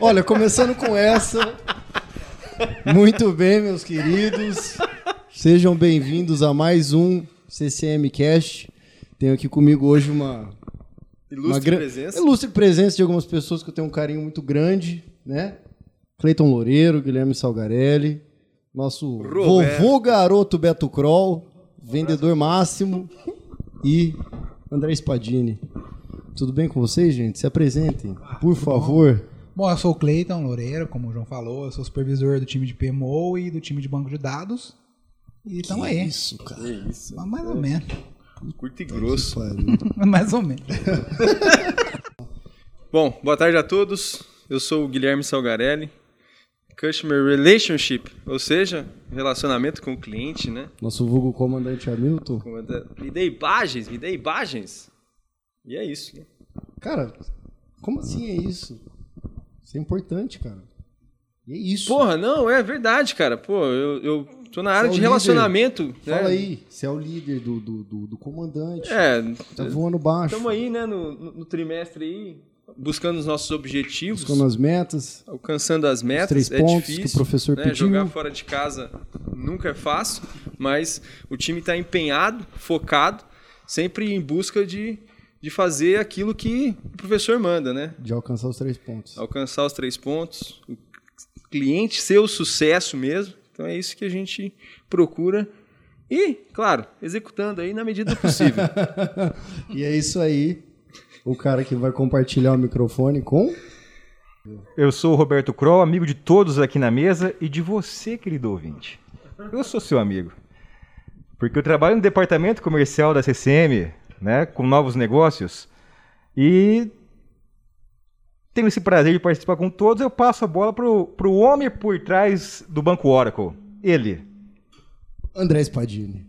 Olha, começando com essa. Muito bem, meus queridos. Sejam bem-vindos a mais um CCM Cast. Tenho aqui comigo hoje uma Ilustre uma gran- presença. ilustre presença de algumas pessoas que eu tenho um carinho muito grande, né? Cleiton Loureiro, Guilherme Salgarelli, nosso Roberto. vovô garoto Beto Kroll, vendedor máximo e André Spadini. Tudo bem com vocês, gente? Se apresentem, por favor. Bom, eu sou o Cleiton Loureiro, como o João falou, eu sou supervisor do time de PMO e do time de banco de dados. E então aí. Isso, cara. Que isso. Mas Mais ou menos. Curto e grosso. Mais ou menos. Bom, boa tarde a todos. Eu sou o Guilherme Salgarelli. Customer Relationship, ou seja, relacionamento com o cliente, né? Nosso vulgo comandante Hamilton. Comanda- Me dê imagens, me dê imagens. E é isso. né? Cara, como assim é isso? Isso é importante, cara. E é isso. Porra, não, é verdade, cara. Pô, eu, eu tô na área é de líder. relacionamento. Fala né? aí, você é o líder do, do, do, do comandante. É, Tá voando baixo. estamos aí, né, no, no- no trimestre aí, buscando os nossos objetivos. Buscando as metas. alcançando as metas. três é pontos difícil, que o professor né? pediu. Jogar fora de casa nunca é fácil, mas o time está empenhado, focado, sempre em busca de, de fazer aquilo que o professor manda, né? De alcançar os três pontos. Alcançar os três pontos, o cliente ser o sucesso mesmo. Então é isso que a gente procura. E, claro, executando aí na medida do possível. E é isso aí. O cara que vai compartilhar o microfone com. Eu sou o Roberto Kroll, amigo de todos aqui na mesa e de você, querido ouvinte. Eu sou seu amigo. Porque eu trabalho no departamento comercial da CCM, né, com novos negócios, e tenho esse prazer de participar com todos. Eu passo a bola pro, pro homem por trás do Banco Oracle. Ele. André Spadini.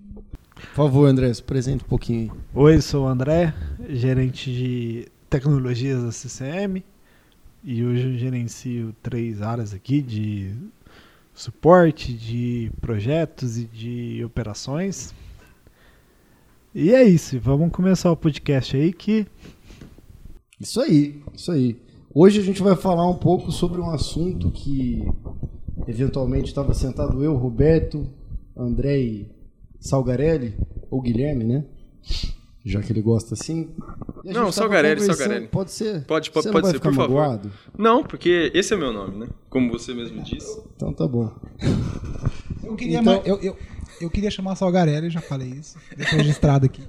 Por favor, André, se presente um pouquinho. aí. Oi, sou o André, gerente de tecnologias da CCM e hoje eu gerencio três áreas aqui de suporte, de projetos e de operações. E é isso, vamos começar o podcast aí que Isso aí, isso aí. Hoje a gente vai falar um pouco sobre um assunto que eventualmente estava sentado eu, Roberto, André e Salgarelli, ou Guilherme, né? Já que ele gosta assim. Não, Salgarelli, Salgarelli. Pode ser? Pode, pode, Você não pode vai ser, ficar por favor. magoado? Não, porque esse é meu nome, né? Como você mesmo disse. Então tá bom. Eu queria, Então- ma- eu, eu, eu queria chamar Salgarelli, já falei isso. Deixa registrado aqui.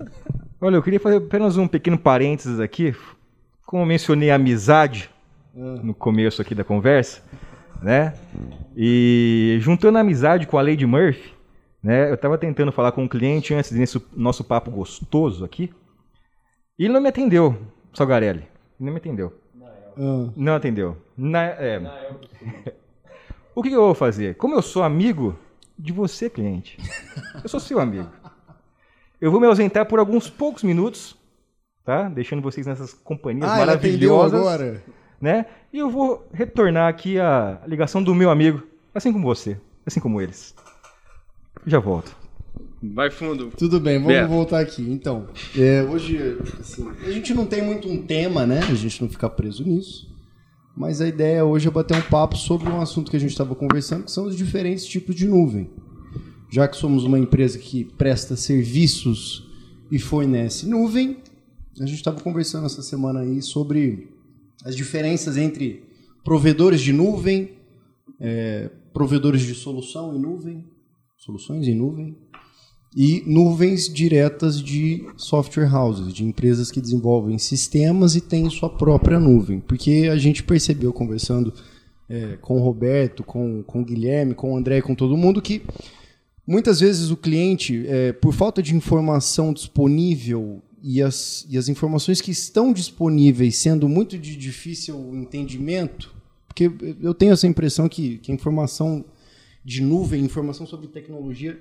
Olha, eu queria fazer apenas um pequeno parênteses aqui. Como eu mencionei a amizade no começo aqui da conversa, né? E juntando a amizade com a Lady Murphy, né? Eu estava tentando falar com um cliente antes desse nosso papo gostoso aqui. E ele não me atendeu, Salgarelli. Ele não me atendeu. Ah, Não atendeu. Na- é. o que que eu vou fazer? Como eu sou amigo de você, cliente, eu sou seu amigo. Eu vou me ausentar por alguns poucos minutos, tá? Deixando vocês nessas companhias Ah, maravilhosas, agora? né? E eu vou retornar aqui a ligação do meu amigo, assim como você, assim como eles. Já volto. Vai fundo. Tudo bem, vamos Beto. voltar aqui. Então, é, hoje, assim, a gente não tem muito um tema, né? A gente não fica preso nisso. Mas a ideia hoje é bater um papo sobre um assunto que a gente estava conversando, que são os diferentes tipos de nuvem. Já que somos uma empresa que presta serviços e fornece nuvem, a gente estava conversando essa semana aí sobre as diferenças entre provedores de nuvem, é, provedores de solução em nuvem, soluções em nuvem, e nuvens diretas de software houses, de empresas que desenvolvem sistemas e têm sua própria nuvem. Porque a gente percebeu conversando é, com o Roberto, com, com o Guilherme, com o André com todo mundo que muitas vezes o cliente, é, por falta de informação disponível e as, e as informações que estão disponíveis sendo muito de difícil entendimento, porque eu tenho essa impressão que, que a informação de nuvem, informação sobre tecnologia,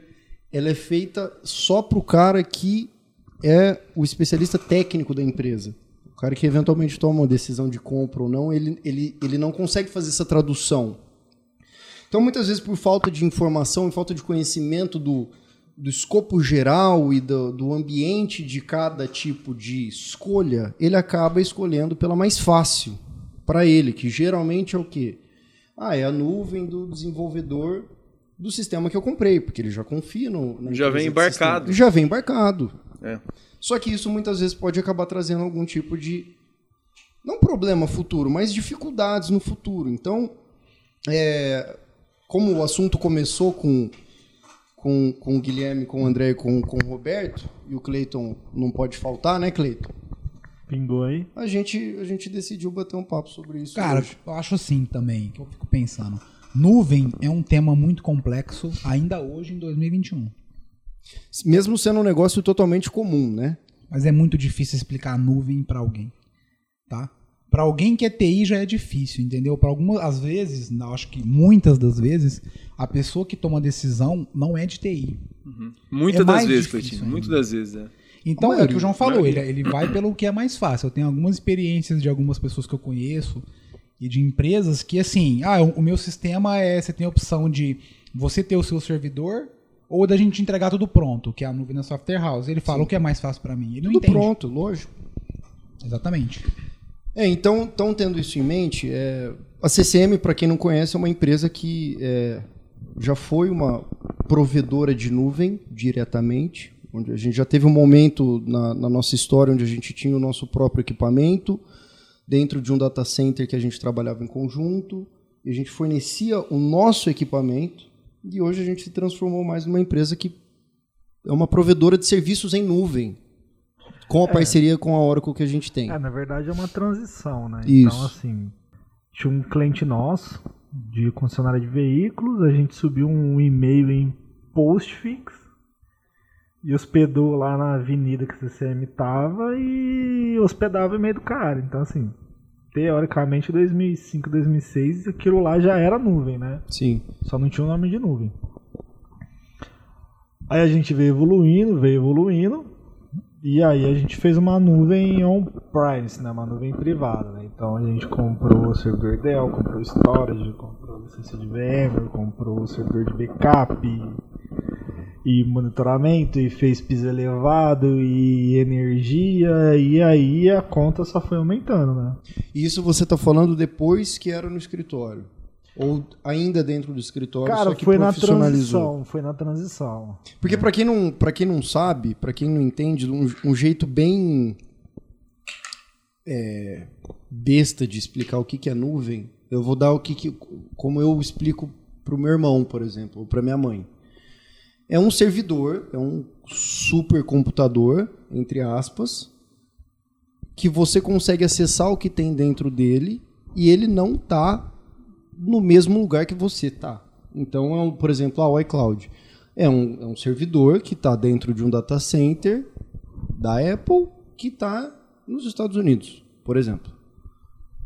ela é feita só para o cara que é o especialista técnico da empresa. O cara que eventualmente toma uma decisão de compra ou não, ele, ele, ele não consegue fazer essa tradução. Então, muitas vezes, por falta de informação e falta de conhecimento do, do escopo geral e do, do ambiente de cada tipo de escolha, ele acaba escolhendo pela mais fácil para ele, que geralmente é o quê? Ah, é a nuvem do desenvolvedor do sistema que eu comprei, porque ele já confia no. na Já vem embarcado. Já vem embarcado. É. Só que isso muitas vezes pode acabar trazendo algum tipo de. Não problema futuro, mas dificuldades no futuro. Então, é, como o assunto começou com, com, com o Guilherme, com o André e com, com o Roberto, e o Cleiton não pode faltar, né, Cleiton? Pingou aí. A gente, a gente decidiu bater um papo sobre isso. Cara, hoje. eu acho assim também, que eu fico pensando. Nuvem é um tema muito complexo ainda hoje em 2021. Mesmo sendo um negócio totalmente comum, né? Mas é muito difícil explicar a nuvem pra alguém, tá? Pra alguém que é TI já é difícil, entendeu? Para algumas às vezes, não, acho que muitas das vezes, a pessoa que toma a decisão não é de TI. Muitas É das vezes, ainda. Muitas das vezes, é. Então A é o que maioria, o João falou, ele, maioria. ele vai pelo que é mais fácil. Eu tenho algumas experiências de algumas pessoas que eu conheço e de empresas que, assim, ah, o meu sistema é, você tem a opção de você ter o seu servidor ou da gente entregar tudo pronto, que é a nuvem da software house. Ele fala o que é mais fácil pra mim. Ele Tudo pronto, lógico. Exatamente. É, então, então tendo isso em mente, é, a CCM, para quem não conhece, é uma empresa que é, já foi uma provedora de nuvem diretamente, onde a gente já teve um momento na, na nossa história onde a gente tinha o nosso próprio equipamento dentro de um data center que a gente trabalhava em conjunto, e a gente fornecia o nosso equipamento, e hoje a gente se transformou mais numa empresa que é uma provedora de serviços em nuvem, com a parceria com a Oracle que a gente tem. É, na verdade é uma transição, né? Isso. Então, assim, tinha um cliente nosso, de concessionária de veículos, a gente subiu um e-mail em postfix e hospedou lá na avenida que a CCM tava e hospedava e-mail do cara. Então, assim, teoricamente, 2005, 2006, aquilo lá já era nuvem, né? Sim. Só não tinha o nome de nuvem. Aí a gente veio evoluindo, veio evoluindo. E aí a gente fez uma nuvem on-premise, né? Uma nuvem privada, né? Então a gente comprou o servidor Dell, comprou o storage, comprou licença de VMware, comprou o servidor de backup e, monitoramento, e fez piso elevado e energia, e aí a conta só foi aumentando, né? Isso você está falando depois que era no escritório? Ou ainda dentro do escritório, Cara, só que foi na profissionalizou? transição, foi na transição. Porque para quem não, para quem não sabe, para quem não entende, um, um jeito bem é, besta de explicar o que, que é nuvem, eu vou dar o que, que como eu explico pro meu irmão, por exemplo, ou para minha mãe. É um servidor, é um supercomputador, entre aspas, que você consegue acessar o que tem dentro dele e ele não está no mesmo lugar que você está. Então, é um, por exemplo, a iCloud. É um, é um servidor que está dentro de um data center da Apple que está nos Estados Unidos, por exemplo.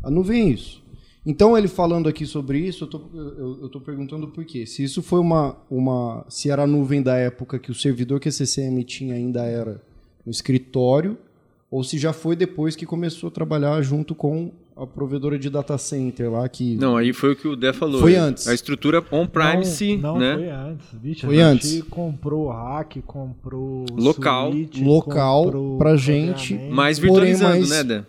A nuvem é isso. Então, ele falando aqui sobre isso, eu tô, eu, eu tô perguntando por quê. Se isso foi uma, uma. Se era a nuvem da época que o servidor que a CCM tinha ainda era no escritório, ou se já foi depois que começou a trabalhar junto com a provedora de data center lá que. Não, aí foi o que o Dé falou. Foi antes. A estrutura on-premise, não, não né? foi antes. Bicho, Foi a antes. gente comprou hack, comprou Local. suíte, Local comprou pra gente. Mais Porém, virtualizando, mais- né, Dé?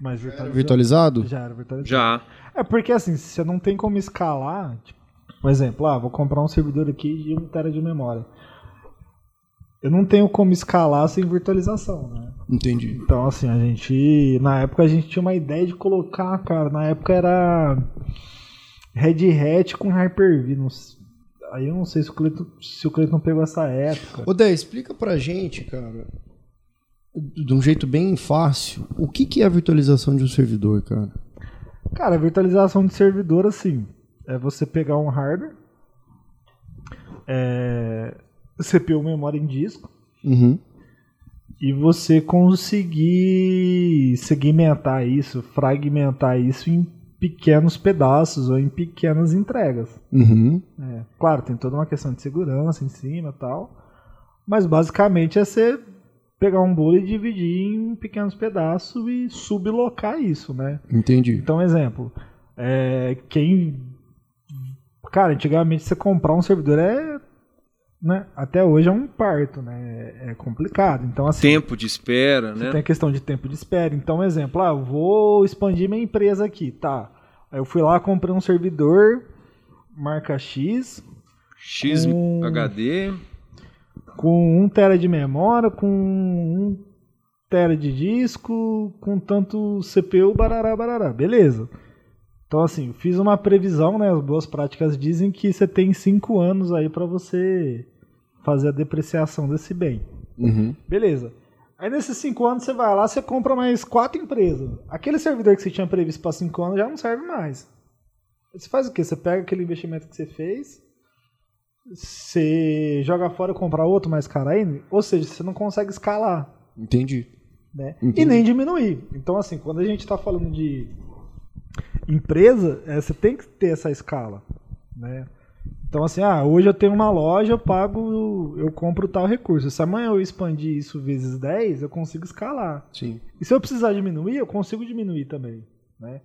Mas virtualizado. Virtualizado? Já era virtualizado. Já. É porque assim, você não tem como escalar, tipo, por exemplo, ah, vou comprar um servidor aqui de 1 tera de memória. Eu não tenho como escalar sem virtualização, né? Entendi. Então, assim, a gente. Na época a gente tinha uma ideia de colocar, cara. Na época era. Red Hat com Hyper-V. Aí eu não sei se o Cleiton, se o Cleiton pegou essa época. Ô, Dé, explica pra gente, cara, de um jeito bem fácil, o que, que é a virtualização de um servidor, cara? Cara, a virtualização de servidor, assim, é você pegar um hardware, é, CPU, memória em disco, Uhum. e você conseguir segmentar isso, fragmentar isso em pequenos pedaços ou em pequenas entregas. Uhum. É, claro, tem toda uma questão de segurança em cima e tal, mas basicamente é você pegar um bolo e dividir em pequenos pedaços e sublocar isso, né? Entendi. Então, exemplo, é, quem. Cara, antigamente você comprar um servidor é. né? Até hoje é um parto, né? É complicado. Então, assim, Tempo de espera, você né? tem a questão de tempo de espera. Então, exemplo, ah, eu vou expandir minha empresa aqui, tá? Aí eu fui lá, comprei um servidor, marca X, X Um- HD. Com 1 tera de memória, com 1 tera de disco, com tanto CPU, barará, barará. Beleza. Então, assim, fiz uma previsão, né? As boas práticas dizem que você tem 5 anos aí pra você fazer a depreciação desse bem. Uhum. Beleza. Aí nesses 5 anos você vai lá, você compra mais 4 empresas. Aquele servidor que você tinha previsto para 5 anos já não serve mais. Você faz o quê? Você pega aquele investimento que você fez, você joga fora e compra outro mais caro ainda, ou seja, você não consegue escalar, Entendi. né? Entendi. E nem diminuir. Então assim, quando a gente está falando de empresa, é, você tem que ter essa escala, né? Então assim, ah, hoje eu tenho uma loja, eu pago, eu compro tal recurso. Se amanhã eu expandir isso vezes 10, eu consigo escalar. Sim. E se eu precisar diminuir, eu consigo diminuir também, né?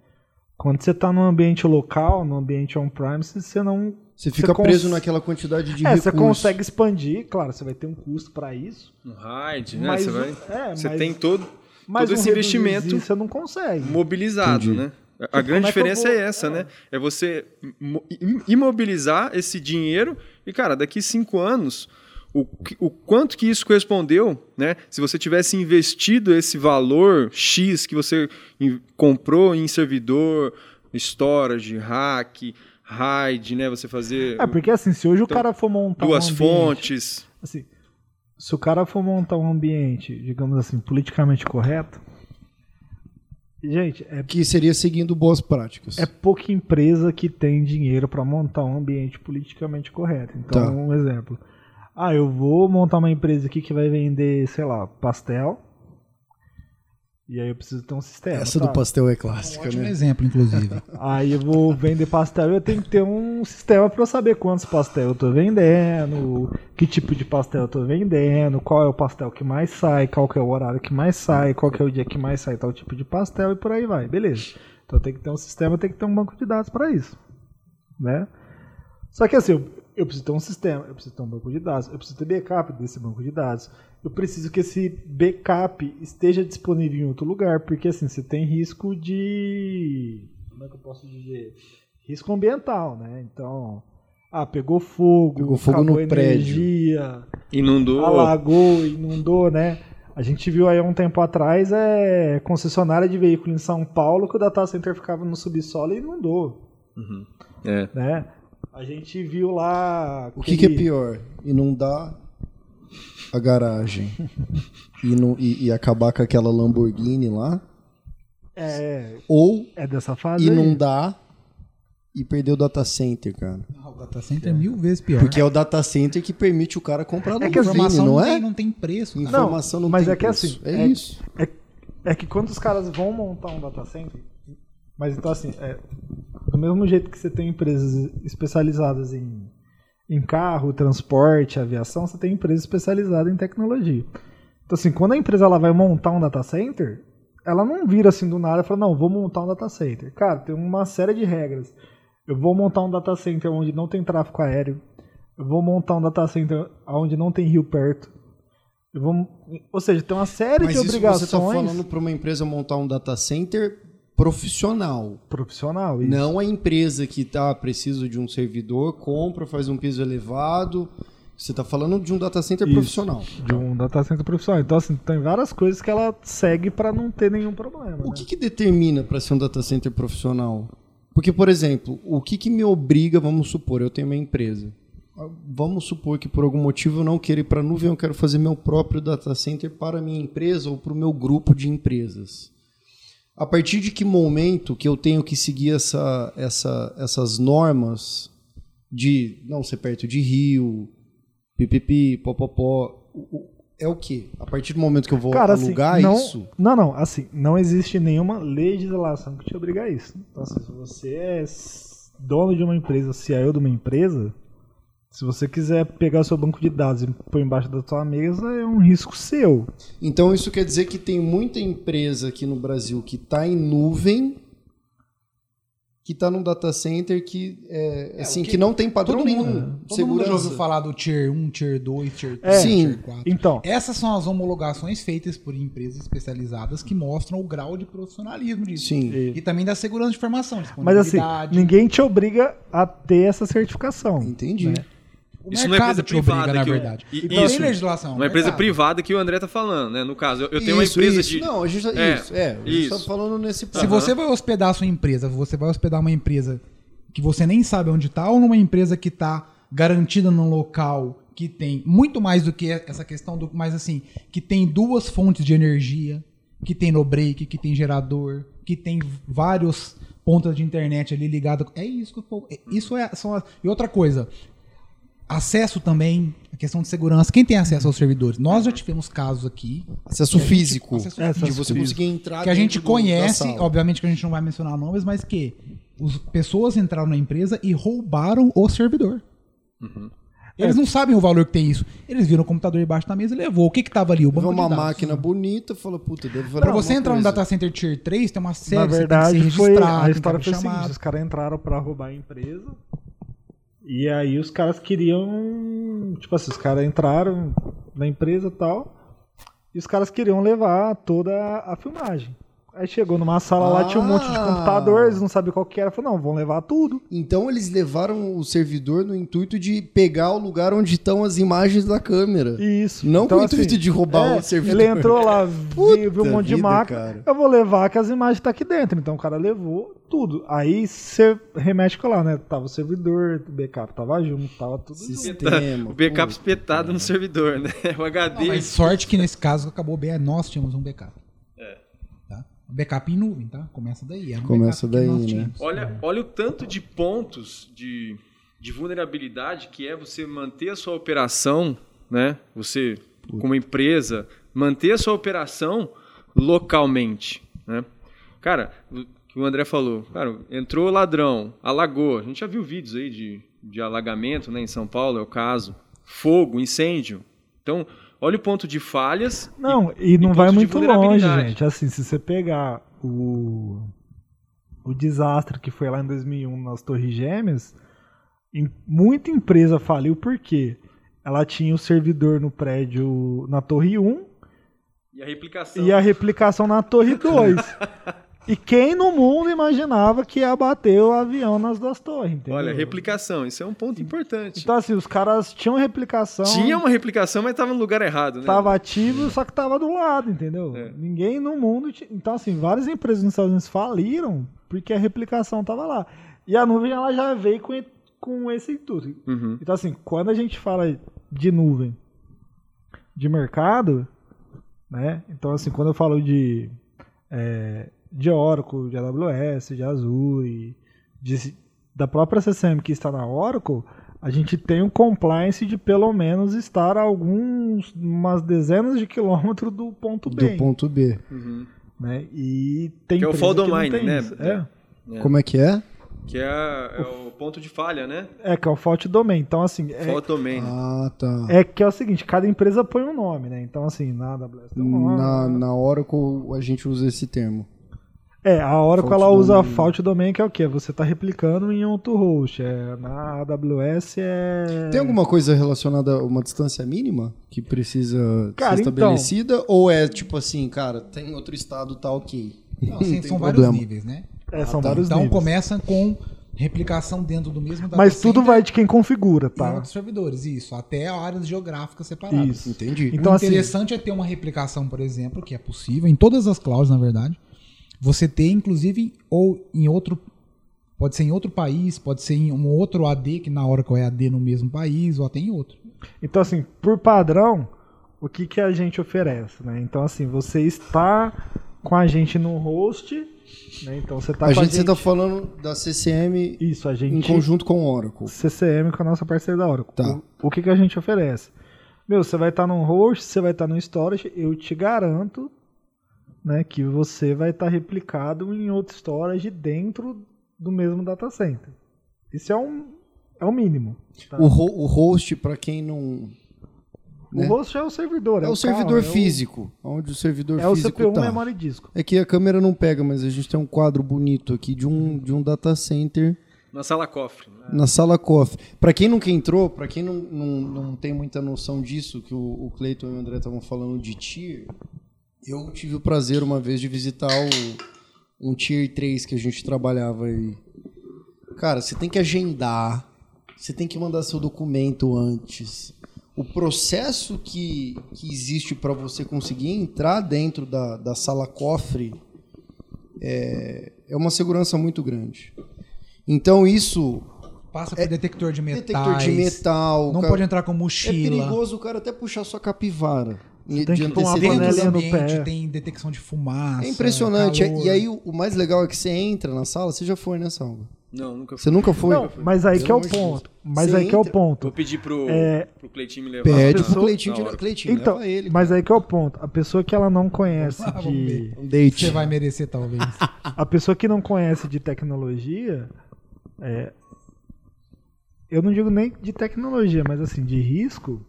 Quando você está num ambiente local, num ambiente on-premise, você não... Você fica cons- preso naquela quantidade de É, recursos. você consegue expandir, claro, você vai ter um custo para isso. Um RAID, né? mas Você, vai, é, você mas- tem todo, mas todo um esse investimento Você não consegue. mobilizado, Entendi. né? A Tipo, grande é diferença vou- é essa, é. né? É você imo- im- imobilizar esse dinheiro e, cara, daqui cinco anos, o, o quanto que isso correspondeu, né? Se você tivesse investido esse valor X que você comprou em servidor, storage, hack, RAID, né? Você fazer É, porque assim, se hoje o Então, cara for montar duas um ambiente, fontes. assim, se o cara for montar um ambiente, digamos assim, politicamente correto, gente, é, Que seria seguindo boas práticas. é pouca empresa que tem dinheiro para montar um ambiente politicamente correto. Então, Tá. um exemplo. Ah, eu vou montar uma empresa aqui que vai vender, sei lá, pastel. E aí eu preciso ter um sistema. Essa tá? do pastel é Um clássica, ótimo né? exemplo, inclusive. Aí eu vou vender pastel e eu tenho que ter um sistema para eu saber quantos pastel eu tô vendendo, que tipo de pastel eu tô vendendo, qual é o pastel que mais sai, qual que é o horário que mais sai, qual que é o dia que mais sai tal tipo de pastel e por aí vai, beleza. Então tem que ter um sistema, tem que ter um banco de dados para isso, né? Só que assim, eu, eu preciso ter um sistema, eu preciso ter um banco de dados, eu preciso ter backup desse banco de dados, eu preciso que esse backup esteja disponível em outro lugar, porque assim, você tem risco de. Como é que eu posso dizer? Risco ambiental, né? Então. Ah, pegou fogo, Pegou fogo no a prédio. energia, Inundou. alagou, inundou, né? A gente viu aí há um tempo atrás é concessionária de veículo em São Paulo que o data center ficava no subsolo e inundou, É. né? A gente viu lá. O que, que é pior? Inundar a garagem e, não- e- e acabar com aquela Lamborghini lá? É, Ou é dessa fase. aí. inundar e perder o data center, cara? Ah, o data center é mil vezes pior. Porque é o data center que permite o cara comprar É Lamborghini, que a informação não não, é? tem, não tem preço. cara. Informação não, mas tem é que preço. assim, É, é- isso. É, é que quando os caras vão montar um data center, mas então assim, é, do mesmo jeito que você tem empresas especializadas em, em carro, transporte, aviação, você tem empresas especializadas em tecnologia. Então assim, quando a empresa ela vai montar um data center, ela não vira assim do nada e fala, não, vou montar um data center. Cara, tem uma série de regras. Eu vou montar um data center onde não tem tráfego aéreo. Eu vou montar um data center onde não tem rio perto. Eu vou, ou seja, tem uma série Mas de isso obrigações você está falando para uma empresa montar um data center profissional. profissional. Isso. Não a empresa que tá preciso de um servidor, compra, faz um piso elevado. Você está falando de um data center Isso. profissional. de um data center profissional. Então, assim, tem várias coisas que ela segue para não ter nenhum problema. O né? que, que determina para ser um data center profissional? Porque, por exemplo, o que, que me obriga, vamos supor, eu tenho uma empresa. Vamos supor que por algum motivo eu não quero ir para a nuvem, eu quero fazer meu próprio data center para a minha empresa ou para o meu grupo de empresas. A partir de que momento que eu tenho que seguir essa, essa, essas normas de não ser perto de rio, pipipi, popopó, é o quê? A partir do momento que eu vou Cara, assim, alugar não, isso? não, não, assim, não existe nenhuma legislação que te obriga a isso. Então, assim, se você é dono de uma empresa, CIO de uma empresa, se você quiser pegar seu banco de dados e pôr embaixo da sua mesa, é um risco seu. Então isso quer dizer que tem muita empresa aqui no Brasil que está em nuvem que está num data center que, é, É, assim, que, que- não tem padrão Todo nenhum. mundo, todo mundo já ouviu falar do Tier 1, Tier 2, Tier 3, É, Sim. Tier 4. Então, Essas são as homologações feitas por empresas especializadas que mostram o grau de profissionalismo disso. Sim. e- E também da segurança de informação, mas assim, ninguém te obriga a ter essa certificação. Entendi. Né? O Isso não é empresa te obriga, privada na verdade. E- Então, isso. tem legislação. Uma empresa mercado. privada que o André tá falando, né? No caso, eu, eu tenho Isso, uma empresa isso. de. Não, a gente tá, É, isso, é. Gente isso. tá falando nesse Se Aham. você vai hospedar a sua empresa, você vai hospedar uma empresa que você nem sabe onde está, ou numa empresa que está garantida num local que tem muito mais do que essa questão do. Mas assim, que tem duas fontes de energia, que tem no break, que tem gerador, que tem vários pontas de internet ali ligado. É isso que o povo. é- Isso é. São as, e outra coisa. Acesso também, a questão de segurança. Quem tem acesso aos servidores? Nós já tivemos casos aqui Acesso físico. acesso É, de você conseguir entrar que a gente conhece, obviamente que a gente não vai mencionar nomes, mas que as pessoas entraram na empresa e roubaram o servidor. Uhum. Eles não sabem o valor que tem isso. Eles viram o computador embaixo da mesa e levou. O que que tava ali? O Vê banco uma de dados. máquina bonita, fala, puta, deve valer Pra você entrar no coisa. data center tier 3, tem uma série Na você verdade, tem que ser foi, a história que foi a abrir seguinte: os caras entraram pra roubar a empresa. E aí os caras queriam. Tipo assim, os caras entraram na empresa e tal. E os caras queriam levar toda a filmagem. Aí chegou numa sala lá, tinha um monte de Ah. computador, eles não sabiam qual que era. Falou, não, vão levar tudo. Então eles levaram o servidor no intuito de pegar o lugar onde estão as imagens da câmera. Isso. Não Então, com o intuito assim, de roubar é, o servidor. Ele entrou lá, viu, viu um monte de vida, máquina. cara. Eu vou levar que as imagens tá aqui dentro. Então o cara levou tudo. Aí você remete com lá, né? Tava o servidor, o backup tava junto, tava tudo junto. Sistema. O backup espetado no servidor, né? O HD. Não, mas sorte que nesse caso acabou bem. Nós tínhamos um backup. É. Backup em nuvem, tá? Começa daí. Era um Começa daí, né? tínhamos. Olha, olha o tanto de pontos de, de vulnerabilidade que é você manter a sua operação, né? Você, como empresa, manter a sua operação localmente, né? Cara, o que o André falou, cara, entrou ladrão, alagou. A gente já viu vídeos aí de, de alagamento, né? Em São Paulo é o caso. Fogo, incêndio. Então, olha o ponto de falhas. Não, e, não ponto vai muito longe, gente. Assim, se você pegar o, o desastre que foi lá em 2001 nas Torres Gêmeas, em- muita empresa faliu porque ela tinha o servidor no prédio na Torre 1 E a replicação. e a replicação na Torre 2. e quem no mundo imaginava que ia bater o avião nas duas torres, entendeu? Olha, replicação, isso é um ponto importante. Então, assim, os caras tinham replicação. Tinha uma replicação, mas estava no lugar errado, né? Tava ativo, só que tava do lado, entendeu? É. Ninguém no mundo. Então, assim, várias empresas nos Estados Unidos faliram porque a replicação tava lá. E a nuvem, ela já veio com, com esse intuito. Uhum. Então, assim, quando a gente fala de nuvem de mercado, né? Então, assim, quando eu falo de, é, de Oracle, de AWS, de Azure, de- da própria CCM que está na Oracle, a gente tem um compliance de pelo menos estar a alguns, umas dezenas de quilômetros do ponto B. Do ponto B. Uhum. Né? E tem Que é o fall domain, né? É. É. Como é que é? Que é, é o ponto de falha, né? é, que é o fault domain. Então, assim, é, Fault domain. Ah, tá. É que é o seguinte, cada empresa põe um nome, né? Então, assim, na AWS tem um nome. Na, né? na Oracle a gente usa esse termo. É, a Oracle Fault ela usa domain. fault domain, que é o quê? Você está replicando em outro host. É, na AWS é... Tem alguma coisa relacionada a uma distância mínima que precisa Cara, ser então- estabelecida? Ou é tipo assim, cara, tem outro estado, tá ok? Não, assim, são vários problema. níveis, né? É, são tá. vários Então níveis. começa com replicação dentro do mesmo data Mas tudo vai de quem configura, em tá? outros servidores, isso, até áreas geográficas separadas. Isso. Entendi. Então, o assim- interessante é ter uma replicação, por exemplo, que é possível em todas as clouds, na verdade. Você ter, inclusive, ou em outro. Pode ser em outro país, pode ser em um outro AD, que na Oracle é AD no mesmo país, ou até em outro. Então, assim, por padrão, o que, que a gente oferece, né? Então, assim, você está com a gente no host, né? Então, você está a com gente, você tá falando da CCM Isso, a em gente... conjunto com o Oracle. CCM com a nossa parceira da Oracle. Tá. O, o que, que a gente oferece? Meu, você vai estar num host, você vai estar no storage, eu te garanto né, que você vai estar replicado em outro storage dentro do mesmo data center. Isso é um, é o mínimo. tá? O, ho- o host, pra quem não, né? O host é o servidor. É, É, o carro, servidor é o- físico, onde o servidor É o físico CPU, tá. memória e disco. É que a câmera não pega, mas a gente tem um quadro bonito aqui de um, de um data center Na sala cofre. né? na sala cofre. Pra quem nunca entrou, pra quem não, não, não tem muita noção disso, que o, o Cleiton e o André estavam falando de tier, eu tive o prazer uma vez de visitar o, um tier 3 que a gente trabalhava aí. Cara, você tem que agendar, você tem que mandar seu documento antes. O processo que, que existe para você conseguir entrar dentro da, da sala cofre é, é uma segurança muito grande. Então isso Passa por detector de metais. detector de metal. Não cara, pode entrar com É mochila. perigoso o cara até puxar sua capivara. De tem que no ambiente pé. tem detecção de fumaça. É impressionante. calor. E aí o, o mais legal é que você entra na sala, você já foi, né, Salva? Não, nunca fui. Você nunca foi? Não, mas aí que é o de ponto. Mas Você aí que é o ponto. Vou pedir pro, É, pro Cleitinho me levar. Pede pro Cleitinho, na de-. Cleitinho Então, leva ele. mas aí que é o ponto. A pessoa que ela não conhece Ah, de. Um date. Você vai merecer, talvez. A pessoa que não conhece de tecnologia. é, eu não digo nem de tecnologia, mas assim, de risco.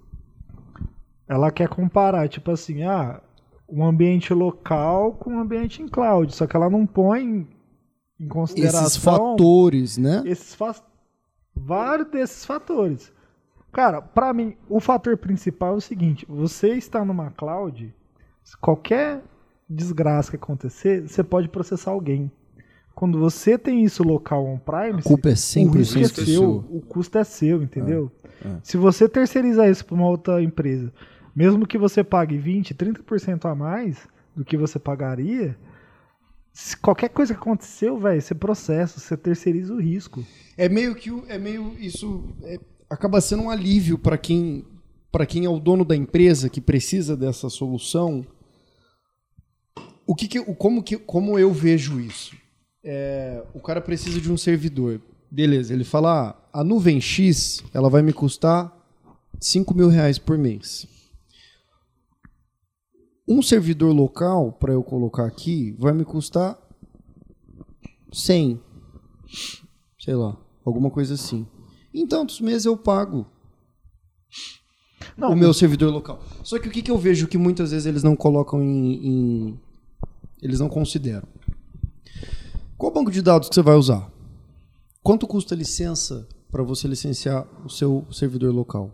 Ela quer comparar, tipo assim, ah, um ambiente local com um ambiente em cloud. Só que ela não põe em consideração Esses fatores, né? esses fa- vários desses fatores. Cara, pra mim, o fator principal é o seguinte: você está numa cloud, qualquer desgraça que acontecer, você pode processar alguém. Quando você tem isso local on-prime, A culpa é o risco é seu, pessoa. o custo é seu, entendeu? é. Se você terceirizar isso para uma outra empresa, mesmo que você pague 20, 30% a mais do que você pagaria, se qualquer coisa que aconteceu, velho, você processa, você terceiriza o risco. É meio que é meio isso é- acaba sendo um alívio para quem para quem é o dono da empresa que precisa dessa solução. O que, que como que como eu vejo isso? É, o cara precisa de um servidor. Beleza, ele fala, ah, a nuvem X ela vai me custar 5 mil reais por mês. Um servidor local, para eu colocar aqui, vai me custar 100 sei lá, alguma coisa assim. Em tantos meses eu pago Não, o meu servidor local. Só que o que, que eu vejo que muitas vezes eles não colocam em, em- Eles não consideram. Qual banco de dados que você vai usar? Quanto custa a licença para você licenciar o seu servidor local?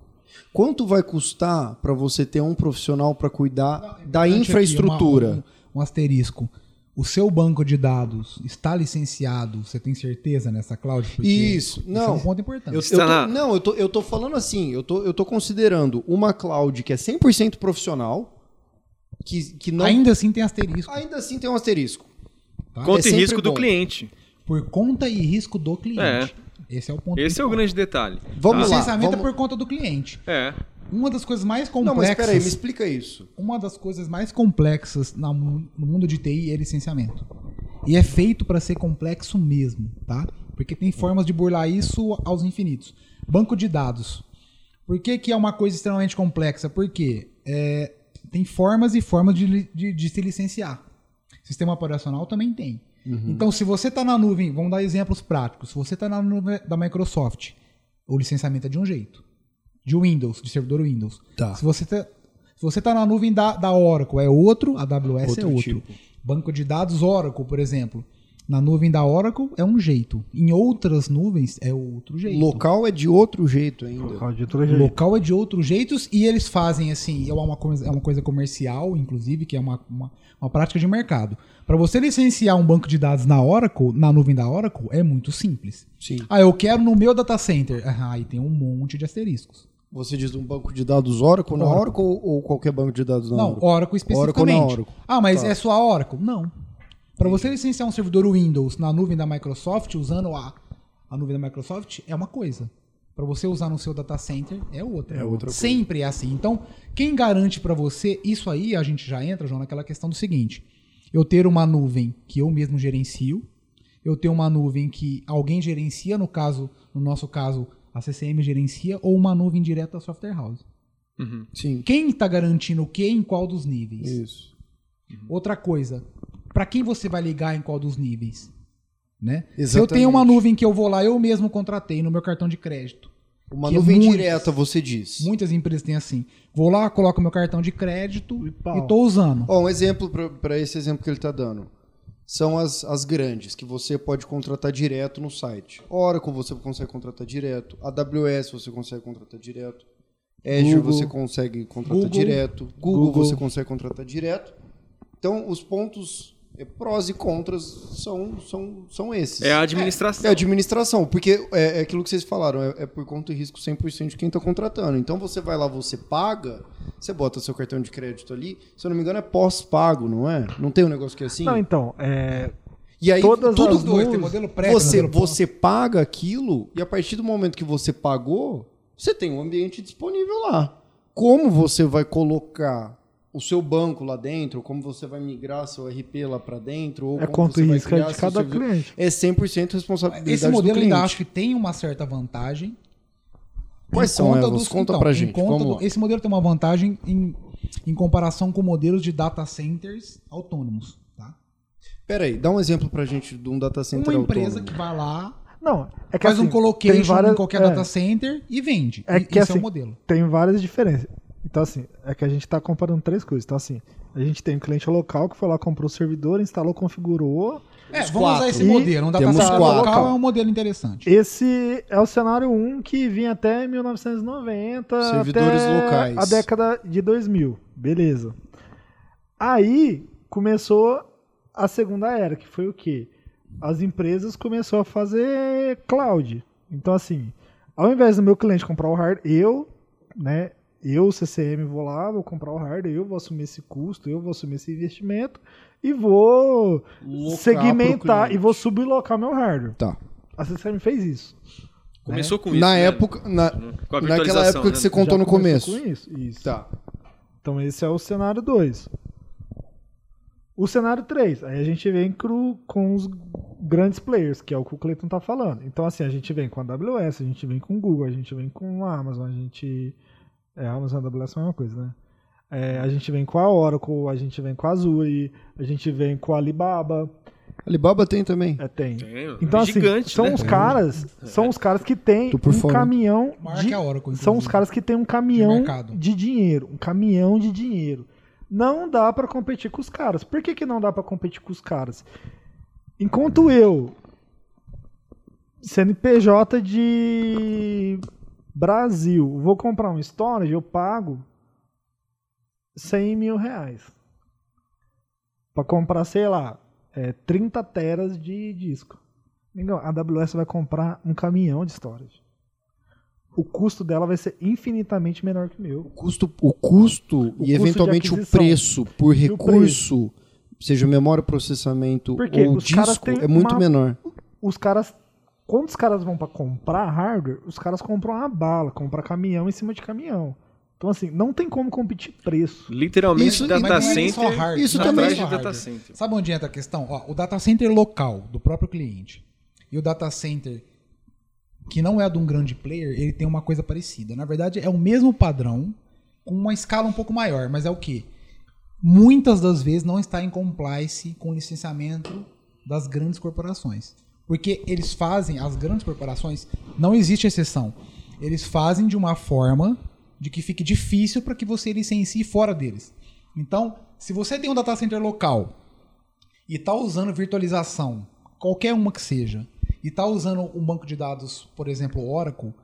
Quanto vai custar para você ter um profissional para cuidar da Importante aqui, infraestrutura? uma- um, um asterisco. O seu banco de dados está licenciado, você tem certeza nessa cloud? Porque Isso, esse não. é um ponto importante. Eu, eu tô- Não, eu tô, eu tô falando assim, eu tô, eu tô considerando uma cloud que é 100% profissional, que, que não... Ainda assim tem asterisco. ainda assim tem um asterisco. tá? Conta É e risco do bom. cliente. Por conta e risco do cliente. Esse é o ponto Esse é o principal. grande detalhe. Vamos O lá, licenciamento vamos- é por conta do cliente. É. Uma das coisas mais Não, mas complexas. peraí, me explica isso. Uma das coisas mais complexas no mundo de TI é licenciamento. E é feito para ser complexo mesmo, tá? Porque tem formas de burlar isso aos infinitos. Banco de dados. Por que, que é uma coisa extremamente complexa? Porque é, tem formas e formas de, de- de se licenciar. Sistema operacional também tem. Então, se você está na nuvem, vamos dar exemplos práticos. Se você está na nuvem da Microsoft, o licenciamento é de um jeito. De Windows, de servidor Windows. Tá. Se você está tá na nuvem da, da Oracle, é outro, a AWS Outro é outro. tipo. Banco de dados Oracle, por exemplo. Na nuvem da Oracle é um jeito. Em outras nuvens é outro jeito. Local é de outro jeito ainda. Local de outro jeito. local é de outros jeitos e eles fazem assim, é uma coisa, é uma coisa comercial, inclusive, que é uma, uma, uma prática de mercado. Para você licenciar um banco de dados na Oracle, na nuvem da Oracle, é muito simples. Sim. Ah, eu quero no meu data center. Ah, aí tem um monte de asteriscos. Você diz um banco de dados Oracle na Oracle. Oracle ou, ou qualquer banco de dados na Não, Oracle? Oracle especificamente. Oracle na Oracle. Ah, mas Tá. é só a Oracle? Não. Para você licenciar um servidor Windows na nuvem da Microsoft, usando a, a nuvem da Microsoft, é uma coisa. Para você usar no seu data center, é outra. É outra coisa. Sempre é assim. Então, quem garante para você, isso aí a gente já entra, João, naquela questão do seguinte: eu ter uma nuvem que eu mesmo gerencio, eu ter uma nuvem que alguém gerencia, no caso, no nosso caso, a CCM gerencia, ou uma nuvem direta da software house. Uhum. Sim. Quem está garantindo o que em qual dos níveis? Isso. Outra coisa, para quem você vai ligar em qual dos níveis? Né? Se eu tenho uma nuvem que eu vou lá, eu mesmo contratei no meu cartão de crédito. Uma Que nuvem muitas- direta, você diz. Muitas empresas têm assim. Vou lá, coloco meu cartão de crédito E e tô usando. Ó, um exemplo para esse exemplo que ele está dando. São as, as grandes, que você pode contratar direto no site. Oracle você consegue contratar direto. AWS você consegue contratar direto. Azure Google. você consegue contratar Google. direto. Google, Google. você consegue contratar direto. Então, os pontos prós e contras são, são, são esses. É a administração. É a administração, porque é, é aquilo que vocês falaram, é, é por conta e risco 100% de quem está contratando. Então você vai lá, você paga, você bota seu cartão de crédito ali, se eu não me engano é pós-pago, não é? Não tem um negócio que é assim? Não, então, é, e aí todas tudo as dois, tem nuvens- modelo pré, você, tem você paga aquilo e a partir do momento que você pagou, você tem um ambiente disponível lá. Como você vai colocar o seu banco lá dentro, como você vai migrar seu RP lá para dentro, ou é como quanto você vai risco é criar de cada servidor, cliente. é 100% responsabilidade Esse modelo cliente. ainda acho que tem uma certa vantagem. Quais são conta elas? dos- Conta então, pra gente. conta Vamos do- esse modelo tem uma vantagem em, em comparação com modelos de data centers autônomos. Tá? Pera aí, dá um exemplo pra gente de um data center Uma empresa autônomo. que vai lá, Não, é que faz assim, um colocation várias- em qualquer é, data center e vende. É que Esse é assim, o modelo. tem várias diferenças. Então, assim, é que a gente tá comparando três coisas. Então, assim, a gente tem um cliente local que foi lá, comprou o servidor, instalou, configurou. É, Os vamos quatro. usar esse E modelo. Um data temos center quatro. local é um modelo interessante. Esse é o cenário 1 que vinha até 1990, Servidores até locais. a década de 2000. Beleza. Aí começou a segunda era, que foi o quê? As empresas começaram a fazer cloud. Então, assim, ao invés do meu cliente comprar o hardware, eu, né, eu, CCM, vou lá, vou comprar o hardware, eu vou assumir esse custo, eu vou assumir esse investimento e vou Locar segmentar e vou sublocar meu hardware. Tá. A CCM fez isso. Começou com isso. Na né? época, na, Com a naquela época que né? você contou Já no começo. começou Com isso. isso. Tá. Então esse é o cenário 2. O cenário 3, aí a gente vem cru com os grandes players, que é o que o Cleiton tá falando. Então assim, a gente vem com a AWS, a gente vem com o Google, a gente vem com a Amazon, a gente... É, a Amazon AWS é a mesma coisa, né? É, a gente vem com a Oracle, a gente vem com a Azure, a gente vem com a Alibaba, Alibaba tem também. é, tem. Tem, Então assim, gigante, são né? os caras, são os caras que têm um fora. caminhão de Oracle, são os caras que têm um caminhão mercado. de, dinheiro, um caminhão de dinheiro. Não dá pra competir com os caras. Por que, que não dá pra competir com os caras? Enquanto eu, CNPJ de Brasil, vou comprar um storage, eu pago 100 mil reais. Pra comprar, sei lá, é, 30 teras de disco. Amigão, A AWS vai comprar um caminhão de storage o custo dela vai ser infinitamente menor que o meu. O custo, o custo O e custo eventualmente o preço por recurso, seja memória, processamento Porque ou disco, é muito uma- menor. Os caras, quando os caras vão para comprar hardware, os caras compram uma bala, compram caminhão em cima de caminhão. Então assim, não tem como competir preço. Literalmente, Isso- data Mas não é center. só hardware, isso não é também- só de data hardware. center. Sabe onde entra a questão? Ó, o data center local do próprio cliente e o data center que não é de um grande player, ele tem uma coisa parecida. Na verdade, é o mesmo padrão com uma escala um pouco maior, mas é o que? Muitas das vezes não está em compliance com o licenciamento das grandes corporações. Porque eles fazem, as grandes corporações, não existe exceção. Eles fazem de uma forma de que fique difícil para que você licencie fora deles. Então, se você tem um data center local e está usando virtualização, qualquer uma que seja, e está usando um banco de dados, por exemplo, Oracle,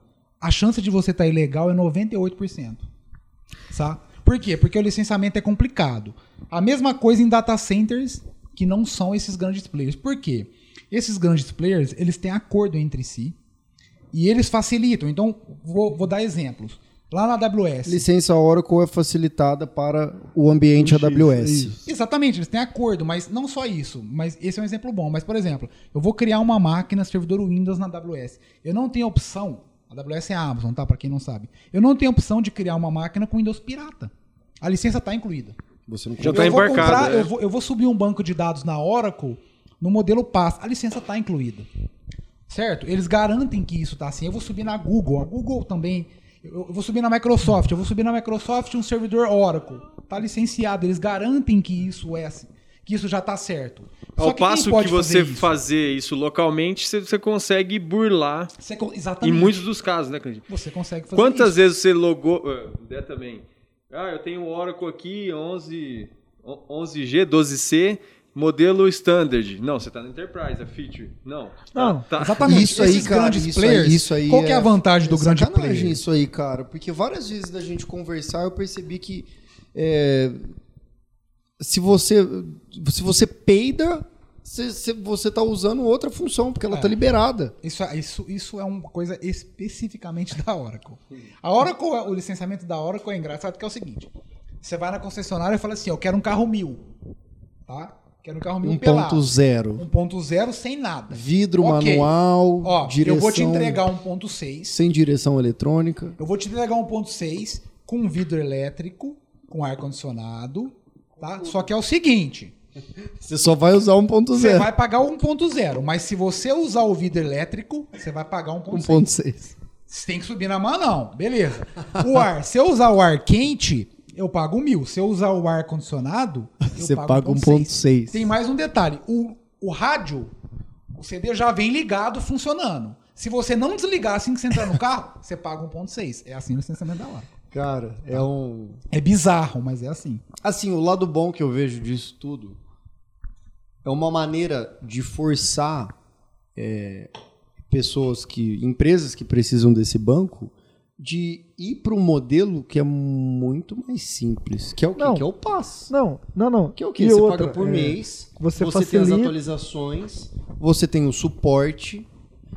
a chance de você estar ilegal é 98%. Tá? Por quê? Porque o licenciamento é complicado. A mesma coisa em data centers que não são esses grandes players. Por quê? Esses grandes players, eles têm acordo entre si e eles facilitam. Então, vou, vou dar exemplos. Lá na AWS. Licença Oracle é facilitada para o ambiente AWS. Isso. Exatamente, eles têm acordo, mas não só isso. Mas esse é um exemplo bom. Mas, por exemplo, eu vou criar uma máquina servidor Windows na AWS. Eu não tenho opção. A AWS é a Amazon, tá? Para quem não sabe. Eu não tenho opção de criar uma máquina com Windows pirata. A licença está incluída. Você não Já tá vou embarcado, comprar, né? eu, vou, eu vou subir um banco de dados na Oracle no modelo PAS. A licença está incluída. Certo? Eles garantem que isso está assim. Eu vou subir na Google. A Google também. Eu vou subir na Microsoft. Eu vou subir na Microsoft um servidor Oracle. Está licenciado. Eles garantem que isso é assim, que isso já tá certo. Ao que passo que você fazer isso? fazer isso localmente, você, você consegue burlar Você co- em exatamente. muitos dos casos, né, Candinho? Você consegue fazer Quantas isso. vezes você logou. Dé também. Ah, eu tenho o Oracle aqui, 11, 11G, 12C, modelo standard. Não, você tá no Enterprise, é feature. Não. Não, Tá. Exatamente. Isso aí, cara, grandes isso players, aí, isso aí qual que é a vantagem do é grande player? isso aí, cara. Porque várias vezes da gente conversar, eu percebi que é, se você se você peida, você, você- você tá usando outra função, porque ela É. tá liberada. Isso, isso, isso é uma coisa especificamente da Oracle. A Oracle, o licenciamento da Oracle é engraçado que é o seguinte: você vai na concessionária e fala assim, eu quero um carro mil, tá? Quero um carro mil pelado. 1.0. 1.0 sem nada. Vidro Ok. manual, Ó, direção eu vou te entregar 1.6. sem direção eletrônica. Eu vou te entregar 1.6 com vidro elétrico, com ar condicionado, tá? Só que é o seguinte, Você só vai usar você 1.0. vai pagar o 1.0, mas se você usar o vidro elétrico, você vai pagar 1.6. 1.6. Você tem que subir na mão, não. Beleza. O ar, se eu usar o ar quente, eu pago mil. Se eu usar o ar condicionado, eu Você paga 1.6. Tem mais um detalhe. O, o rádio, o CD já vem ligado, funcionando. Se você não desligar assim que você entrar no carro, você paga 1.6. É assim o licenciamento da hora. Cara, é um. É bizarro, mas é assim. Assim, o lado bom que eu vejo disso tudo é uma maneira de forçar é, pessoas que. empresas que precisam desse banco de ir para um modelo que é muito mais simples. Que é o quê? Não. Que é o PAS. Não, não, não. Que é o quê? E Você outra, paga por é, mês, você você, tem as facilita- atualizações, você tem o suporte.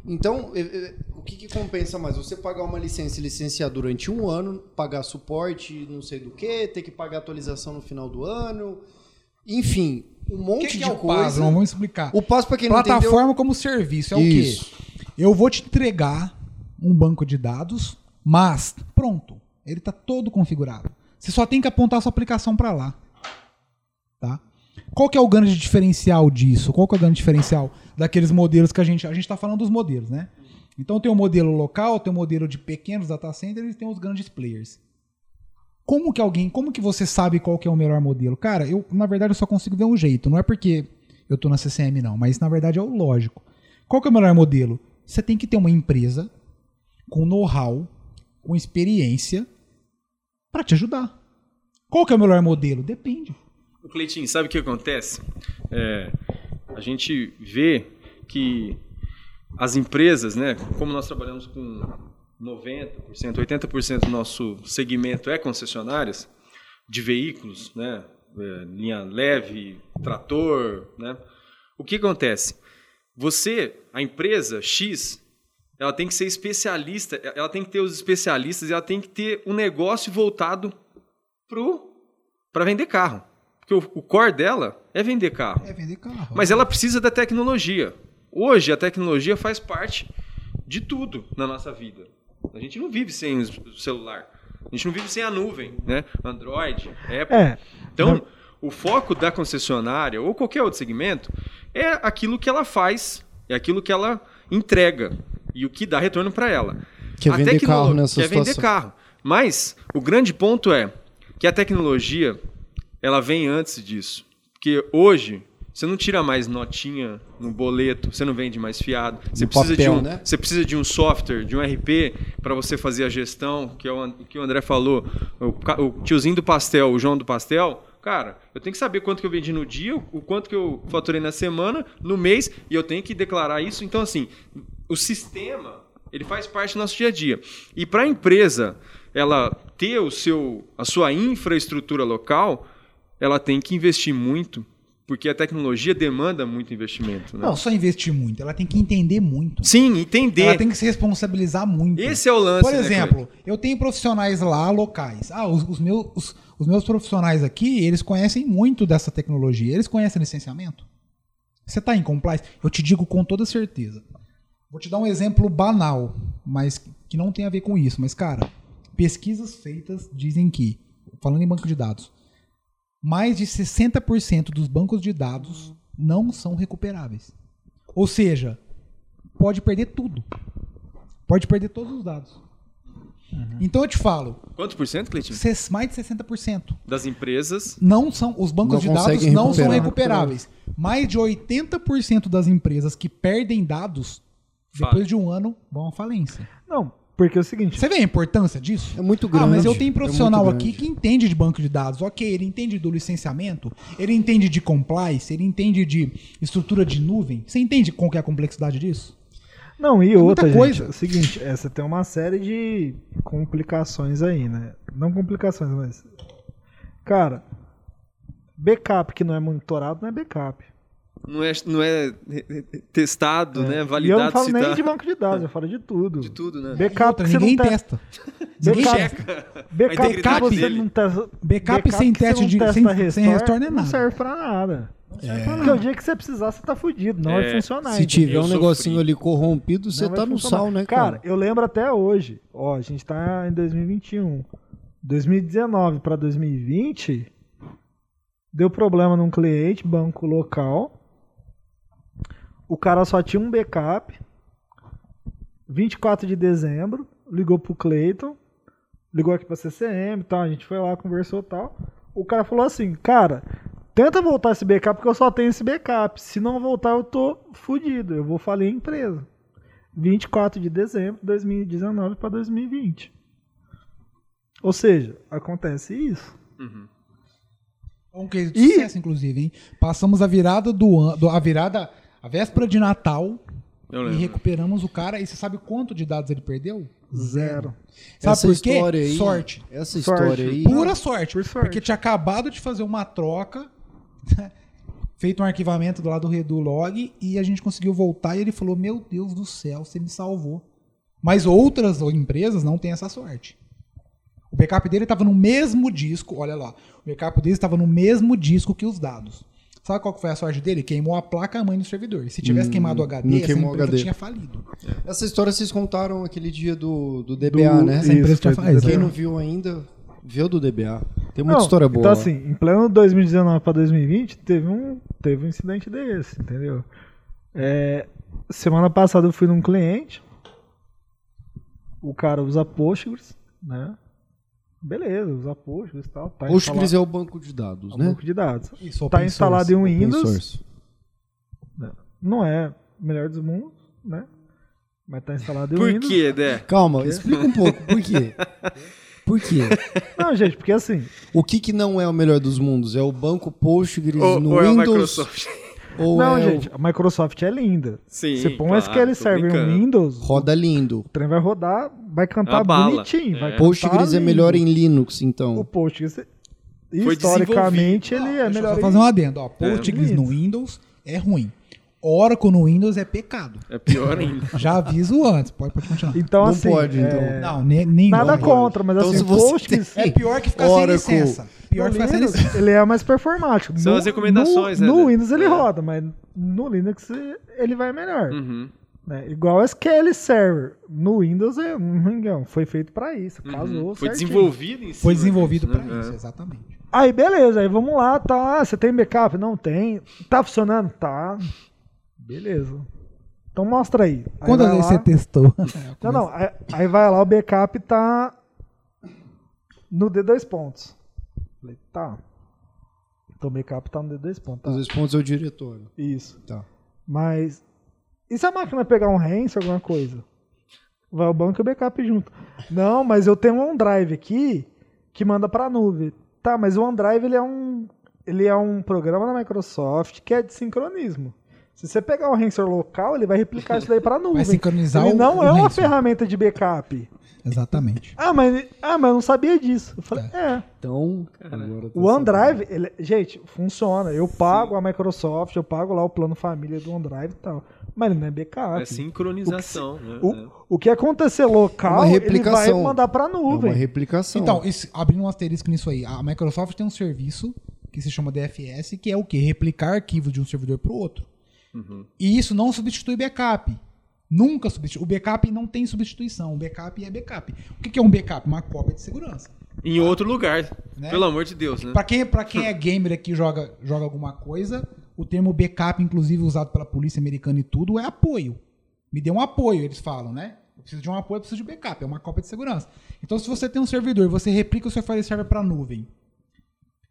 Então, é, é, o que, que compensa mais? Você pagar uma licença e licenciar durante um ano, pagar suporte, não sei do que, ter que pagar atualização no final do ano. Enfim, um O monte que, que de é o coisa. PAS? Vamos explicar. O PAS, para quem não entendeu... Plataforma como serviço é o Isso. quê? Eu vou te entregar um banco de dados, mas pronto, ele está todo configurado. Você só tem que apontar sua aplicação para lá. Tá? Qual que é o grande diferencial disso? Qual que é o grande diferencial daqueles modelos que a gente a gente está falando dos modelos, né? Então tem o modelo local, tem o modelo de pequenos data centers e tem os grandes players. Como que alguém, como que você sabe qual que é o melhor modelo? Cara, eu na verdade eu só consigo ver um jeito, não é porque eu tô na CCM não, mas na verdade é o lógico. Qual que é o melhor modelo? Você tem que ter uma empresa com know-how, com experiência para te ajudar. Qual que é o melhor modelo? Depende. O Cleitinho, sabe o que acontece? É, a gente vê que as empresas, né, como nós trabalhamos com 90%, 80% do nosso segmento é concessionárias de veículos, né, é, linha leve, trator, né, o que acontece? Você, a empresa X, ela tem que ser especialista, ela tem que ter os especialistas, ela tem que ter um negócio voltado para vender carro. Porque o, o core dela é vender carro. É vender carro. Mas ela precisa da tecnologia. Hoje, a tecnologia faz parte de tudo na nossa vida. A gente não vive sem o celular. A gente não vive sem a nuvem, né? Android, Apple. É. Então, Não. o foco da concessionária ou qualquer outro segmento é aquilo que ela faz, é aquilo que ela entrega e o que dá retorno para ela. Que A vender carro nessa que é vender situação. carro. Mas o grande ponto é que a tecnologia ela vem antes disso. Porque hoje você não tira mais notinha no boleto, você não vende mais fiado. Você No precisa de papel, um, né? você precisa de um software, de um RP para você fazer a gestão, que é o que o André falou, o, o tiozinho do pastel, o João do pastel. Cara, eu tenho que saber quanto que eu vendi no dia, o o quanto que eu faturei na semana, no mês, e eu tenho que declarar isso. Então, assim, o sistema, ele faz parte do nosso dia a dia. E para a empresa, ela ter o seu, a sua infraestrutura local, ela tem que investir muito, porque a tecnologia demanda muito investimento. Né? Não só investir muito, ela tem que entender muito. Sim, entender. Ela tem que se responsabilizar muito. Esse é o lance. Por né, exemplo, eu tenho profissionais lá locais. Ah, os, os meus, os, os meus profissionais aqui, eles conhecem muito dessa tecnologia. Eles conhecem licenciamento? Você está em compliance? Eu te digo com toda certeza. Vou te dar um exemplo banal, mas que não tem a ver com isso. Mas, cara, pesquisas feitas dizem que, falando em banco de dados, mais de 60% dos bancos de dados não são recuperáveis. Ou seja, pode perder tudo. Pode perder todos os dados. Então eu te falo, Quanto por cento, Cleitinho? mais de 60% Das empresas. não são os bancos de dados não são recuperáveis. Mais de 80% das empresas que perdem dados depois Fala. de um ano vão à falência. Não, porque é o seguinte. Você vê a importância disso? É muito Ah, grande. mas eu tenho é profissional muito aqui que entende de banco de dados. Ok, ele entende do licenciamento, ele entende de compliance, ele entende de estrutura de nuvem. Você entende qual que é a complexidade disso? Não, e É outra, gente, coisa. é o seguinte, é, você tem uma série de complicações aí, né? Não complicações, mas. Cara, backup que não é monitorado não é backup. Não é, não é testado, né? e eu Validado não falo se nem tá- de banco de dados, eu falo de tudo. de tudo, né? Backup Outra, ninguém não te- testa. Ninguém Backup, testa. backup integridade você dele. não testa. Backup sem que você teste não de- sem- sem restore, restore é Não nada. serve pra nada. Porque o dia que você precisar, você tá fudido. Não É, vai funcionar. Se tiver Eu um negocinho ali corrompido, você Não tá no funcionar. sal, né, Cara, cara? eu lembro até hoje. Ó, a gente tá em 2021. 2019 para 2020 deu problema num cliente, banco local. O cara só tinha um backup. 24 de dezembro, ligou pro Cleiton, ligou aqui pra CCM e tal, a gente foi lá, conversou e tal. O cara falou assim, cara, tenta voltar esse backup porque eu só tenho esse backup. Se não voltar, eu tô fudido, eu vou falir a empresa. 24 de dezembro de 2019 para 2020. Ou seja, acontece isso. Um case de E- sucesso, inclusive, hein? Passamos a virada do ano, a virada, a véspera de Natal e recuperamos o cara. E você sabe quanto de dados ele perdeu? Zero. Sabe Essa por quê? história aí, Sorte. Essa Sorte. história aí. Pura sorte, por sorte. Porque tinha acabado de fazer uma troca, feito um arquivamento do lado do Redu Log, e a gente conseguiu voltar e ele falou: Meu Deus do céu, você me salvou. Mas outras empresas não têm essa sorte. O backup dele estava no mesmo disco, olha lá. O backup dele estava no mesmo disco que os dados. Sabe qual que foi a sorte dele? Queimou a placa mãe do servidor. Se tivesse queimado o HD, não essa empresa HD. tinha falido. Essa história vocês contaram aquele dia do, do DBA, Do- né? Essa empresa Isso, tinha falido. Quem não viu ainda, viu do DBA. Tem muita Não, história boa. Então, lá. assim, em pleno 2019 para 2020, teve um, teve um incidente desse, entendeu? É, semana passada eu fui num cliente, o cara usa Postgres, né? Beleza, usa Postgres e tal. Tá Postgres instalado- é o banco de dados, é um né? banco de dados. Isso, Tá open instalado source. em um Windows, source. não é o melhor dos mundos, né? Mas tá instalado em Por Windows. quê, Dé? Calma, explica um pouco. Por quê? Por quê? Não, gente, porque assim, O que, que não é o melhor dos mundos? É o banco Postgres Ou, no ou é a Windows? Microsoft? Ou não, é gente, a Microsoft é linda. Sim, Você põe um claro, SQL Server em brincando. Windows, o roda lindo? o trem vai rodar, vai cantar bonitinho. É. Vai cantar Postgres é melhor em Linux, O então. Postgres, Foi historicamente, ele é Deixa eu melhor só fazer um adendo. Ó, Postgres Linux. no Windows é ruim. Oracle no Windows é pecado. É pior ainda. Já aviso antes. Pode, pode continuar. Então, Não assim, pode, é, então. Não, ne- nem Nada Oracle. contra, mas Então, assim, se o você Postgres É pior que ficar Oracle. sem licença. Pior no que sem Linux, ele é mais performático. São No- as recomendações, no, né, No Dé? Windows ele É. roda, mas no Linux ele vai melhor. Uhum. né? Igual o SQL Server. No Windows é um. Foi feito pra isso. uhum. Casou Foi certinho. desenvolvido em Foi cima desenvolvido pra né? isso, É. exatamente. Aí, beleza. Aí vamos lá, tá. Ah, você tem backup? Não tem. Tá funcionando? Tá. Beleza. Então mostra aí. aí Quantas vezes lá. você testou? Não, não. Aí, aí vai lá, o backup tá no D2 pontos. Falei, tá. Então o backup tá no D2 pontos. Tá. Os dois pontos é o diretório. Isso. Tá. Mas. E se a máquina pegar um ransom, alguma coisa? Vai o banco e o backup junto. Não, mas eu tenho um OneDrive aqui que manda pra nuvem. Tá, mas o OneDrive ele é um. Ele é um programa da Microsoft que é de sincronismo. Se você pegar um ransom local, ele vai replicar isso daí pra nuvem. Vai sincronizar ele o- não o é uma ferramenta de backup. Exatamente. Ah, mas, ah, mas eu não sabia disso. Eu falei, é. Então, agora tá O OneDrive, ele- gente, funciona. Eu pago a Microsoft, eu pago lá o plano família do OneDrive e tal. Mas ele não é backup. É sincronização, né? É. O, o que acontecer local, ele vai mandar pra É nuvem. uma replicação. Então, esse- abrindo um asterisco nisso aí, a Microsoft tem um serviço que se chama DFS, que é o quê? Replicar arquivos de um servidor para o outro. E isso não substitui backup. Nunca substitui. O backup não tem substituição. O backup é backup. O que é um backup? Uma cópia de segurança. Em outro lugar. Né? Pelo amor de Deus, né? Pra quem, pra quem é gamer aqui e joga, joga alguma coisa, o termo backup, inclusive usado pela polícia americana e tudo, é apoio. Me dê um apoio, eles falam, né? Eu preciso de um apoio, eu preciso de backup, é uma cópia de segurança. Então, se você tem um servidor você replica o seu file server para nuvem,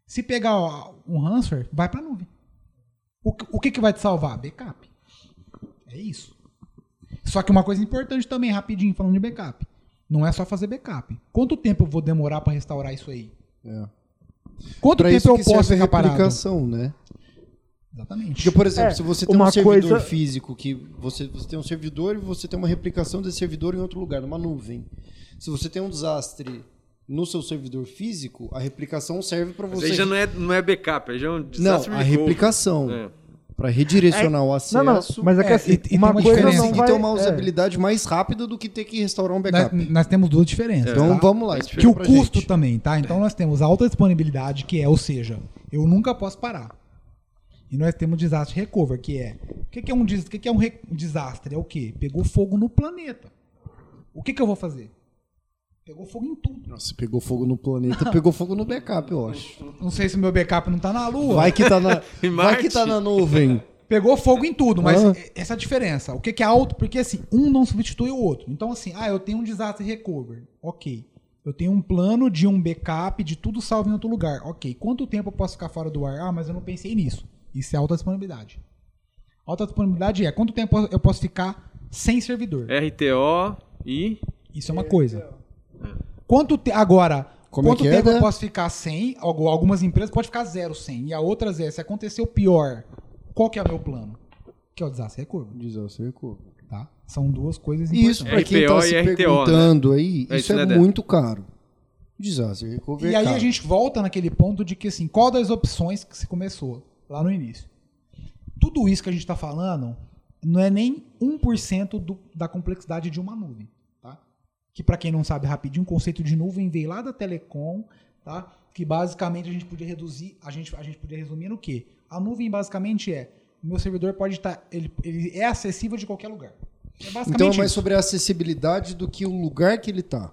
se pegar ó, um ransomware, vai para nuvem. O, que- o que, que vai te salvar? Backup. É isso. Só que uma coisa importante também, rapidinho, falando de backup. Não é só fazer backup. Quanto tempo eu vou demorar para restaurar isso aí? É. Quanto Pra tempo isso eu que posso ficar parado? replicação, né? Exatamente. Porque, por exemplo, É, se você tem uma um servidor coisa- físico, que você, você tem um servidor e você tem uma replicação desse servidor em outro lugar, numa nuvem. Se você tem um desastre no seu servidor físico, a replicação serve para você. aí já não é, não é backup, aí já é um Não, a replicação. É. Para redirecionar o acesso. Não, não, mas é que É, assim, e- e tem uma uma coisa diferença. não e vai... ter uma é. usabilidade mais rápida do que ter que restaurar um Nós, backup. nós temos duas diferenças. Então tá? vamos lá, Que o custo gente. também, tá? Então nós temos a alta disponibilidade, que é, ou seja, eu nunca posso parar. E nós temos desastre recover, que é. O que, que é um, que, é um um desastre? É o quê? Pegou fogo no planeta. O que, que eu vou fazer? Pegou fogo em tudo. Nossa, pegou fogo no planeta, pegou fogo no backup, eu acho. Não sei se o meu backup não tá na lua. Vai que tá na, vai que tá na nuvem. Pegou fogo em tudo, mas Ah. essa é a diferença. O que, que é alto? Porque assim, um não substitui o outro. Então, assim, ah, eu tenho um desastre recover. Ok. Eu tenho um plano de um backup de tudo salvo em outro lugar. Ok. Quanto tempo eu posso ficar fora do ar? Ah, mas eu não pensei nisso. Isso é alta disponibilidade. Alta disponibilidade é quanto tempo eu posso ficar sem servidor. RTO e. Isso é uma coisa. Quanto te... Agora, Como é quanto é, tempo eu né? posso ficar sem? Algu- Algumas empresas podem ficar zero sem. E a outras é, se acontecer o pior, qual que é o meu plano? Que é o desastre recover. Desastre recover. Tá? São duas coisas E isso, importantes. pra quem tá RPO se RTO, perguntando aí, É, isso isso é não é muito caro. Desastre recover E é aí caro. a gente volta naquele ponto de que, assim, qual das opções que se começou lá no início? Tudo isso que a gente está falando não é nem 1% do, da complexidade de uma nuvem. Tá? Que, para quem não sabe rapidinho, o conceito de nuvem veio lá da Telecom, tá? que basicamente a gente podia reduzir, a gente, a gente podia resumir no quê? A nuvem basicamente é, o meu servidor pode estar, ele, ele é acessível de qualquer lugar. É basicamente Então é mais isso. sobre a acessibilidade do que o lugar que ele tá.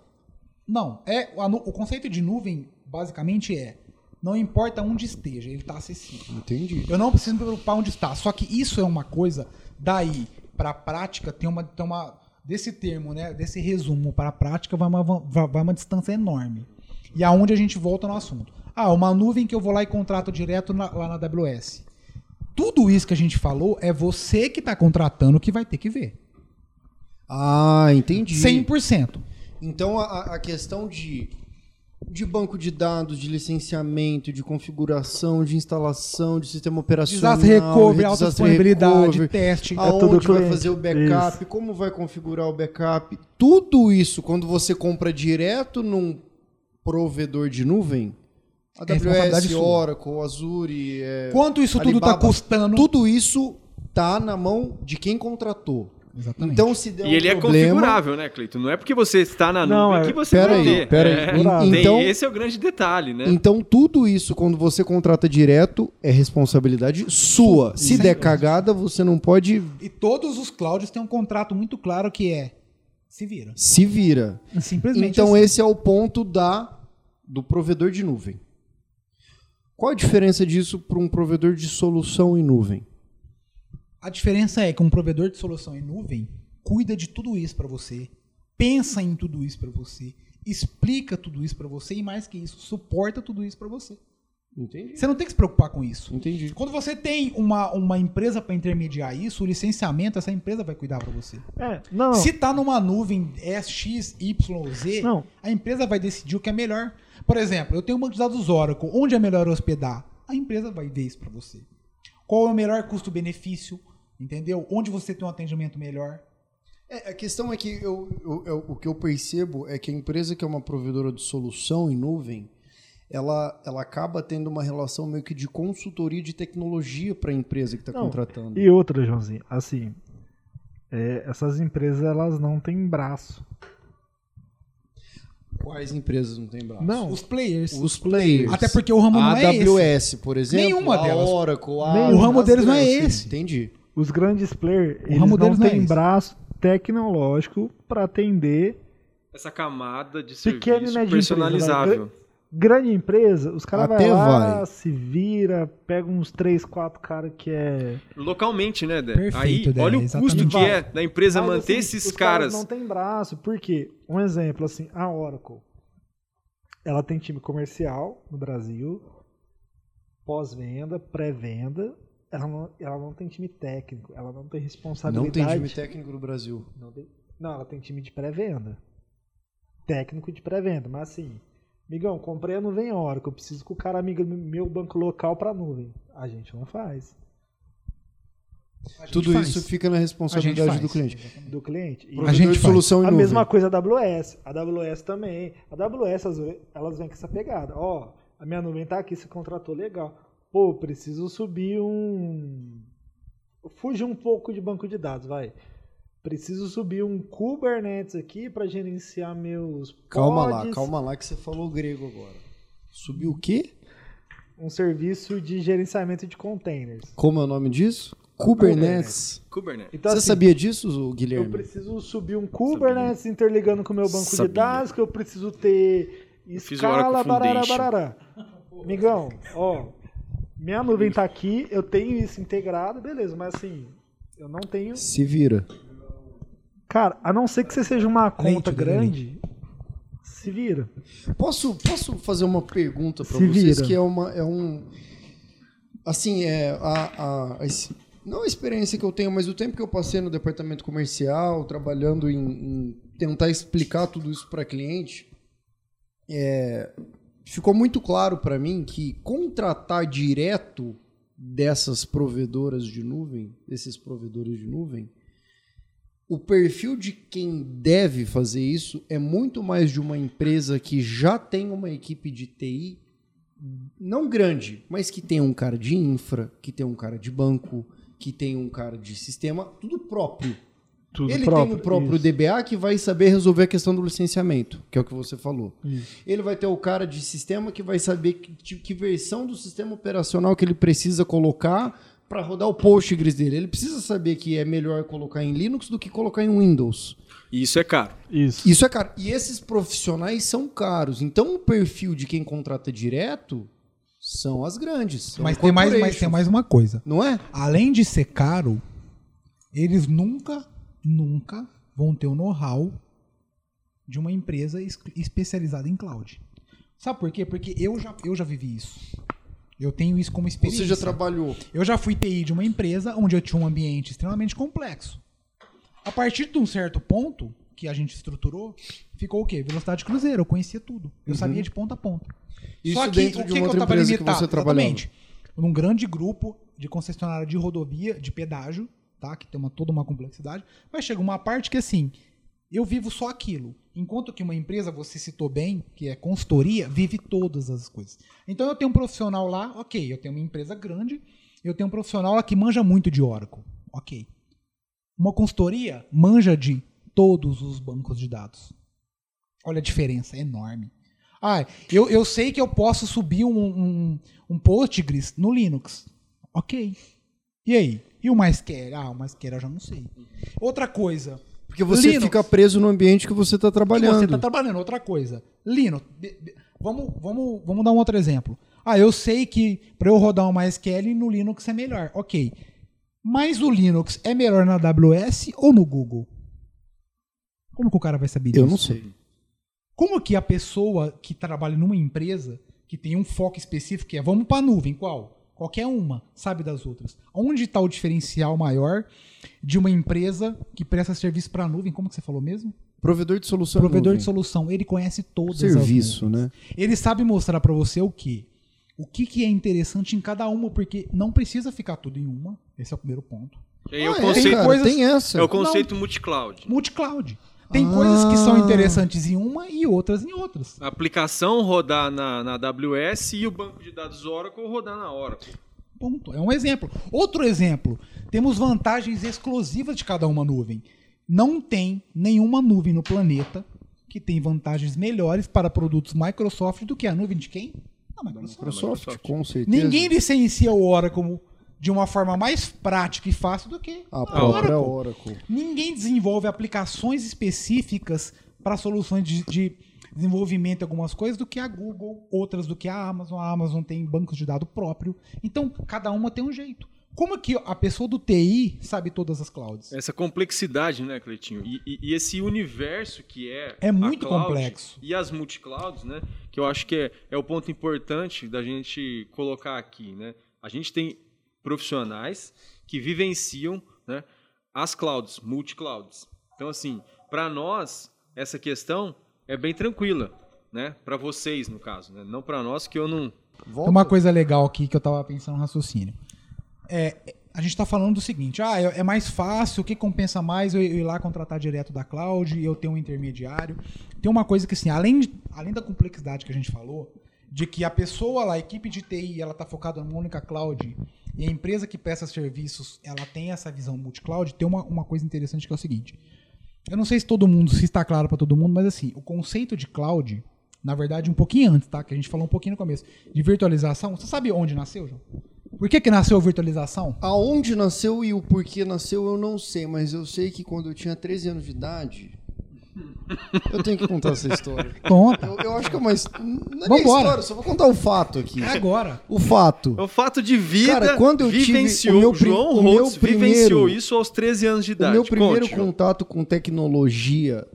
Não, é a o conceito de nuvem basicamente é não importa onde esteja, ele está acessível. Entendi. Eu não preciso me preocupar onde está. Só que isso é uma coisa daí para a prática tem uma, tem uma desse termo, né, desse resumo para a prática vai uma, vai uma distância enorme. E aonde a gente volta no assunto. Ah, uma nuvem que eu vou lá e contrato direto na- lá na AWS. Tudo isso que a gente falou é você que está contratando que vai ter que ver. Ah, entendi. 100%. Então a, a questão de, de banco de dados, de licenciamento, de configuração, de instalação, de sistema operacional, Desastre recovery, de alta disponibilidade, teste. aonde tudo vai cliente. fazer o backup, como vai configurar o backup, tudo isso quando você compra direto num provedor de nuvem, É AWS. Oracle, Azure, é, Quanto isso tudo está custando? tudo isso tá na mão de quem contratou. Exatamente. Então se der E um ele é problema, configurável, né, Cleiton? Não é porque você está na Não, nuvem é- que você Pera vai aí, ter. pera É, aí. tem- Então- esse é o grande detalhe, né? Então, tudo isso, quando você contrata direto, é responsabilidade sua. Se der cagada, você não pode. E todos os clouds têm um contrato muito claro que é se vira. Se vira. Simplesmente Então, assim. esse é o ponto da do provedor de nuvem. Qual a diferença disso para um provedor de solução em nuvem? A diferença é que um provedor de solução em nuvem cuida de tudo isso para você, pensa em tudo isso para você, explica tudo isso para você e mais que isso, suporta tudo isso para você. Entendi. Você não tem que se preocupar com isso. Entendi. Quando você tem uma, uma empresa para intermediar isso, o licenciamento, essa empresa vai cuidar para você. É, não, Se tá numa nuvem X, Y, Z, Não. a empresa vai decidir o que é melhor. Por exemplo, eu tenho um banco de dados Oracle, onde é melhor hospedar? A empresa vai ver isso para você. Qual é o melhor custo-benefício? Entendeu? Onde você tem um atendimento melhor? É, a questão é que eu, eu- eu- o que eu percebo é que a empresa que é uma provedora de solução em nuvem, ela, ela acaba tendo uma relação meio que de consultoria de tecnologia para a empresa que está contratando. E outra, Joãozinho, assim, é, essas empresas elas não têm braço. Quais empresas não têm braço? Não. Os players. Os players. Até porque o ramo a não é esse. AWS, por exemplo. Nenhuma a delas. Oracle, a Nenhum. O ramo deles não é esse. Entendi. Os grandes players, eles ramo não deles não é têm esse. braço tecnológico para atender Essa camada de Pequeno e serviço personalizável. empresa, Grande empresa, os caras vai lá, vai. se vira, pega uns 3, 4 caras que é. Localmente, né, Dé? Perfeito, Aí, Dé, olha o exatamente. custo que é da empresa Mas, manter assim, esses os caras. não tem braço, por quê? Um exemplo, assim, a Oracle. Ela tem time comercial no Brasil, pós-venda, pré-venda. Ela não, ela não tem time técnico, ela não tem Não responsabilidade. tem time técnico no Brasil. Não, tem- não, ela tem time de pré-venda. Técnico de pré-venda, mas assim, migão, comprei a nuvem Oracle, eu preciso que o cara migra meu banco local para nuvem. A gente não faz. A gente Tudo faz. isso fica na A responsabilidade do cliente. Do cliente. E Provedor gente solução a mesma coisa a AWS. A AWS também. A AWS, elas, elas vêm com essa pegada. Ó, a minha nuvem tá aqui, você contratou legal. Pô, preciso subir um. Fuja um pouco de banco de dados, vai. Preciso subir um Kubernetes aqui para gerenciar meus Calma lá, calma lá que você falou grego agora. Subiu o quê? um serviço de gerenciamento de containers. Como é o nome disso? Kubernetes. Kubernetes. Então, Você assim, sabia disso, eu Guilherme? preciso subir um Kubernetes interligando com o meu banco Sabia. de dados, que eu preciso ter escala, barará, barará. Migão, ó, minha nuvem tá aqui, eu tenho isso integrado, beleza, mas assim, eu não tenho... Se vira. Cara, a não ser que você seja uma conta Leite, grande, se vira. Posso, posso fazer uma pergunta para Se vocês vira. que é uma é um assim é a, a- a não a experiência que eu tenho, mas o tempo que eu passei no departamento comercial trabalhando em, em tentar explicar tudo isso para cliente, é, ficou muito claro para mim que contratar direto dessas provedoras de nuvem, desses provedores de nuvem, o perfil de quem deve fazer isso é muito mais de uma empresa que já tem uma equipe de TI não grande, mas que tem um cara de infra, que tem um cara de banco, que tem um cara de sistema, tudo próprio. Tudo Ele próprio, tem o próprio isso. DBA que vai saber resolver a questão do licenciamento, que é o que você falou. Isso. Ele vai ter o cara de sistema que vai saber que, que versão do sistema operacional que ele precisa colocar para rodar o Postgres dele. Ele precisa saber que é melhor colocar em Linux do que colocar em Windows. Isso é caro. Isso. Isso é caro. E esses profissionais são caros. Então o perfil de quem contrata direto são as grandes. são Mas tem, mais, mas tem mais uma coisa. Não é? Além de ser caro, eles nunca, nunca vão ter o know-how de uma empresa es- especializada em cloud. Sabe por quê? Porque eu já, eu já vivi isso. Eu tenho isso como experiência. Você já trabalhou. Eu já fui TI de uma empresa onde eu tinha um ambiente extremamente complexo. A partir de um certo ponto que a gente estruturou, ficou o quê? Velocidade cruzeiro. Eu conhecia tudo. Eu sabia de ponta a ponta. Uhum. Isso Só que dentro o de que, que uma eu que limitado? você trabalhava. Exatamente. Num grande grupo de concessionária de rodovia, de pedágio, tá? Que tem uma, toda uma complexidade. Mas chega uma parte que assim, eu vivo só aquilo. Enquanto que uma empresa, você citou bem, que é consultoria, vive todas as coisas. Então eu tenho um profissional lá, ok, eu tenho uma empresa grande, eu tenho um profissional lá que manja muito de Oracle, ok. Uma consultoria manja de todos os bancos de dados. Olha a diferença, é enorme. Ah, eu, eu sei que eu posso subir um, um, um Postgres no Linux. Ok. E aí? E o MySQL? Ah, o MySQL eu já não sei. Outra coisa, Porque você Linux. fica preso no ambiente que você está que trabalhando. você está trabalhando. Outra coisa. Linux. Vamos, vamos, vamos dar um outro exemplo. Ah, eu sei que para eu rodar um MySQL no Linux é melhor. Ok. Mas o Linux é melhor na AWS ou no Google? Como que o cara vai saber disso? Eu não sei. Como que a pessoa que trabalha numa empresa que tem um foco específico, que é vamos para a nuvem, qual? Qualquer uma, sabe das outras. Onde está o diferencial maior de uma empresa que presta serviço para a nuvem? Como que você falou mesmo? Provedor de solução. Provedor nuvem. de solução, ele conhece todas as Serviço, nuvens. né? Ele sabe mostrar para você o quê? O que, que é interessante em cada uma, porque não precisa ficar tudo em uma. Esse é o primeiro ponto. E aí é o Ah, conceito, cara, coisas- tem essa. é o conceito multi-cloud. Multicloud. Tem Ah. coisas que são interessantes em uma e outras em outras. A aplicação rodar na, na AWS e o banco de dados Oracle rodar na Oracle. Ponto. É um exemplo. Outro exemplo. Temos vantagens exclusivas de cada uma nuvem. Não tem nenhuma nuvem no planeta que tem vantagens melhores para produtos Microsoft do que a nuvem de quem? Da Microsoft. Microsoft, com certeza. Ninguém licencia o Oracle de uma forma mais prática e fácil do que A a própria Oracle. Oracle. Ninguém desenvolve aplicações específicas para soluções de, de desenvolvimento em algumas coisas do que a Google, outras do que a Amazon. A Amazon tem bancos de dados próprio. Então, cada uma tem um jeito. Como que a pessoa do TI sabe todas as clouds? Essa complexidade, né, Cleitinho? E, e- e esse universo que é. É a muito cloud complexo. E as multiclouds, né? Que eu acho que é, é o ponto importante da gente colocar aqui, né? A gente tem profissionais que vivenciam né, as clouds, multiclouds. Então, assim, para nós, essa questão é bem tranquila, né? Para vocês, no caso, né? Não para nós, que eu não. Volta. Tem uma coisa legal aqui que eu tava pensando no raciocínio. É, a gente tá falando do seguinte: ah, é é mais fácil, o que compensa mais eu ir lá contratar direto da cloud e eu ter um intermediário. Tem uma coisa que, assim, além, de- além da complexidade que a gente falou, de que a pessoa lá, a equipe de TI, ela tá focada numa única cloud e a empresa que presta serviços, ela tem essa visão multi-cloud, tem uma, uma coisa interessante que é o seguinte. Eu não sei se todo mundo, se está claro para todo mundo, mas assim, o conceito de cloud, na verdade, um pouquinho antes, tá? Que a gente falou um pouquinho no começo, de virtualização. Você sabe onde nasceu, João? Por que que nasceu a virtualização? Aonde nasceu e o porquê nasceu eu não sei, mas eu sei que quando eu tinha 13 anos de idade. Eu tenho que contar essa história. Conta. Eu, eu acho que é uma. Não é Vambora. história, só vou contar o fato aqui. É agora. O fato. É o fato de vida Cara, quando eu tive vivenciou. o meu prim- João o meu primeiro- vivenciou isso aos 13 anos de O idade. meu primeiro Conte, contato com tecnologia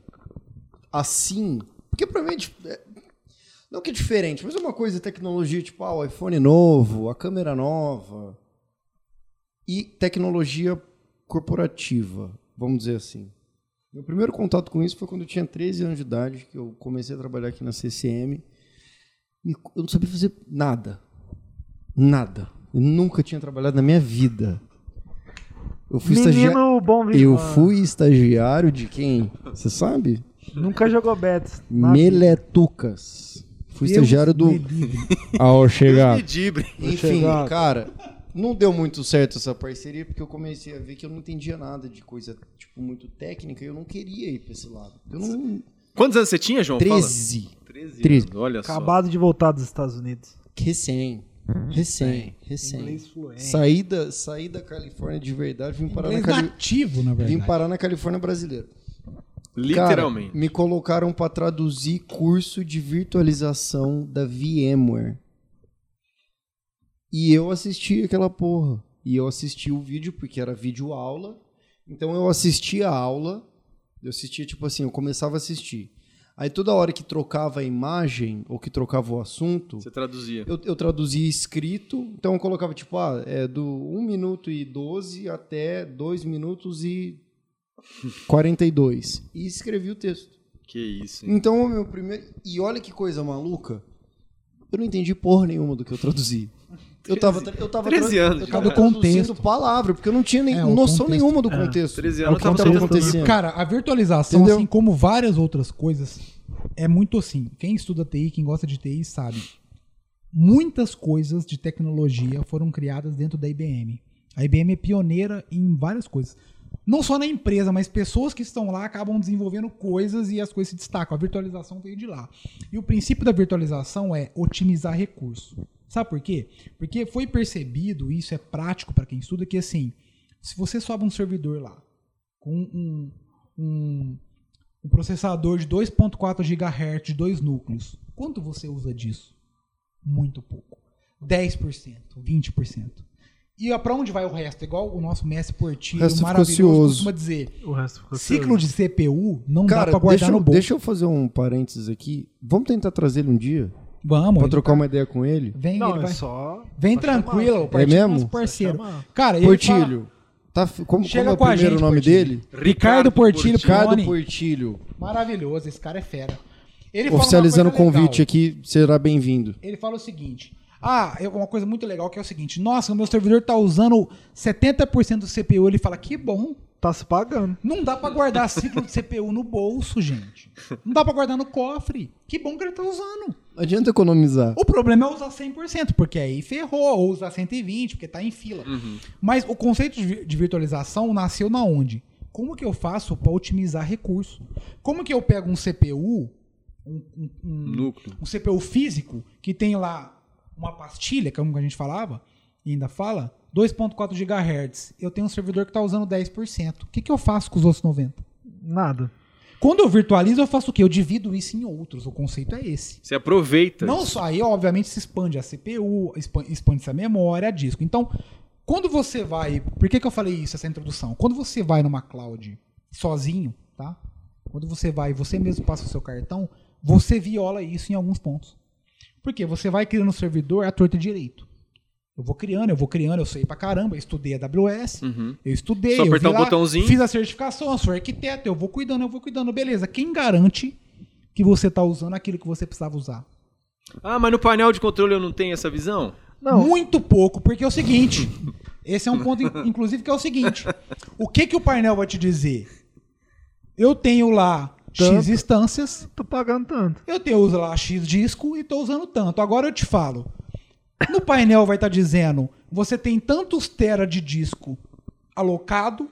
assim. Porque pra mim é é. Não que é diferente, mas é uma coisa tecnologia, tipo, ah, o iPhone novo, a câmera nova. E tecnologia corporativa, vamos dizer assim. Meu primeiro contato com isso foi quando eu tinha 13 anos de idade, que eu comecei a trabalhar aqui na CCM. E eu não sabia fazer nada. Nada. Eu nunca tinha trabalhado na minha vida. Eu fui estagiário. Menino bom vivo. Eu fui estagiário de quem? Você sabe? Nunca jogou Betis. Meletucas. Fui Deus estagiário do. Ao chegar. Enfim, cara, não deu muito certo essa parceria porque eu comecei a ver que eu não entendia nada de coisa, tipo, muito técnica e eu não queria ir pra esse lado. Eu não. Quantos anos você tinha, João? Fala. 13. 13. Treze. anos, Olha só. Acabado de voltar dos Estados Unidos. Recém. Recém. Recém. Inglês fluente. Saí da, saí da Califórnia de verdade, vim parar, na, Inglês Cali... nativo, na vim verdade. parar na Califórnia brasileira. Literalmente. Cara, me colocaram pra traduzir curso de virtualização da VMware. E eu assisti aquela porra. E eu assisti o vídeo porque era vídeo aula. Então eu assistia a aula. Eu assistia tipo assim, eu começava a assistir. Aí toda hora que trocava a imagem ou que trocava o assunto, Você traduzia. eu, eu traduzia escrito, então eu colocava tipo, ah, é do 1 minuto e 12 até 2 minutos e 42. E escrevi o texto. Que isso, hein? Então, o meu primeiro. E olha que coisa maluca. Eu não entendi porra nenhuma do que eu traduzi. Eu tava, eu tava, 13 tra- anos eu tava contexto. palavra, porque eu não tinha nem É, noção contexto. nenhuma do É. contexto. 13 É anos o que tava acontecendo. Cara, a virtualização, Entendeu? assim como várias outras coisas, é muito assim. Quem estuda TI, quem gosta de TI, sabe. Muitas coisas de tecnologia foram criadas dentro da IBM. A IBM é pioneira em várias coisas. Não só na empresa, mas pessoas que estão lá acabam desenvolvendo coisas e as coisas se destacam. A virtualização veio de lá. E o princípio da virtualização é otimizar recurso. Sabe por quê? Porque foi percebido, e isso é prático para quem estuda, que assim, se você sobe um servidor lá com um, um, um processador de 2.4 GHz de dois núcleos, quanto você usa disso? Muito pouco. 10%, 20%. E para onde vai o resto? Igual o nosso mestre Portillo, O resto maravilhoso, costuma dizer. O resto ficou Ciclo de CPU não dá Cara, pra guardar deixa, no eu, bolso. deixa eu fazer um parênteses aqui. Vamos tentar trazer ele um dia? Vamos, ele trocar uma ideia com ele? vem, Não, ele é vai- só. vem tranquilo, o chamar. Portillo mesmo? parceiro. Cara, ele fala- Portilho. Tá, f- como, Chega como é o com primeiro gente, nome Portilho. dele? Ricardo Portilho, Ricardo. Portilho. Maravilhoso, esse cara é fera. Ele Oficializando o coisa legal. convite aqui, será bem-vindo. Ele fala o seguinte: Ah, é uma coisa muito legal que é o seguinte: Nossa, o meu servidor tá usando 70% do CPU. Ele fala: Que bom. Tá se pagando. Não dá pra guardar ciclo de CPU no bolso, gente. Não dá pra guardar no cofre. Que bom que ele tá usando. Não adianta economizar. O problema é usar 100%, porque aí ferrou, ou usar 120, porque tá em fila. Mas o conceito de vi- de virtualização nasceu na onde? Como que eu faço para otimizar recurso? Como que eu pego um CPU, um, um- um- Núcleo. um CPU físico, que tem lá uma pastilha, como a gente falava, e ainda fala, 2.4 GHz. Eu tenho um servidor que está usando 10%. O que, que eu faço com os outros 90%? Nada. Quando eu virtualizo, eu faço o quê? Eu divido isso em outros. O conceito é esse. Você aproveita. Não só aí, obviamente, se expande a CPU, expan- expande-se a memória, a disco. Então, quando você vai. Por que, que eu falei isso, essa introdução? Quando você vai numa cloud sozinho, tá? Quando você vai e você mesmo passa o seu cartão, você viola isso em alguns pontos. Por quê? Você vai criando o servidor à torta e direito. Eu vou criando, eu vou criando, eu sei pra caramba, eu estudei AWS, Uhum. eu estudei, Só eu apertar vi um lá, botãozinho. fiz a certificação, eu sou arquiteto, eu vou cuidando, eu vou cuidando, beleza. Quem garante que você tá usando aquilo que você precisava usar? Ah, mas no painel de controle eu não tenho essa visão? Não. Muito pouco, porque é o seguinte. esse é um ponto, in- inclusive, que é o seguinte. O que, que o painel vai te dizer? Eu tenho lá X Tanto. instâncias, Tô pagando tanto. eu tenho uso lá X disco e tô usando tanto. Agora eu te falo. No painel vai estar dizendo, você tem tantos tera de disco alocado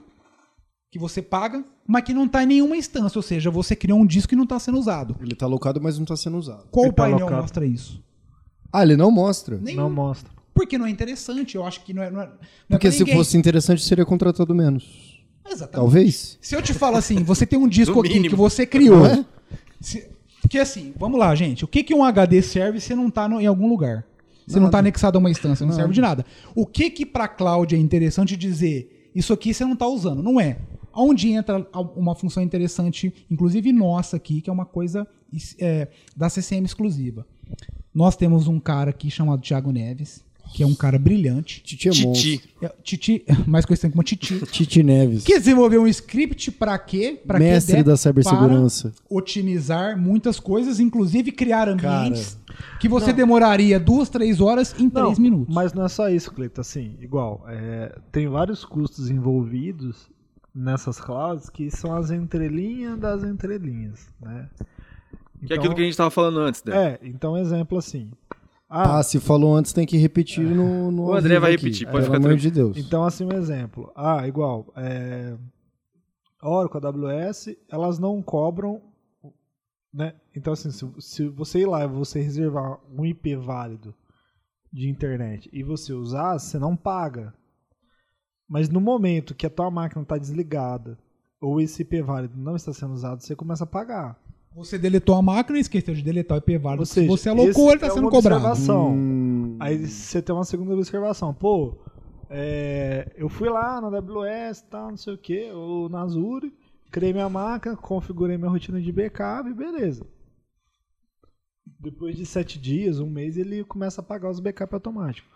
que você paga, mas que não está em nenhuma instância, ou seja, você criou um disco que não está sendo usado. Ele tá alocado, mas não tá sendo usado. Qual Ele tá painel alocado. mostra isso? Ah, ele não mostra. Nenhum. Não mostra. Porque não é interessante, eu acho que não é. Não é, não é Porque pra se ninguém. fosse interessante, seria contratado menos. Exatamente. Talvez. Se eu te falo assim, você tem um disco aqui mínimo. que você criou. Não é? Se- porque assim, vamos lá, gente. O que, que um HD serve se não está em algum lugar? Se não está anexado a uma instância, não serve de nada. O que que para cloud é interessante dizer? Isso aqui você não está usando, não é? Onde entra uma função interessante, inclusive nossa aqui, que é uma coisa é, da CCM exclusiva. Nós temos um cara aqui chamado Thiago Neves, que é um cara brilhante. Titi é monstro. Titi. É, Titi, mais conhecido como Titi. Titi Neves. Que desenvolveu um script para quê? Pra Mestre quê? da cibersegurança. Para otimizar muitas coisas, inclusive criar ambientes que você demoraria duas, três horas em Não, três minutos. Mas não é só isso, Cleiton. Assim, igual, é, tem vários custos envolvidos nessas clouds que são as entrelinhas das entrelinhas, né? Que é aquilo que a gente tava falando antes, né? É, então exemplo assim. Ah, Ah, se falou antes, tem que repetir no, no O André vai aqui. repetir, pode Pelo ficar amor de Deus. então assim um exemplo. Ah, igual, é, Oracle, AWS, elas não cobram, né? Então assim, se, se você ir lá e você reservar um IP válido de internet e você usar, você não paga. Mas no momento que a tua máquina está desligada ou esse IP válido não está sendo usado, você começa a pagar. Você deletou a máquina e esqueceu de deletar o IP válido. Ou seja, Se você alocou, esse ele está é sendo uma cobrado. observação. Hum, Aí você tem uma segunda observação. Pô, é, eu fui lá na AWS, tal, não sei o que, ou na Azure, criei minha máquina, configurei minha rotina de backup e beleza. Depois de sete dias, um mês, ele começa a apagar os backup automáticos.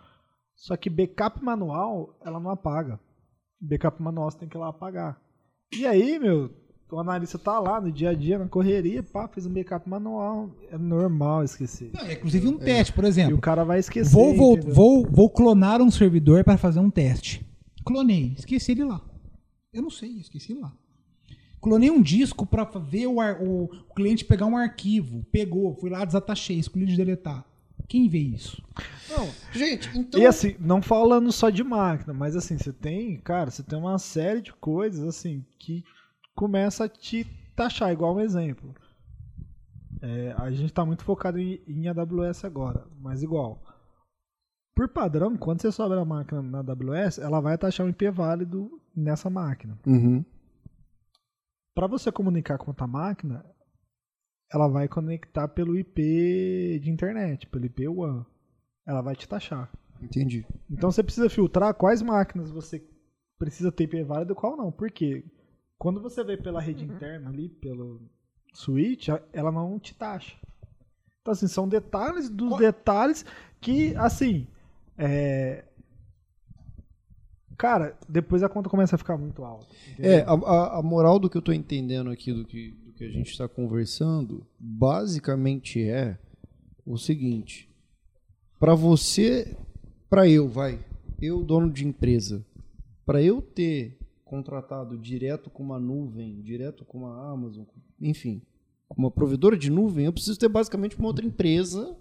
Só que backup manual, ela não apaga. Backup manual você tem que ir lá apagar. E aí, meu, o analista tá lá no dia a dia, na correria, pá, fez um backup manual. É normal esquecer. Não, é inclusive um teste, por E exemplo. o cara vai esquecer. Vou, vou, vou, vou clonar um servidor para fazer um teste. Clonei, esqueci ele lá. Eu não sei, esqueci ele lá. Clonei um disco para ver o, ar- o- o cliente pegar um arquivo. Pegou, fui lá, desatachei, escolhi de deletar. Quem vê isso? Não, Gente, então. E assim, não falando só de máquina, mas assim, você tem, cara, você tem uma série de coisas assim que começa a te taxar, igual um exemplo. É, a gente está muito focado em, em AWS agora, mas igual. Por padrão, quando você sobe a máquina na AWS, ela vai taxar um IP válido nessa máquina. Uhum. Para você comunicar com outra máquina, ela vai conectar pelo IP de internet, pelo IP WAN. Ela vai te taxar. Entendi. Então você precisa filtrar quais máquinas você precisa ter IP válido e qual não. Por quê? Quando você vê pela rede interna ali, pelo switch, ela não te taxa. Então, assim, são detalhes dos detalhes que, assim, é... Cara, depois a conta começa a ficar muito alta. entendeu? É, a, a- a moral do que eu tô entendendo aqui, do que, do que a gente está conversando, basicamente é o seguinte: para você, para eu, vai, eu dono de empresa, para eu ter contratado direto com uma nuvem, direto com uma Amazon, enfim, com uma provedora de nuvem, eu preciso ter basicamente uma outra empresa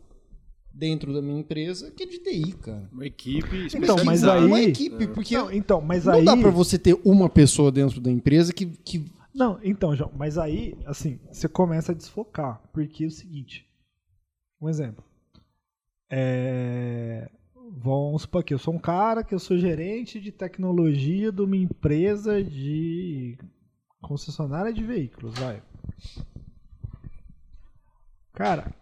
dentro da minha empresa que é de TI, cara. Uma equipe Então, mas aí- uma equipe, porque Não, então, mas não aí... dá para você ter uma pessoa dentro da empresa que, que Não, então, João, mas aí, assim, você começa a desfocar. Porque é o seguinte. Um exemplo. É, Vamos supor que eu sou um cara que eu sou gerente de tecnologia de uma empresa de concessionária de veículos, vai. Cara,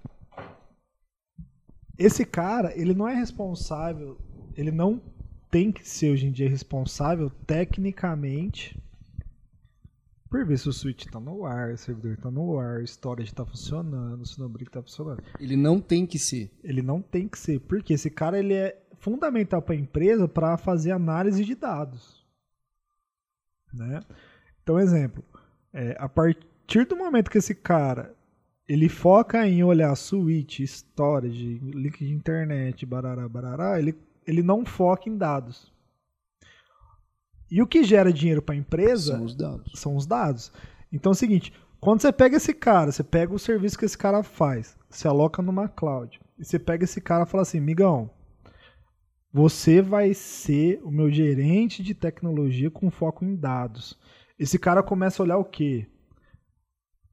esse cara, ele não é responsável, ele não tem que ser hoje em dia responsável tecnicamente por ver se o switch tá no ar, o servidor tá no ar, o storage tá funcionando, o Snowbrick tá funcionando. Ele não tem que ser. Ele não tem que ser, porque esse cara ele é fundamental para a empresa para fazer análise de dados, né? Então, exemplo, é, a partir do momento que esse cara ele foca em olhar switch, storage, link de internet, barará, barará, ele, ele não foca em dados. E o que gera dinheiro para a empresa São os dados. são os dados. Então é o seguinte, quando você pega esse cara, você pega o serviço que esse cara faz, você aloca numa cloud, e você pega esse cara e fala assim, migão, você vai ser o meu gerente de tecnologia com foco em dados. Esse cara começa a olhar o quê?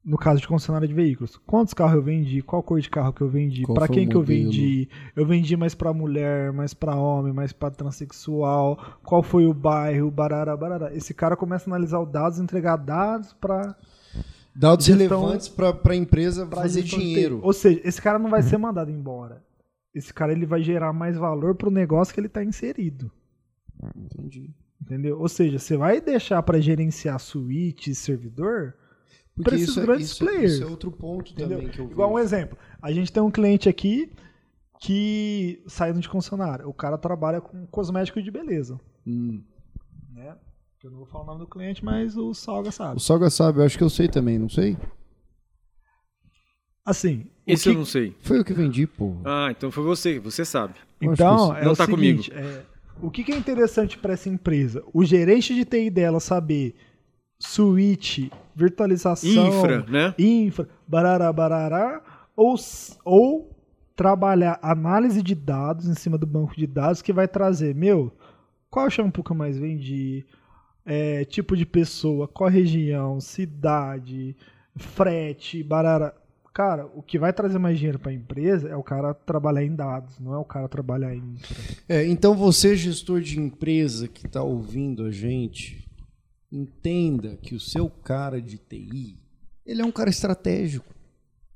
No caso de concessionária de veículos, quantos carros eu vendi, qual cor de carro que eu vendi, para quem que eu vendi, eu vendi mais para mulher, mais para homem, mais para transexual, qual foi o bairro, barará, barará. Esse cara começa a analisar os dados, entregar dados para Dados Gestão- relevantes para a empresa pra fazer dinheiro. Ou seja, esse cara não vai ser mandado embora. Esse cara ele vai gerar mais valor pro negócio que ele está inserido. Entendi. Entendeu? Ou seja, você vai deixar para gerenciar suíte e servidor, Pra esses isso, é- grandes isso, é- players. isso é outro ponto entendeu? também que eu Igual um exemplo. A gente tem um cliente aqui que saindo de concessionária. O cara trabalha com cosmético de beleza, Hum. né? Eu não vou falar o nome do cliente, mas o Salga sabe. O Salga sabe, eu acho que eu sei também, não sei? Assim, o Esse que- eu não sei. Foi eu que vendi, pô. Ah, então foi você, você sabe. Então, é Não o tá seguinte, é, o que, que é interessante para essa empresa? O gerente de TI dela saber switch, virtualização, Infra, né? infra, barará, barará, ou, ou trabalhar análise de dados em cima do banco de dados que vai trazer, meu, qual é o shampoo que eu mais vendi, é, tipo de pessoa, qual região, cidade, frete, barará. Cara, o que vai trazer mais dinheiro para a empresa é o cara trabalhar em dados, não é o cara trabalhar em. É, então você, gestor de empresa que está ouvindo a gente, entenda que o seu cara de TI, ele é um cara estratégico.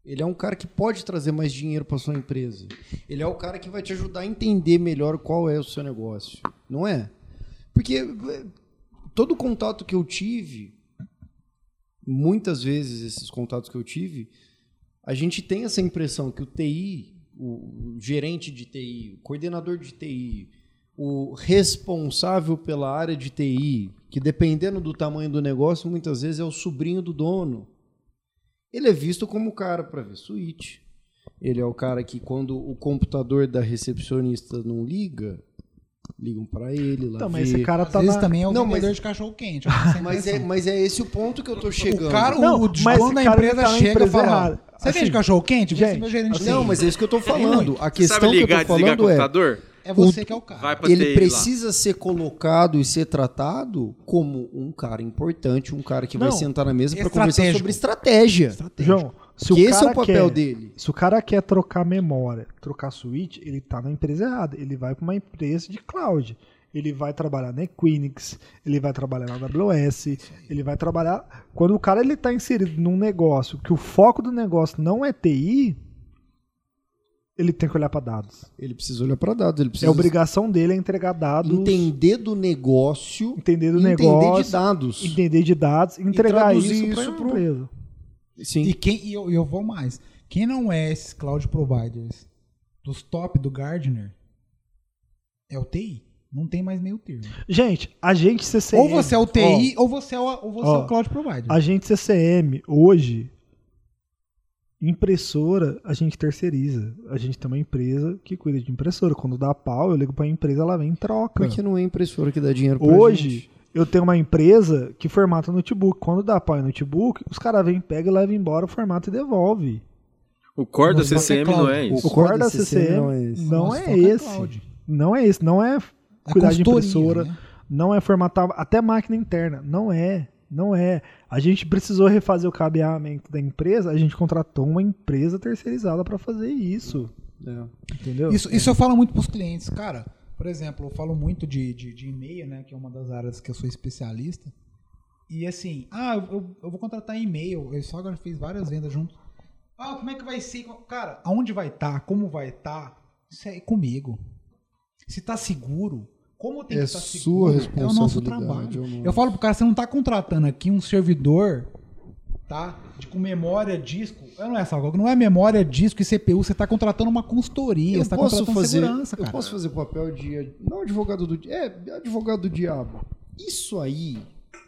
Ele é um cara que pode trazer mais dinheiro para sua empresa. Ele é o cara que vai te ajudar a entender melhor qual é o seu negócio, não é? Porque eh, todo contato que eu tive, muitas vezes esses contatos que eu tive, a gente tem essa impressão que o TI, o, gerente de TI, o coordenador de TI, o responsável pela área de TI, que dependendo do tamanho do negócio, muitas vezes é o sobrinho do dono. Ele é visto como o cara para ver suíte. Ele é o cara que quando o computador da recepcionista não liga, ligam para ele lá Então, mas ver. esse cara Às tá vezes na... também é o Não, vendedor mas- de cachorro quente. Mas é, mas é esse o ponto que eu tô chegando. O cara, Não, o dono da empresa tá chega e fala: errada. Você Assim, vende cachorro quente? Gente, meu gerente assim. Não, mas é isso que eu tô falando. A Você questão sabe ligar e que eu tô desligar falando é computador? É você que é o cara. Vai ele TI lá. precisa ser colocado e ser tratado como um cara importante, um cara que vai Não, sentar na mesa para conversar sobre estratégia. João, se o Que esse é cara o papel quer, dele. Se o cara quer trocar memória, trocar switch, ele tá na empresa errada. Ele vai para uma empresa de cloud. Ele vai trabalhar na Equinix, ele vai trabalhar na AWS, ele vai trabalhar. Quando o cara ele tá inserido num negócio que o foco do negócio não é TI, ele tem que olhar para dados. Ele precisa olhar para dados, ele É precisa obrigação dele é entregar dados, entender do negócio, entender do entender negócio, de dados. entender de dados, entregar isso, isso para pro- empresa. Sim. E quem e eu, e eu vou mais. Quem não é esses cloud providers dos top do Gardner é o TI. Não tem mais meio termo. Gente, a gente CCM, ou você é o ó, TI ou você é o, ou você é ó, o cloud provider. A gente CCM hoje, impressora, a gente terceiriza. A gente tem uma empresa que cuida de impressora. Quando dá pau, eu ligo pra empresa, ela vem e troca. Porque não é impressora que dá dinheiro pra Hoje, gente. eu tenho uma empresa que formata notebook. Quando dá pau em notebook, os caras vêm, pegam e levam embora o formato e devolve. O core da é CCM não é O isso. O core da CCM não é esse. não é esse. Não é esse. Não é cuidar de impressora. né? Não é formatar até máquina interna. Não é. Não é. A gente precisou refazer o cabeamento da empresa, a gente contratou uma empresa terceirizada para fazer isso. É. Entendeu? Isso, isso eu falo muito pros clientes, cara. Por exemplo, eu falo muito de, de, de e-mail, né? Que é uma das áreas que eu sou especialista. E assim, ah, eu, eu- eu vou contratar e-mail. Eu só agora fiz várias vendas junto. Ah, como é que vai ser? Cara, aonde vai estar? Como vai estar? Isso é comigo. Se tá seguro, como tem É que estar sua seguro, é o nosso responsabilidade, trabalho. é o nosso. Eu falo pro cara, você não tá contratando aqui um servidor, tá? De, com memória, disco. É, Não é só, não é memória, disco e CPU, você tá contratando uma consultoria, Eu você tá posso contratando fazer, segurança, eu cara. posso fazer papel de não advogado do é advogado do diabo. Isso aí,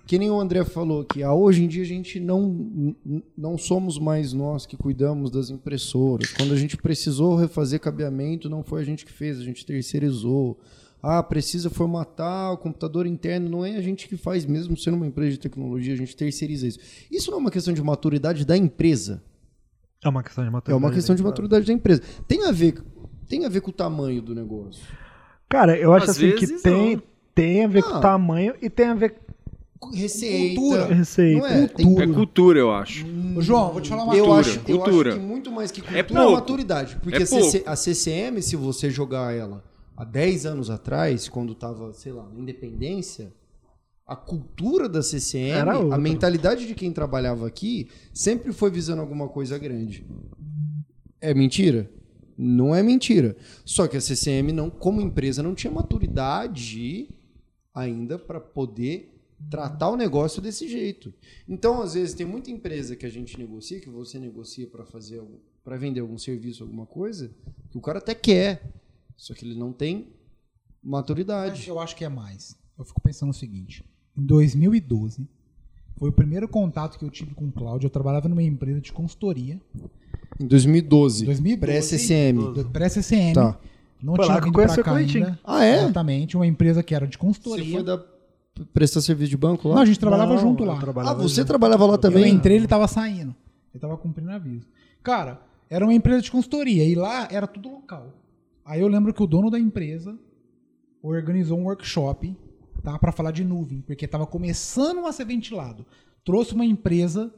que nem o André falou ah, hoje em dia a gente não não somos mais nós que cuidamos das impressoras. Quando a gente precisou refazer cabeamento, não foi a gente que fez, a gente terceirizou. Ah, precisa formatar o computador interno, não é a gente que faz, mesmo sendo uma empresa de tecnologia, a gente terceiriza isso. Isso não é uma questão de maturidade da empresa. É uma questão de É maturidade. uma questão de maturidade da empresa. Tem a ver, tem a ver com o tamanho do negócio. Cara, eu acho Às assim que tem, não. tem a ver com Ah. o tamanho e tem a ver Receita. Cultura. com receita. Não é? Tem- É cultura, eu acho. Ô, João, vou te falar uma eu Cultura, acho, eu cultura. acho que muito mais que cultura É é, pouco. maturidade. Porque É a, CC pouco. a CCM, se você jogar ela há 10 anos atrás, quando tava, sei lá, na independência, a cultura da CCM, a mentalidade de quem trabalhava aqui, sempre foi visando alguma coisa grande. É mentira? Não é mentira. Só que a CCM, não, como empresa, não tinha maturidade ainda para poder tratar o negócio desse jeito. Então, às vezes, tem muita empresa que a gente negocia, que você negocia para fazer para vender algum serviço, alguma coisa, que o cara até quer, só que ele não tem Mas maturidade. eu acho que é mais. Eu fico pensando o seguinte: em 2012, foi o primeiro contato que eu tive com o Cláudio. Eu trabalhava numa empresa de consultoria. Em 2012, 2012, pré-CCM. Pré-CCM. Tá. Não Foi tinha que eu vindo pra cá ainda. Ah, é? Exatamente. Uma empresa que era de Você consultoria. foi da prestar serviço de banco lá? Não, a gente trabalhava Não, junto eu lá. Ah, trabalhava você junto. trabalhava lá Eu também? entrei, ele tava saindo. Ele tava cumprindo aviso. Cara, era uma empresa de consultoria e lá era tudo local. Aí eu lembro que o dono da empresa organizou um workshop, tá, para falar de nuvem, porque tava começando a ser ventilado. Trouxe uma empresa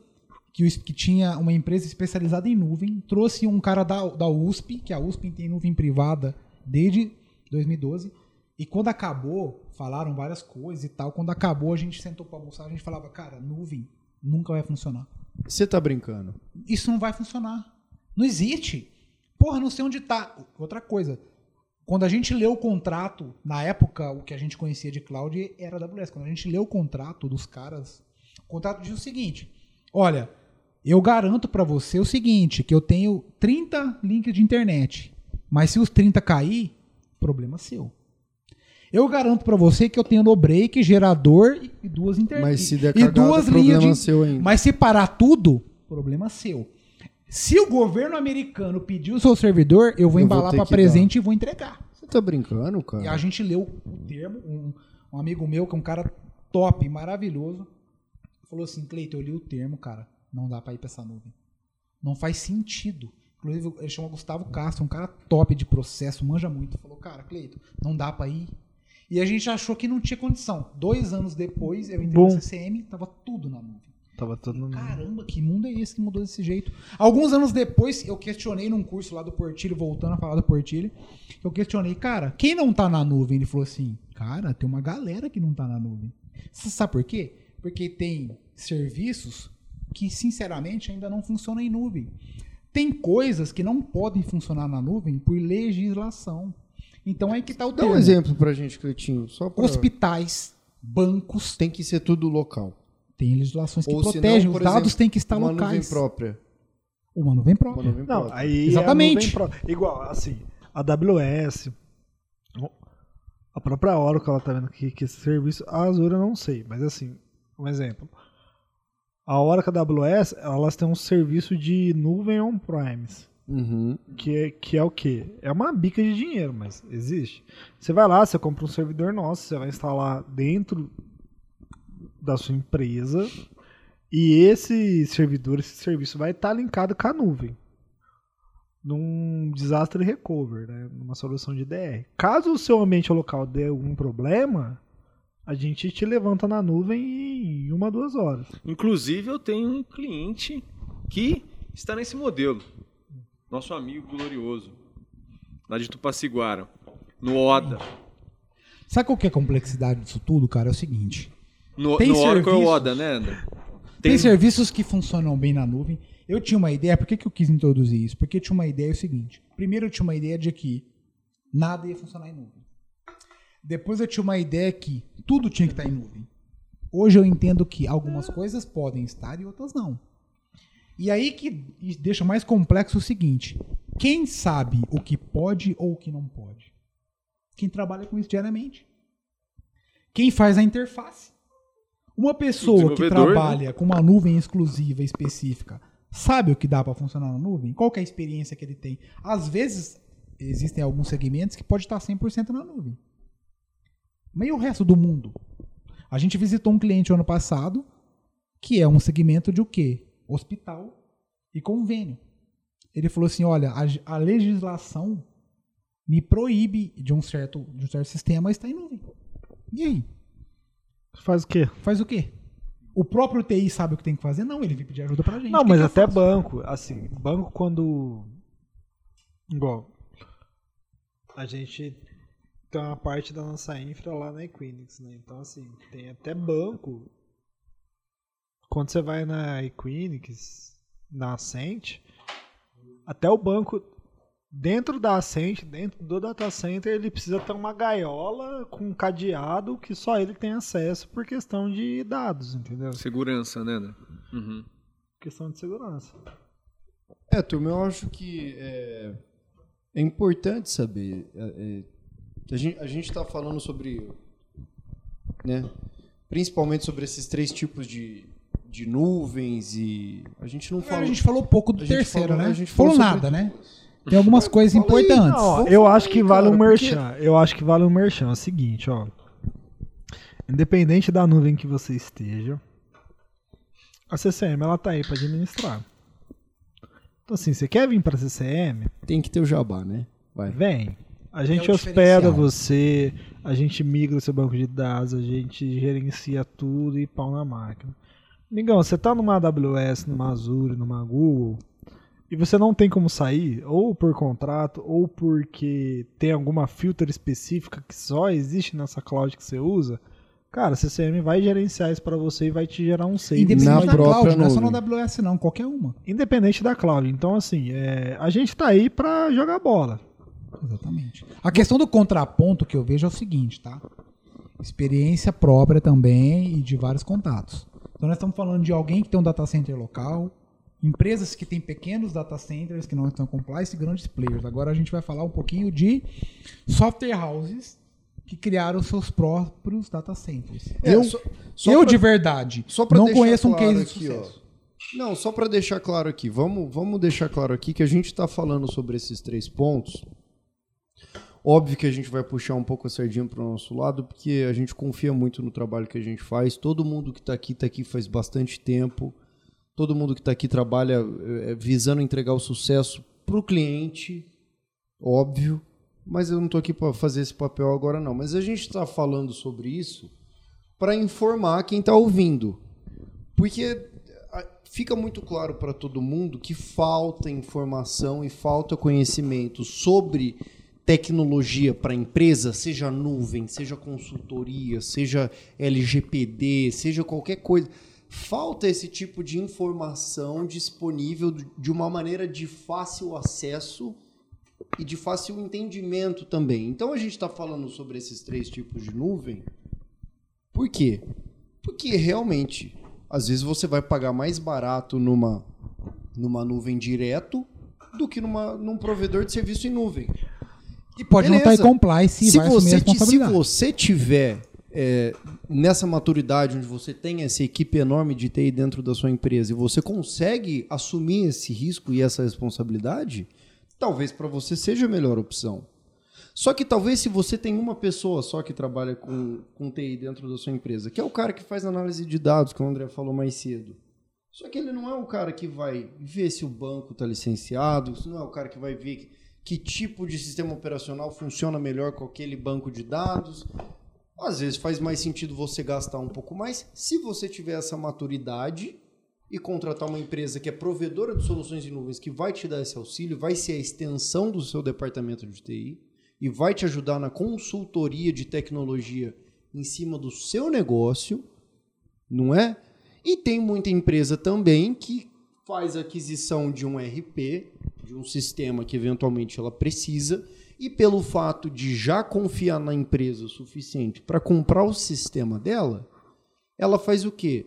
que, que tinha uma empresa especializada em nuvem, trouxe um cara da, da USP, que a USP tem nuvem privada desde 2012. E quando acabou, falaram várias coisas e tal. Quando acabou, a gente sentou pra almoçar, a gente falava, cara, nuvem nunca vai funcionar. Você tá brincando? Isso não vai funcionar. Não existe. Porra, não sei onde tá. Outra coisa. Quando a gente leu o contrato, na época, o que a gente conhecia de cloud era AWS. Quando a gente leu o contrato dos caras, o contrato diz o seguinte: olha, eu garanto pra você o seguinte, que eu tenho 30 links de internet, mas se os 30 cair, problema seu. Eu garanto pra você que eu tenho no break, gerador e e duas internet. Mas se der e cagada, duas problema linhas de, seu ainda. mas se parar tudo, problema seu. Se o governo americano pedir o seu servidor, eu vou Eu embalar para presente e vou entregar. Você tá brincando, cara? E a gente leu o termo, um, um amigo meu, que é um cara top, maravilhoso, falou assim, Cleiton, eu li o termo, cara, não dá para ir para essa nuvem. Não faz sentido. Inclusive, ele chama Gustavo Castro, um cara top de processo, manja muito. Falou, cara, Cleiton, não dá para ir. E a gente achou que não tinha condição. Dois anos depois, eu entrei Bom. no CCM, tava tudo na nuvem. Tava todo mundo. Caramba, que mundo é esse que mudou desse jeito? Alguns anos depois, eu questionei num curso lá do Portilho, voltando a falar do Portilho, eu questionei, cara, quem não tá na nuvem? Ele falou assim, cara, tem uma galera que não tá na nuvem. Você sabe por quê? Porque tem serviços que, sinceramente, ainda não funcionam em nuvem. Tem coisas que não podem funcionar na nuvem por legislação. Então aí que tá o Dá um termo. exemplo pra gente, Cleitinho. Só pra... Hospitais, bancos, Tem que ser tudo local. Tem legislações que Ou senão, protegem, por os dados exemplo, têm que estar uma locais. nuvem própria. Uma nuvem Uma própria. nuvem Não, própria. aí Exatamente. É nuvem pro- Igual, assim, a AWS, a própria Oracle, ela tá vendo que, que esse serviço, a Azure eu não sei, mas assim, um exemplo. A Oracle da AWS, elas têm um serviço de nuvem on-premise. Uhum. Que é, que é o quê? É uma bica de dinheiro, mas existe. Você vai lá, você compra um servidor nosso, você vai instalar dentro da sua empresa e esse servidor, esse serviço vai estar linkado com a nuvem. Num desastre recover, né? numa solução de DR. Caso o seu ambiente local dê algum problema, a gente te levanta na nuvem em uma, duas horas. Inclusive, eu tenho um cliente que está nesse modelo. Nosso amigo glorioso, lá de Tupaciguara, no Oda. Sabe qual que é a complexidade disso tudo, cara? É o seguinte. No, Tem no Oracle serviços. Oda, né, André? Tem, serviços que funcionam bem na nuvem. Eu tinha uma ideia, por que, que eu quis introduzir isso? Porque eu tinha uma ideia é o seguinte. Primeiro eu tinha uma ideia de que nada ia funcionar em nuvem. Depois eu tinha uma ideia que tudo tinha que estar em nuvem. Hoje eu entendo que algumas coisas podem estar e outras não. E aí que deixa mais complexo o seguinte: quem sabe o que pode ou o que não pode? Quem trabalha com isso diariamente. Quem faz a interface. Uma pessoa que desenvolvedor, trabalha com uma nuvem exclusiva específica sabe o que dá para funcionar na nuvem? Qual é a experiência que ele tem? Às vezes, existem alguns segmentos que pode estar 100% na nuvem. Mas e o resto do mundo? A gente visitou um cliente ano passado que é um segmento de o quê? Hospital e convênio. Ele falou assim: olha, a, a legislação me proíbe de um certo, de um certo sistema estar em nuvem. E aí? Faz o quê? Faz o quê? O próprio TI sabe o que tem que fazer? Não, ele vem pedir ajuda pra gente. Não, que mas que até banco, assim, banco quando. Igual. A gente tem uma parte da nossa infra lá na Equinix, né? Então, assim, tem até banco. Quando você vai na Equinix, na Ascent, até o banco, dentro da Ascent, dentro do data center, ele precisa ter uma gaiola com um cadeado que só ele tem acesso por questão de dados, entendeu? Segurança, né, André? Uhum. Questão de segurança. É, turma, eu acho que é, é importante saber. é, é, a gente a gente está falando sobre, né, principalmente sobre esses três tipos de, de nuvens e a gente não A fala. gente falou pouco do a terceiro, falou- né? a gente falou falou nada, sobre né? Tem algumas coisas importantes. Não, eu acho que vale um porque- merchan. Eu acho que vale um merchan. É o seguinte, ó. Independente da nuvem que você esteja, a CCM ela tá aí para administrar. Então assim, você quer vir para a CCM? Tem que ter o jabá, né? Vai. Vem. A gente É hospeda você, a gente migra o seu banco de dados, a gente gerencia tudo e pau na máquina. Migão, você tá numa AWS, numa Azure, numa Google, e você não tem como sair, ou por contrato, ou porque tem alguma filter específica que só existe nessa cloud que você usa, cara, a CCM vai gerenciar isso para você e vai te gerar um save. Independente Na da própria cloud, não é só nuvem. na AWS não, qualquer uma. Independente da cloud. Então, assim, é, a gente tá aí para jogar bola. Exatamente. A questão do contraponto que eu vejo é o seguinte, tá? Experiência própria também e de vários contatos. Então nós estamos falando de alguém que tem um data center local, empresas que têm pequenos data centers que não estão compliance e grandes players. Agora a gente vai falar um pouquinho de software houses que criaram seus próprios data centers. É, eu só- só eu pra- de verdade não conheço um claro case de aqui, ó. sucesso. Não, só para deixar claro aqui, vamos, vamos deixar claro aqui que a gente está falando sobre esses três pontos. Óbvio que a gente vai puxar um pouco a sardinha para o nosso lado, porque a gente confia muito no trabalho que a gente faz. Todo mundo que está aqui está aqui faz bastante tempo. Todo mundo que está aqui trabalha eh, visando entregar o sucesso para o cliente, óbvio. Mas eu não estou aqui para fazer esse papel agora não. Mas a gente está falando sobre isso para informar quem está ouvindo. Porque a- fica muito claro para todo mundo que falta informação e falta conhecimento sobre tecnologia para empresa, seja nuvem, seja consultoria, seja LGPD, seja qualquer coisa. Falta esse tipo de informação disponível de uma maneira de fácil acesso e de fácil entendimento também. Então a gente está falando sobre esses três tipos de nuvem. Por quê? Porque realmente, às vezes você vai pagar mais barato numa, numa nuvem direto do que numa, num provedor de serviço em nuvem. E pode não Beleza. estar em compliance e se, vai você, se você tiver é, nessa maturidade onde você tem essa equipe enorme de TI dentro da sua empresa e você consegue assumir esse risco e essa responsabilidade, talvez para você seja a melhor opção. Só que talvez se você tem uma pessoa só que trabalha com, com TI dentro da sua empresa, que é o cara que faz análise de dados, que o André falou mais cedo. Só que ele não é o cara que vai ver se o banco está licenciado, não é o cara que vai ver que, que tipo de sistema operacional funciona melhor com aquele banco de dados. Às vezes faz mais sentido você gastar um pouco mais se você tiver essa maturidade e contratar uma empresa que é provedora de soluções em nuvens que vai te dar esse auxílio, vai ser a extensão do seu departamento de TI e vai te ajudar na consultoria de tecnologia em cima do seu negócio. não é? E tem muita empresa também que faz aquisição de um RP, de um sistema que eventualmente ela precisa, e pelo fato de já confiar na empresa o suficiente para comprar o sistema dela, ela faz o quê?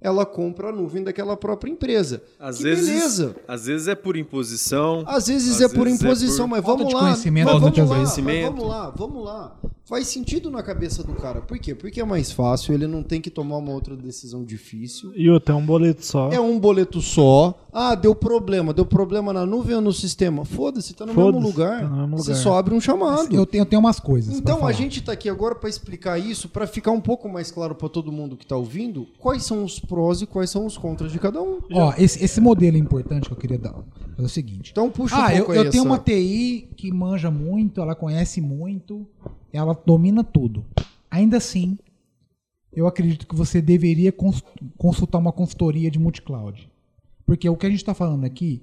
Ela compra a nuvem daquela própria empresa. Às que vezes, beleza. às vezes é por imposição. Às vezes Às é por vezes é imposição, por mas vamos lá. conhecimento, mas vamos lá, mas vamos lá, vamos lá. Faz sentido na cabeça do cara. Por quê? Porque é mais fácil, ele não tem que tomar uma outra decisão difícil. E outro, é um boleto só. É um boleto só. Ah, deu problema. Deu problema na nuvem ou no sistema? Foda-se, tá no mesmo Foda-se, lugar. tá no mesmo Você lugar. só abre um chamado. Eu tenho, eu tenho umas coisas. Então a gente tá aqui agora para explicar isso, para ficar um pouco mais claro para todo mundo que tá ouvindo, quais são os prós e quais são os contras de cada um. Ó, esse, esse modelo é importante que eu queria dar. É o seguinte. Então puxa ah, um eu, pouco aí eu tenho uma TI que manja muito, ela conhece muito, ela domina tudo. Ainda assim, eu acredito que você deveria cons- consultar uma consultoria de multicloud. Porque o que a gente está falando aqui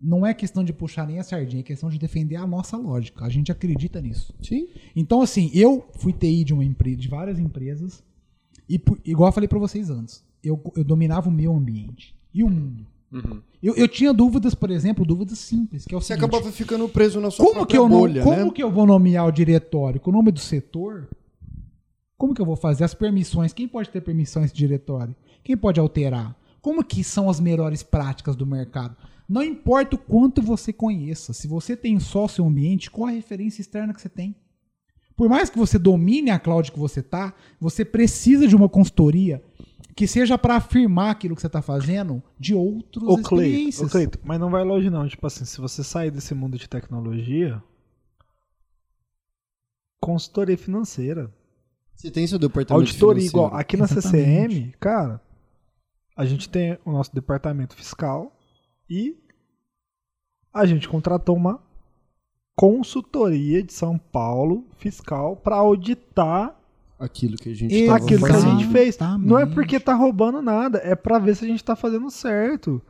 não é questão de puxar nem a sardinha, é questão de defender a nossa lógica. A gente acredita nisso. Sim. Então, assim, eu fui TI de uma empresa, de várias empresas, e igual eu falei pra vocês antes, eu, eu dominava o meu ambiente e o mundo. Uhum. Eu, eu tinha dúvidas, por exemplo, dúvidas simples, que é o Você seguinte, acabava ficando preso na sua como que própria eu não, bolha, como né? que eu vou nomear o diretório com o nome do setor? Como que eu vou fazer as permissões? Quem pode ter permissão nesse diretório? Quem pode alterar? Como que são as melhores práticas do mercado? Não importa o quanto você conheça, se você tem só seu ambiente, qual a referência externa que você tem? Por mais que você domine a cloud que você tá, você precisa de uma consultoria que seja para afirmar aquilo que você está fazendo de outras Ô, Cleito, experiências. ô, Cleito, mas não vai longe não. Tipo assim, se você sair desse mundo de tecnologia, consultoria financeira, Você tem seu departamento auditoria financeiro. igual. Aqui na Exatamente. CCM, cara, a gente tem o nosso departamento fiscal e a gente contratou uma consultoria de São Paulo fiscal para auditar Aquilo que a gente aquilo que a fazendo. gente fez. Exatamente. Não é porque tá roubando nada, é pra ver se a gente tá fazendo certo.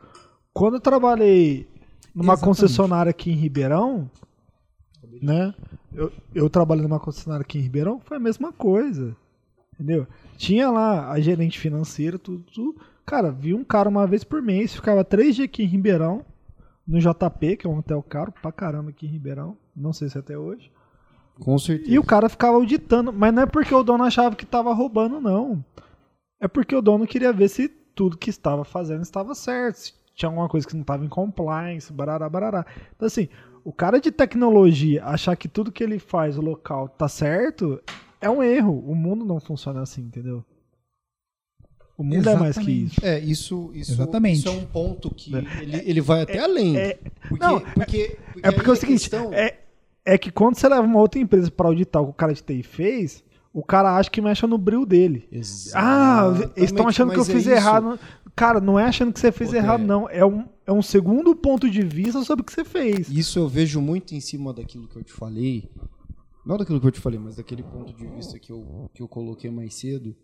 Quando eu trabalhei numa Exatamente. concessionária aqui em Ribeirão, né? Eu, eu trabalhei numa concessionária aqui em Ribeirão, foi a mesma coisa. Entendeu? Tinha lá a gerente financeira, tudo, tudo. Cara, vi um cara uma vez por mês, ficava três dias aqui em Ribeirão, no JP, que é um hotel caro pra caramba aqui em Ribeirão. Não sei se até hoje. Com certeza. E o cara ficava auditando, mas não é porque o dono achava que estava roubando, não. É porque o dono queria ver se tudo que estava fazendo estava certo, se tinha alguma coisa que não estava em compliance, barará, barará. Então, assim, o cara de tecnologia achar que tudo que ele faz, o local, tá certo, é um erro. O mundo não funciona assim, entendeu? O mundo é mais que Exatamente. isso. É, isso, isso, Exatamente. isso é um ponto que ele, ele vai até além. é- porque, não, porque, É porque é aí o a seguinte, questão- é, é que quando você leva uma outra empresa para auditar o que o cara de TI fez, o cara acha que mexe no bril dele. Ah, eles estão achando que eu é fiz isso. errado. Cara, não é achando que você fez Ô, errado, Té. não. É um, é um segundo ponto de vista sobre o que você fez. Isso eu vejo muito em cima daquilo que eu te falei. Não daquilo que eu te falei, mas daquele ponto de vista que eu, que eu coloquei mais cedo.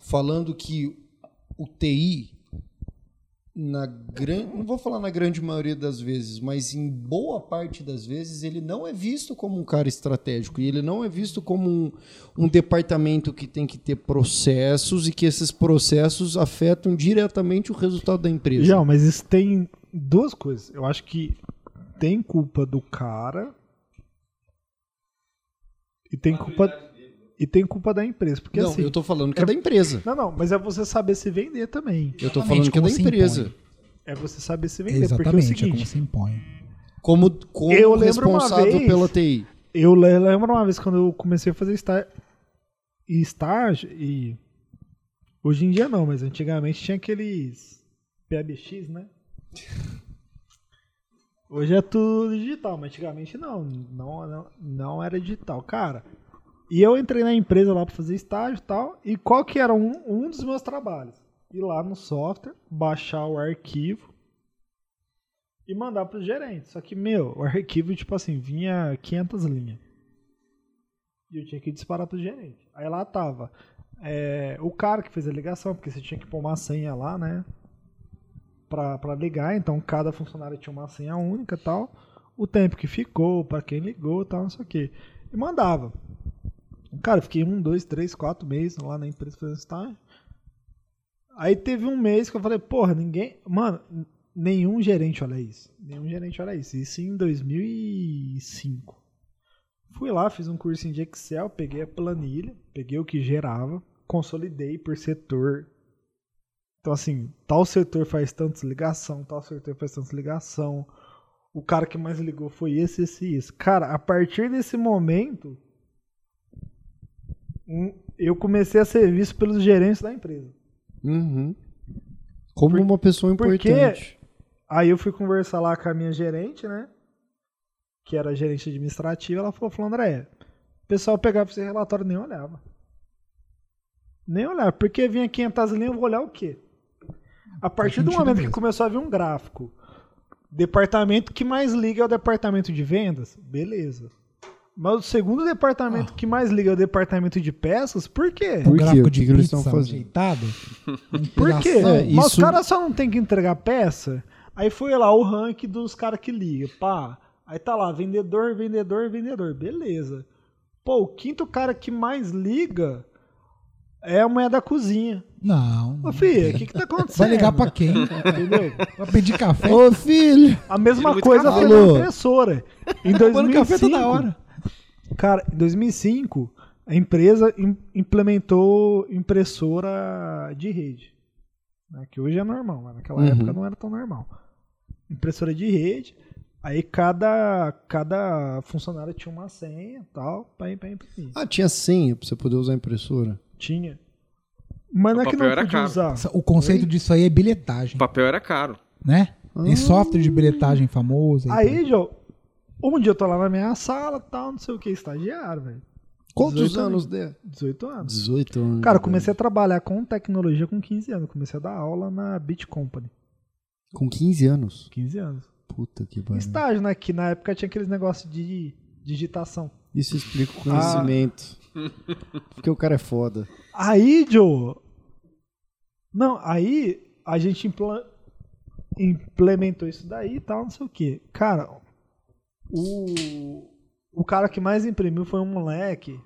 Falando que o TI, na grande. Não vou falar na grande maioria das vezes, mas em boa parte das vezes ele não é visto como um cara estratégico. E ele não é visto como um, um departamento que tem que ter processos e que esses processos afetam diretamente o resultado da empresa. Já, mas isso tem duas coisas. Eu acho que tem culpa do cara e tem culpa e tem culpa da empresa, porque não, assim. eu tô falando que é da empresa. Não, não, mas é você saber se vender também. Eu tô Exatamente, falando que é da empresa. impõe. É você saber se vender, porque é o Exatamente, é como seguinte, se impõe. Como, como Eu lembro uma responsável vez- pela TI. Eu le- lembro uma vez quando eu comecei a fazer estágio, estágio e hoje em dia não, mas antigamente tinha aqueles PABX, né? Hoje é tudo digital, mas antigamente não, não, não, não era digital. Cara, e eu entrei na empresa lá para fazer estágio e tal, e qual que era um, um dos meus trabalhos? Ir lá no software, baixar o arquivo e mandar pro gerente. Só que, meu, o arquivo, tipo assim, vinha 500 linhas. E eu tinha que disparar pro gerente. Aí lá tava é, o cara que fez a ligação, porque você tinha que pôr uma senha lá, né? Pra, pra ligar, então cada funcionário tinha uma senha única tal. O tempo que ficou, pra quem ligou tal, não sei o que. E mandava. Cara, fiquei um, dois, três, quatro meses lá na empresa fazendo estágio. Aí teve um mês que eu falei, porra, ninguém. Mano, nenhum gerente olha isso. Nenhum gerente olha isso. Isso em 2005. Fui lá, fiz um cursinho de Excel, peguei a planilha, peguei o que gerava, consolidei por setor. Então, assim, tal setor faz tantas ligação, tal setor faz tantas ligação. O cara que mais ligou foi esse, esse esse. Cara, a partir desse momento, eu comecei a ser visto pelos gerentes da empresa. Uhum. Como Por- uma pessoa porque- importante. Aí eu fui conversar lá com a minha gerente, né? Que era gerente administrativa. Ela falou, falou André, o pessoal pegava esse relatório e nem olhava. Nem olhava. Porque vinha 500 linhas, eu vou olhar o quê? A partir do momento que começou a vir um gráfico, departamento que mais liga é o departamento de vendas, beleza. Mas o segundo departamento que mais liga é o departamento de peças, por quê? Por quê? gráfico O que de que eles estão fazendo? ajeitado. Por quê? É, Mas isso- os caras só não tem que entregar peça. Aí foi lá o ranking dos caras que ligam. Pá. Aí tá lá, vendedor, vendedor, vendedor. Beleza. Pô, o quinto cara que mais liga é a mulher da cozinha. Não. Ô, filha, o que que tá acontecendo? Vai ligar pra quem? Entendeu? Vai pedir café? Ô, filho! A mesma muito coisa foi na impressora. Em Tomando 2005, café toda hora. Cara, em 2005, a empresa im- implementou impressora de rede. né, Que hoje é normal, mas naquela Uhum. época não era tão normal. Impressora de rede. Aí cada, cada funcionário tinha uma senha e tal pra, pra imprimir. Ah, tinha senha pra você poder usar a impressora. Tinha. Mas não é O que não era podia caro. usar. O conceito disso aí é bilhetagem, O papel era caro. né? Tem software de bilhetagem famoso. Aí, Joe, um dia eu tô lá na minha sala, tal, não sei o que, estagiário, velho. Quantos 18 anos de? 18 anos. 18 anos. Cara, eu de comecei a trabalhar com tecnologia com 15 anos. Comecei a dar aula na Beat Company. Com 15 anos. 15 anos. Puta que pariu. Estágio, né? Que na época tinha aqueles negócios de digitação. Isso explica Ah. o conhecimento. Porque o cara é foda. Aí, Joe. Não, aí a gente impla- implementou isso daí e tal, não sei o que. Cara, o, o cara que mais imprimiu foi um moleque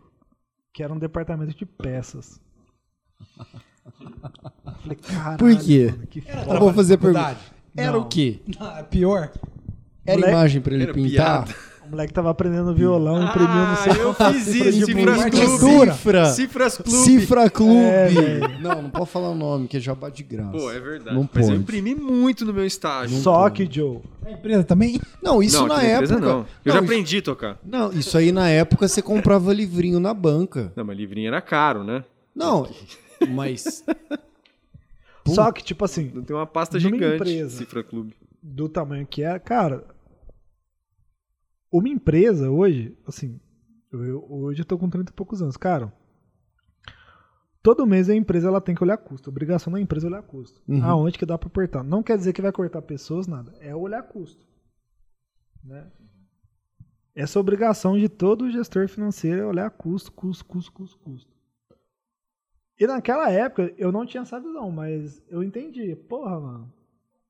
que era um departamento de peças. Falei, caralho. Por quê? mano, que Eu vou fazer a pergunta. Era Não. o quê? Ah, pior. Era Moleque- imagem pra ele Era pintar? piada. O moleque tava aprendendo violão, imprimiu no Ah, seu eu fiz isso, de Cifras partitura. Cifra. Cifras Clube. Cifra Clube. É, não, não pode falar o nome, que é jabá de graça. Pô, é verdade. Não Mas eu pode. imprimi muito no meu estágio. Só que, Joe, A empresa também? Não, isso não, na época. não. Eu já Não, aprendi a tocar. Não, isso aí na época você comprava livrinho na banca. Não, mas livrinho era caro, né? Não, mas. Só que, tipo assim, Não tem uma pasta gigante, empresa. Cifra Clube. do tamanho que era, cara, uma empresa hoje, assim, eu, hoje eu tô com 30 e poucos anos, cara. Todo mês a empresa ela tem que olhar custo. A obrigação da empresa é olhar custo. Uhum. Aonde que dá pra apertar? Não quer dizer que vai cortar pessoas, nada. É olhar custo. Né? Essa é obrigação de todo gestor financeiro é olhar custo, custo, custo, custo, custo. E naquela época eu não tinha essa visão, mas eu entendi. Porra, mano.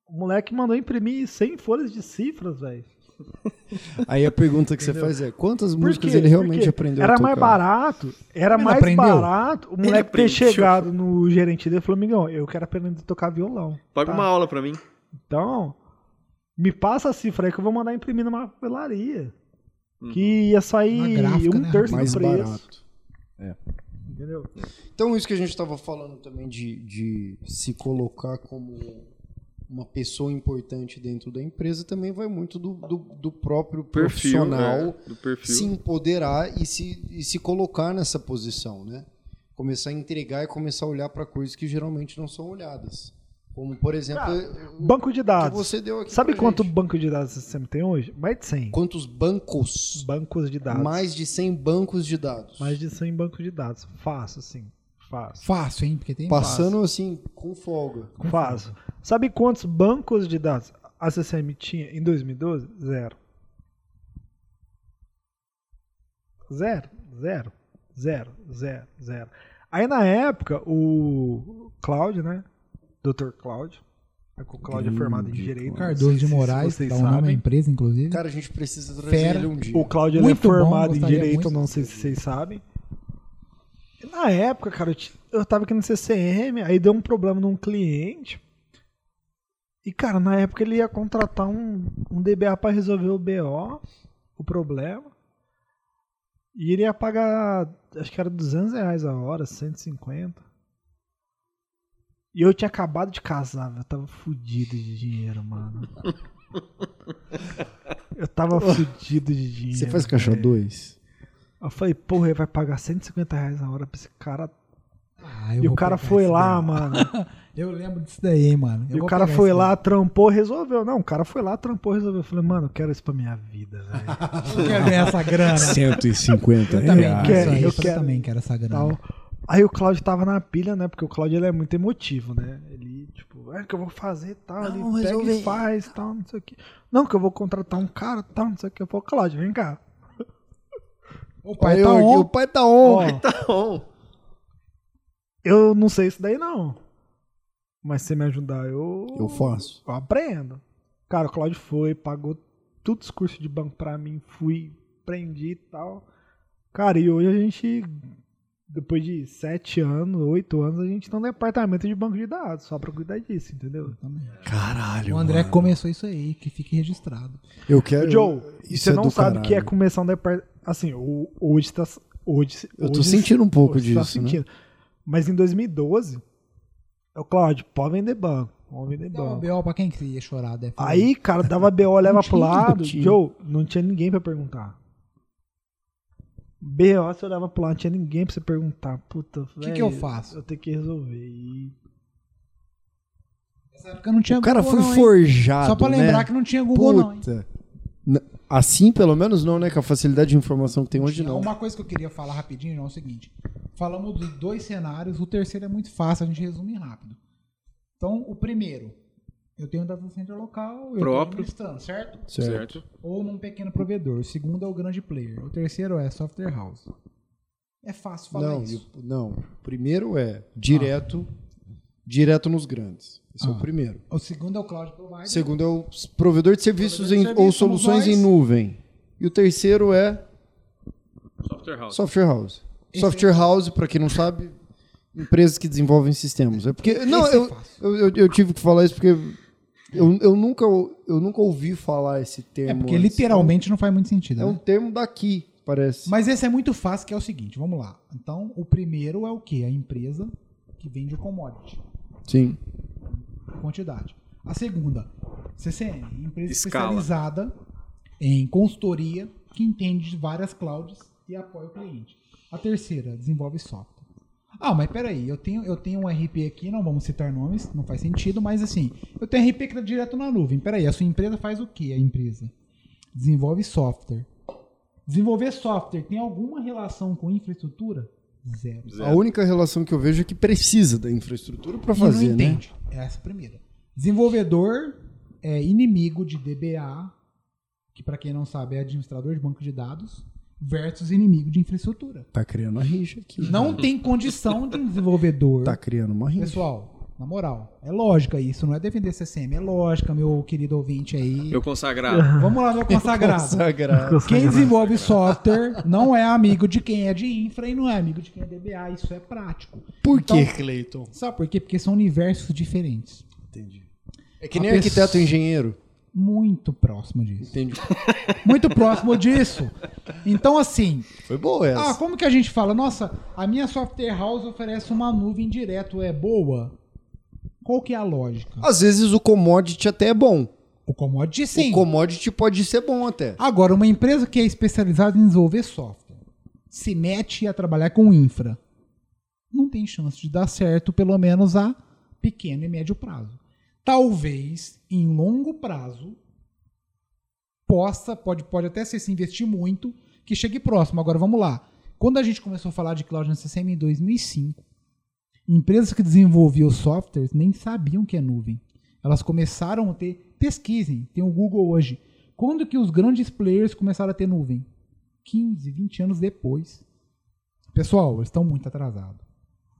O moleque mandou imprimir 100 folhas de cifras, velho. Aí a pergunta que você Entendeu? faz é: quantas músicas ele realmente aprendeu Era a tocar? mais barato, era Ele mais aprendeu? barato o moleque ter chegado no gerente dele e falou: Migão, eu quero aprender a tocar violão. Paga tá? uma aula pra mim. Então, me passa a cifra aí que eu vou mandar imprimir numa papelaria. Uhum. Que ia sair gráfica, um né, terço Mais do preço. barato. Entendeu? Então, isso que a gente estava falando também de, de se colocar como uma pessoa importante dentro da empresa também vai muito do, do, do próprio Perfil, profissional é, do perfil. se empoderar e se, e se colocar nessa posição, né? Começar a entregar e começar a olhar para coisas que geralmente não são olhadas. Como, por exemplo, Cara, o Banco de que dados. você deu aqui Sabe quanto gente. banco de dados você tem hoje? Mais de 100. Quantos bancos? Bancos de dados. Mais de 100 bancos de dados. Mais de 100 bancos de dados. Fácil, sim. Fácil. Fácil, hein? Porque tem. Passando assim, com folga. Fácil. Sabe quantos bancos de dados a CCM tinha em 2012? Zero. Zero. Zero. Zero. Zero. Zero. Aí na época, o Cláudio, né? Dr. Cláudio. é O Cláudio é formado em Direito. Cardoso de Moraes, dá um nome à empresa, inclusive. Cara, a gente precisa trazer Fera. ele um dia. O Cláudio ele é Muito bom, formado em Direito, muito. não sei se vocês sabem. Na época, cara, eu, tava aqui no CCM, aí deu um problema num cliente. E, cara, na época ele ia contratar um, um DBA pra resolver o BO, o problema. E ele ia pagar, acho que era 200 reais a hora, 150. E eu tinha acabado de casar, velho. Eu tava fudido de dinheiro, mano. Eu tava fudido de dinheiro. Você faz caixa velho. 2? Eu falei, porra, ele vai pagar 150 reais a hora pra esse cara. Ah, eu E o cara foi lá, daí. mano. Eu lembro disso daí, hein, mano. Eu E o cara foi lá, trampou, resolveu. Não, o cara foi lá, trampou, resolveu. Eu falei, mano, eu quero isso pra minha vida, velho. daí. Eu quero ganhar essa grana. 150 Eu também reais. quero, eu eu quero. também quero essa grana. Tal. Aí o Claudio tava na pilha, né? Porque o Claudio ele é muito emotivo, né? Ele, tipo, é que eu vou fazer tal, ele Não, pega e faz tal, não sei o que. Não, que eu vou contratar um cara tal, não sei o que. Eu falei, Claudio, vem cá. O pai tá on. O pai tá on. Ó, Tá bom. eu não sei isso daí não. Mas se você me ajudar, eu. Eu faço. Eu aprendo. Cara, o Claudio foi, pagou tudo os cursos de banco pra mim, fui, aprendi e tal. Cara, e hoje a gente, depois de sete anos, oito anos, a gente tá no departamento de banco de dados, só pra cuidar disso, entendeu? Caralho. O André mano. começou isso aí, que fique registrado. Eu quero. Joe, isso você é não do sabe o que é começar um departamento. Assim, o- hoje tá. Hoje, Eu tô hoje- sentindo um pouco tá disso, né? sentindo. Mas em 2012, o Claudio, pode vender banco. Pode vender Dá uma banco. BO pra quem que ia chorar, deve falar. Aí, cara, dava BO, leva pro lado. Joe, não tinha ninguém pra perguntar. BO, você olhava pro lado, não tinha ninguém pra você perguntar. Puta, que que eu faço? Eu tenho que resolver. E... Nessa época não tinha O cara Google, foi não, hein? forjado. Só pra né? lembrar que não tinha Google, não. hein? Assim, pelo menos, não, né? Com a facilidade de informação que tem hoje, não. Uma coisa que eu queria falar rapidinho João, é o seguinte: falamos dos dois cenários, o terceiro é muito fácil, a gente resume rápido. Então, o primeiro, eu tenho um data center local, eu Próprio. administrando, certo? Certo. Ou num pequeno provedor. O segundo é o grande player. O terceiro é software house. É fácil falar Não, isso. e- não. O primeiro é direto, direto nos grandes. Esse é Ah. o primeiro. O segundo é o cloud provider. O segundo é o provedor de serviços Provedor de em- ou soluções em nuvem. E o terceiro é Software House. software house. Esse software house, para quem não sabe, empresas que desenvolvem sistemas. É porque não, é eu, eu, eu, eu tive que falar isso porque eu, eu nunca eu nunca ouvi falar esse termo. É porque antes. literalmente não faz muito sentido. é um né? termo daqui, parece. Mas esse é muito fácil, que é o seguinte, vamos lá. Então, o primeiro é o quê? A empresa que vende o commodity, Sim. Quantidade. A segunda, CCM, empresa Escala. especializada em consultoria que entende de várias clouds e apoia o cliente. A terceira, desenvolve software. Ah, mas peraí, eu tenho, eu tenho um RP aqui, não vamos citar nomes, não faz sentido, mas assim, eu tenho RP que tá direto na nuvem. Peraí, a sua empresa faz o que, a empresa? Desenvolve software. Desenvolver software tem alguma relação com infraestrutura? Zero. A única relação que eu vejo é que precisa da infraestrutura para E fazer, não né? entende. Essa é a primeira. Desenvolvedor é inimigo de DBA, que para quem não sabe é administrador de banco de dados, versus inimigo de infraestrutura. Tá criando uma rixa aqui. Não tem condição de um desenvolvedor. Tá criando uma rixa. Pessoal, na moral, é lógica isso, não é defender CCM, é lógica, meu querido ouvinte aí. Meu consagrado. Vamos lá, meu consagrado. Consagrado. Quem desenvolve software não é amigo de quem é de infra e não é amigo de quem é DBA. Isso é prático. Por Então- que, Cleiton? Sabe por quê? Porque são universos diferentes. Entendi. É que nem A arquiteto pessoa- e engenheiro. Muito próximo disso. Entendi. Muito próximo disso. Então, assim, Foi boa essa. ah, como que a gente fala? Nossa, a minha software house oferece uma nuvem direto, é boa? Qual que é a lógica? Às vezes o commodity até é bom. O commodity sim. O commodity pode ser bom até. Agora, uma empresa que é especializada em desenvolver software se mete a trabalhar com infra, não tem chance de dar certo, pelo menos a pequeno e médio prazo. Talvez, em longo prazo, possa, pode, pode até ser se investir muito, que chegue próximo. Agora, vamos lá. Quando a gente começou a falar de cloud na CCM em 2005, empresas que desenvolviam softwares nem sabiam que é nuvem. Elas começaram a ter, pesquisem, tem o Google hoje. Quando que os grandes players começaram a ter nuvem? 15, 20 anos depois. Pessoal, eles estão muito atrasados.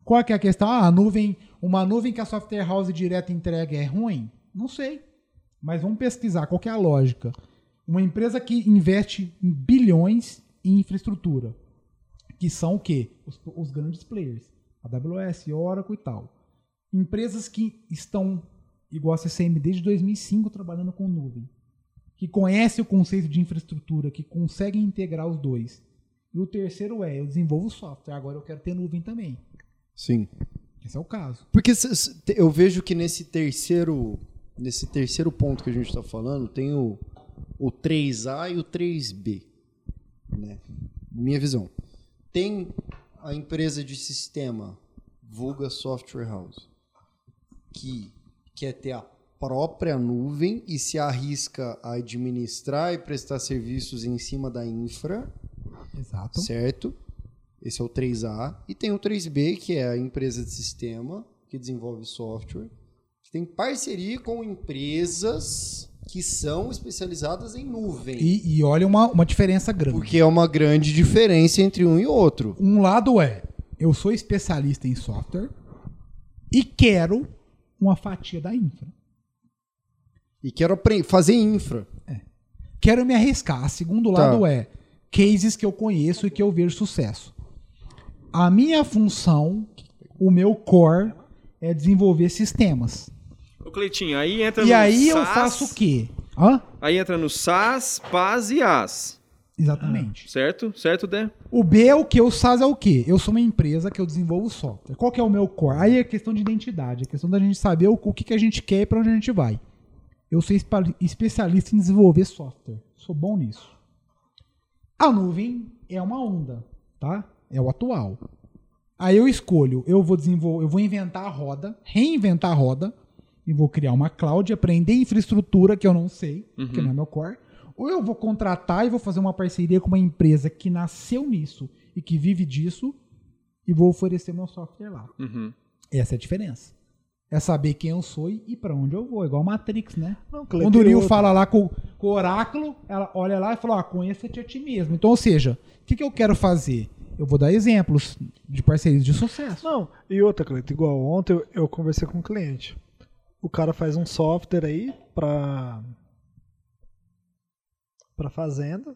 Qual que é a questão? Ah, a nuvem, uma nuvem que a software house direta entrega é ruim? Não sei. Mas vamos pesquisar qual é a lógica. Uma empresa que investe em bilhões em infraestrutura. Que são o quê? Os, os grandes players. AWS, Oracle e tal. Empresas que estão, igual a CCM, desde 2005 trabalhando com nuvem. Que conhecem o conceito de infraestrutura, que conseguem integrar os dois. E o terceiro é, eu desenvolvo software, agora eu quero ter nuvem também. Sim. Esse é o caso. Porque eu vejo que nesse terceiro, nesse terceiro ponto que a gente está falando, tem o, o 3A e o 3B. Né? Minha visão. Tem a empresa de sistema, vulga software house, que quer ter a própria nuvem e se arrisca a administrar e prestar serviços em cima da infra Exato. certo? Esse é o 3A. E tem o 3B, que é a empresa de sistema que desenvolve software, que tem parceria com empresas que são especializadas em nuvem. E, e olha uma, uma diferença grande. Porque é uma grande diferença entre um e outro. Um lado é, eu sou especialista em software e quero uma fatia da infra. E quero fazer infra. Quero me arriscar. Segundo Tá. lado é cases que eu conheço e que eu vejo sucesso. A minha função, o meu core, é desenvolver sistemas. Ô, Cleitinho, aí entra E no aí eu SaaS, faço o quê? Hã? Aí entra no SaaS, PaaS e AS. Exatamente. Certo? Certo, Dé? O B é o que? O SaaS é o quê? Eu sou uma empresa que eu desenvolvo software. Qual que é o meu core? Aí é questão de identidade, é questão da gente saber o, o que, que a gente quer e para onde a gente vai. Eu sou especialista em desenvolver software. Sou bom nisso. A nuvem é uma onda, tá? É o atual. Aí eu escolho, eu vou desenvolver, eu vou inventar a roda, reinventar a roda, e vou criar uma cloud, aprender infraestrutura que eu não sei, que não é meu core. Ou eu vou contratar e vou fazer uma parceria com uma empresa que nasceu nisso e que vive disso e vou oferecer meu software lá. Uhum. Essa é a diferença. É saber quem eu sou e pra onde eu vou, igual Matrix, né? Não, Quando o Neo fala lá com, com o oráculo, ela olha lá e fala, ó, conheça-te a ti mesmo. Então, ou seja, o que, que eu quero fazer? Eu vou dar exemplos de parcerias de sucesso. Não, e outra, Cleiton, igual ontem eu, eu conversei com um cliente. O cara faz um software aí pra. pra fazenda.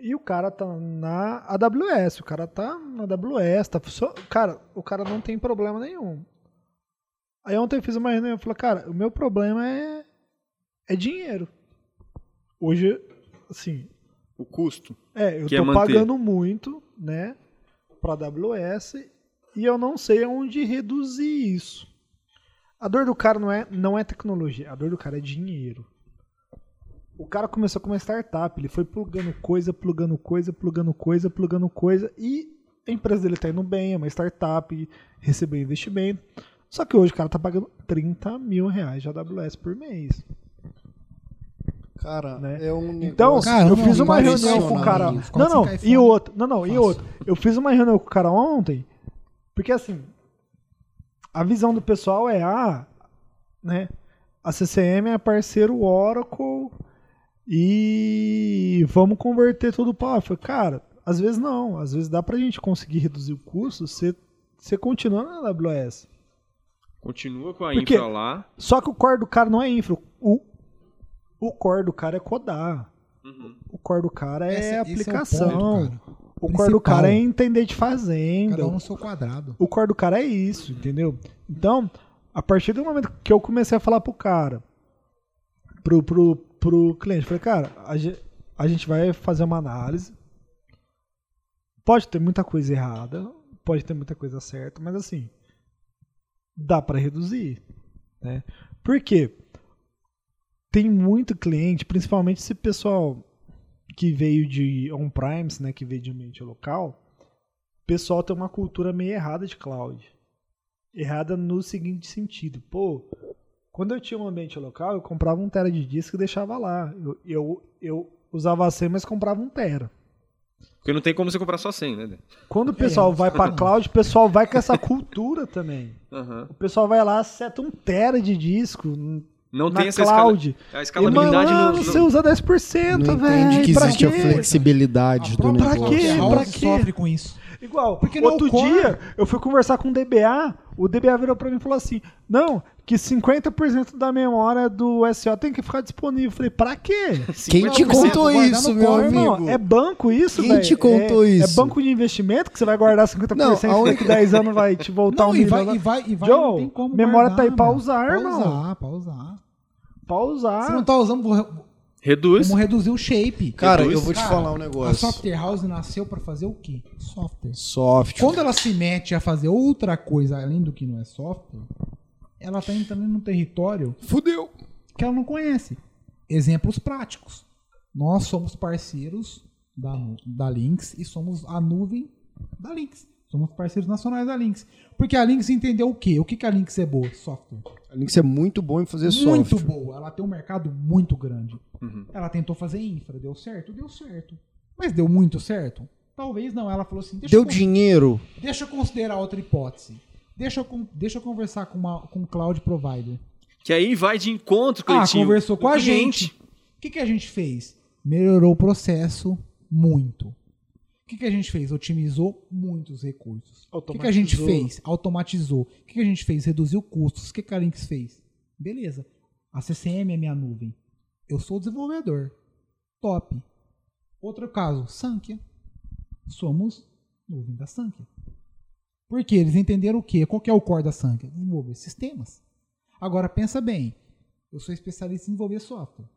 E o cara tá na AWS, o cara tá na AWS, tá Cara, o cara não tem problema nenhum. Aí ontem eu fiz uma reunião e falei, cara, o meu problema é. é dinheiro. Hoje, assim, O custo. é, eu é tô manter. pagando muito, né, pra AWS e eu não sei onde reduzir isso. A dor do cara não é, não é tecnologia, a dor do cara é dinheiro. O cara começou com uma startup, ele foi plugando coisa, plugando coisa, plugando coisa, plugando coisa e a empresa dele tá indo bem, é uma startup, recebeu investimento. Só que hoje o cara tá pagando 30 mil reais de AWS por mês. Cara, Né? é um Então, negócio Cara, eu fiz uma reunião com o cara. iPhone, Não, não, cai e outro. Não, não, e outro. Eu fiz uma reunião com o cara ontem, porque assim, a visão do pessoal é, ah, né, a CCM é parceiro Oracle e vamos converter tudo para. Falei, cara, às vezes não, às vezes dá pra gente conseguir reduzir o custo, você você continua na AWS. Continua com a Por quê? infra lá. Só que o core do cara não é infra, o o core do cara é codar. O core do cara é Esse- esse é o. O core do Principal. cara é entender de fazenda. Cada um no seu quadrado. O core do cara é isso, entendeu? Então, a partir do momento que eu comecei a falar pro cara, pro, pro, pro cliente, falei, cara, a gente, a gente vai fazer uma análise. Pode ter muita coisa errada, pode ter muita coisa certa, mas assim, dá para reduzir, né? Por quê? Tem muito cliente, principalmente esse pessoal que veio de on-primes, né, que veio de ambiente local, o pessoal tem uma cultura meio errada de cloud. Errada no seguinte sentido, pô, quando eu tinha um ambiente local, eu comprava um tera de disco e deixava lá. Eu, eu, eu usava a 100, mas comprava um tera. Porque não tem como você comprar só 100, né? Quando o pessoal vai para cloud, o pessoal vai com essa cultura também. Aham. O pessoal vai lá, seta um tera de disco Não na tem essa cloud. escala... a E, escalabilidade mano, no, no- você usa 10%, Não velho. entende que pra existe a quê? flexibilidade A do negócio. quê? Cloud Pra quê? sofre com isso. Igual, Porque é outro dia eu fui conversar com o DBA, o DBA virou pra mim e falou assim: Não, que 50% da memória do SO tem que ficar disponível. Falei, pra quê? Quem te 50% contou isso, meu core, amigo? Irmão, é banco isso, Quem velho? te contou é, isso? É banco de investimento que você vai guardar 50% Não, a e única- daqui 10 anos vai te voltar Não, um e milhão. vai, e vai, e vai, Joe, não tem como memória guardar, tá aí pra mano. usar, pra irmão. usar, pra usar. Pra usar. Você não tá usando, vou- Reduz. vamos reduzir o shape. Cara, Reduz. eu vou te Cara, falar um A negócio. software house nasceu pra fazer o quê? Software. Software. Quando ela se mete a fazer outra coisa além do que não é software, ela tá entrando num território Fudeu. que ela não conhece. Exemplos práticos. Nós somos parceiros da, da Lynx e somos a nuvem da Lynx. Somos parceiros nacionais da Lynx. Porque a Lynx entendeu o quê? O que, que a Lynx é boa? Software. A Lynx é muito bom em fazer muito software. boa. Ela tem um mercado muito grande. Uhum. Ela tentou fazer infra. Deu certo? Deu certo. Mas deu muito certo? Talvez não. Ela falou assim: deixa, Deu eu, dinheiro. deixa eu considerar outra hipótese. Deixa eu, deixa eu conversar com, uma, com um cloud provider. Que aí vai de encontro, Ah, Cleitinho. conversou com a gente. O que, que a gente fez? Melhorou o processo muito. O que, que a gente fez? Otimizou muitos recursos. O que, que a gente fez? Automatizou. O que, que a gente fez? Reduziu custos. O que, que a Lynx fez? Beleza. A CCM é minha nuvem. Eu sou desenvolvedor. Top. Outro caso, Sankia. Somos nuvem da Sankia. Por quê? Eles entenderam o quê? Qual que é o core da Sankia? Desenvolver sistemas. Agora pensa bem. Eu sou especialista em desenvolver software.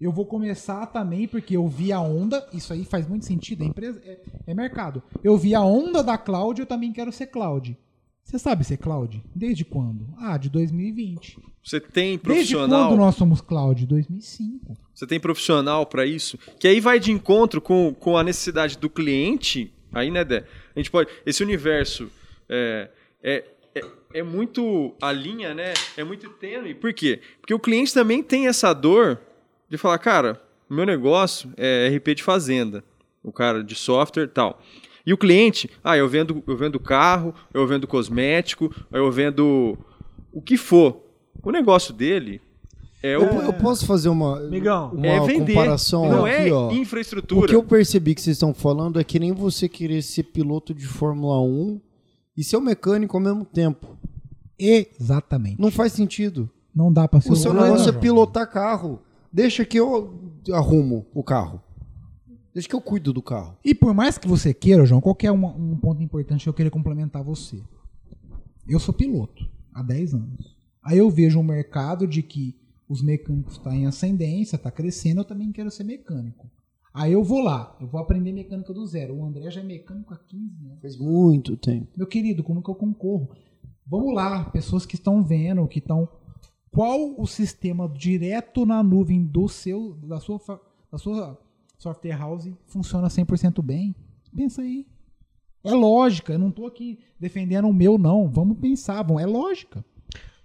Eu vou começar também, porque eu vi a onda, isso aí faz muito sentido, a empresa é, é mercado. Eu vi a onda da cloud, eu também quero ser cloud. Você sabe ser cloud? Desde quando? Ah, de 2020. Você tem Desde profissional. quando nós somos cloud? 2005. Você tem profissional para isso? Que aí vai de encontro com, com a necessidade do cliente. Aí, né, Dé? A gente pode. Esse universo é, é, é, é muito. A linha, né? É muito tênue. Por quê? Porque o cliente também tem essa dor de falar, cara, o meu negócio é RP de fazenda. O cara de software e tal. E o cliente, ah, eu vendo, eu vendo carro, eu vendo cosmético, eu vendo o que for. O negócio dele é o. Eu, eu posso fazer uma, Migão, uma é vender. comparação não aqui, é ó. infraestrutura. O que eu percebi que vocês estão falando é que nem você querer ser piloto de Fórmula 1 e ser um mecânico ao mesmo tempo. Exatamente. Não faz sentido. Não dá pra ser O seu Não, negócio é pilotar carro. Deixa que eu arrumo o carro. Deixa que eu cuido do carro. E por mais que você queira, João, qual é uma- um ponto importante que eu queria complementar você? Eu sou piloto há 10 anos. Aí eu vejo um mercado de que os mecânicos estão em ascendência, está crescendo, eu também quero ser mecânico. Aí eu vou lá, eu vou aprender mecânica do zero. O André já é mecânico há 15 anos. Faz muito tempo. Meu querido, como que eu concorro? Vamos lá, pessoas que estão vendo, que estão. Qual o sistema direto na nuvem do seu, da sua, da sua software house funciona 100% bem? Pensa aí. É lógica, eu não estou aqui defendendo o meu, não. Vamos pensar, vamos, é lógica.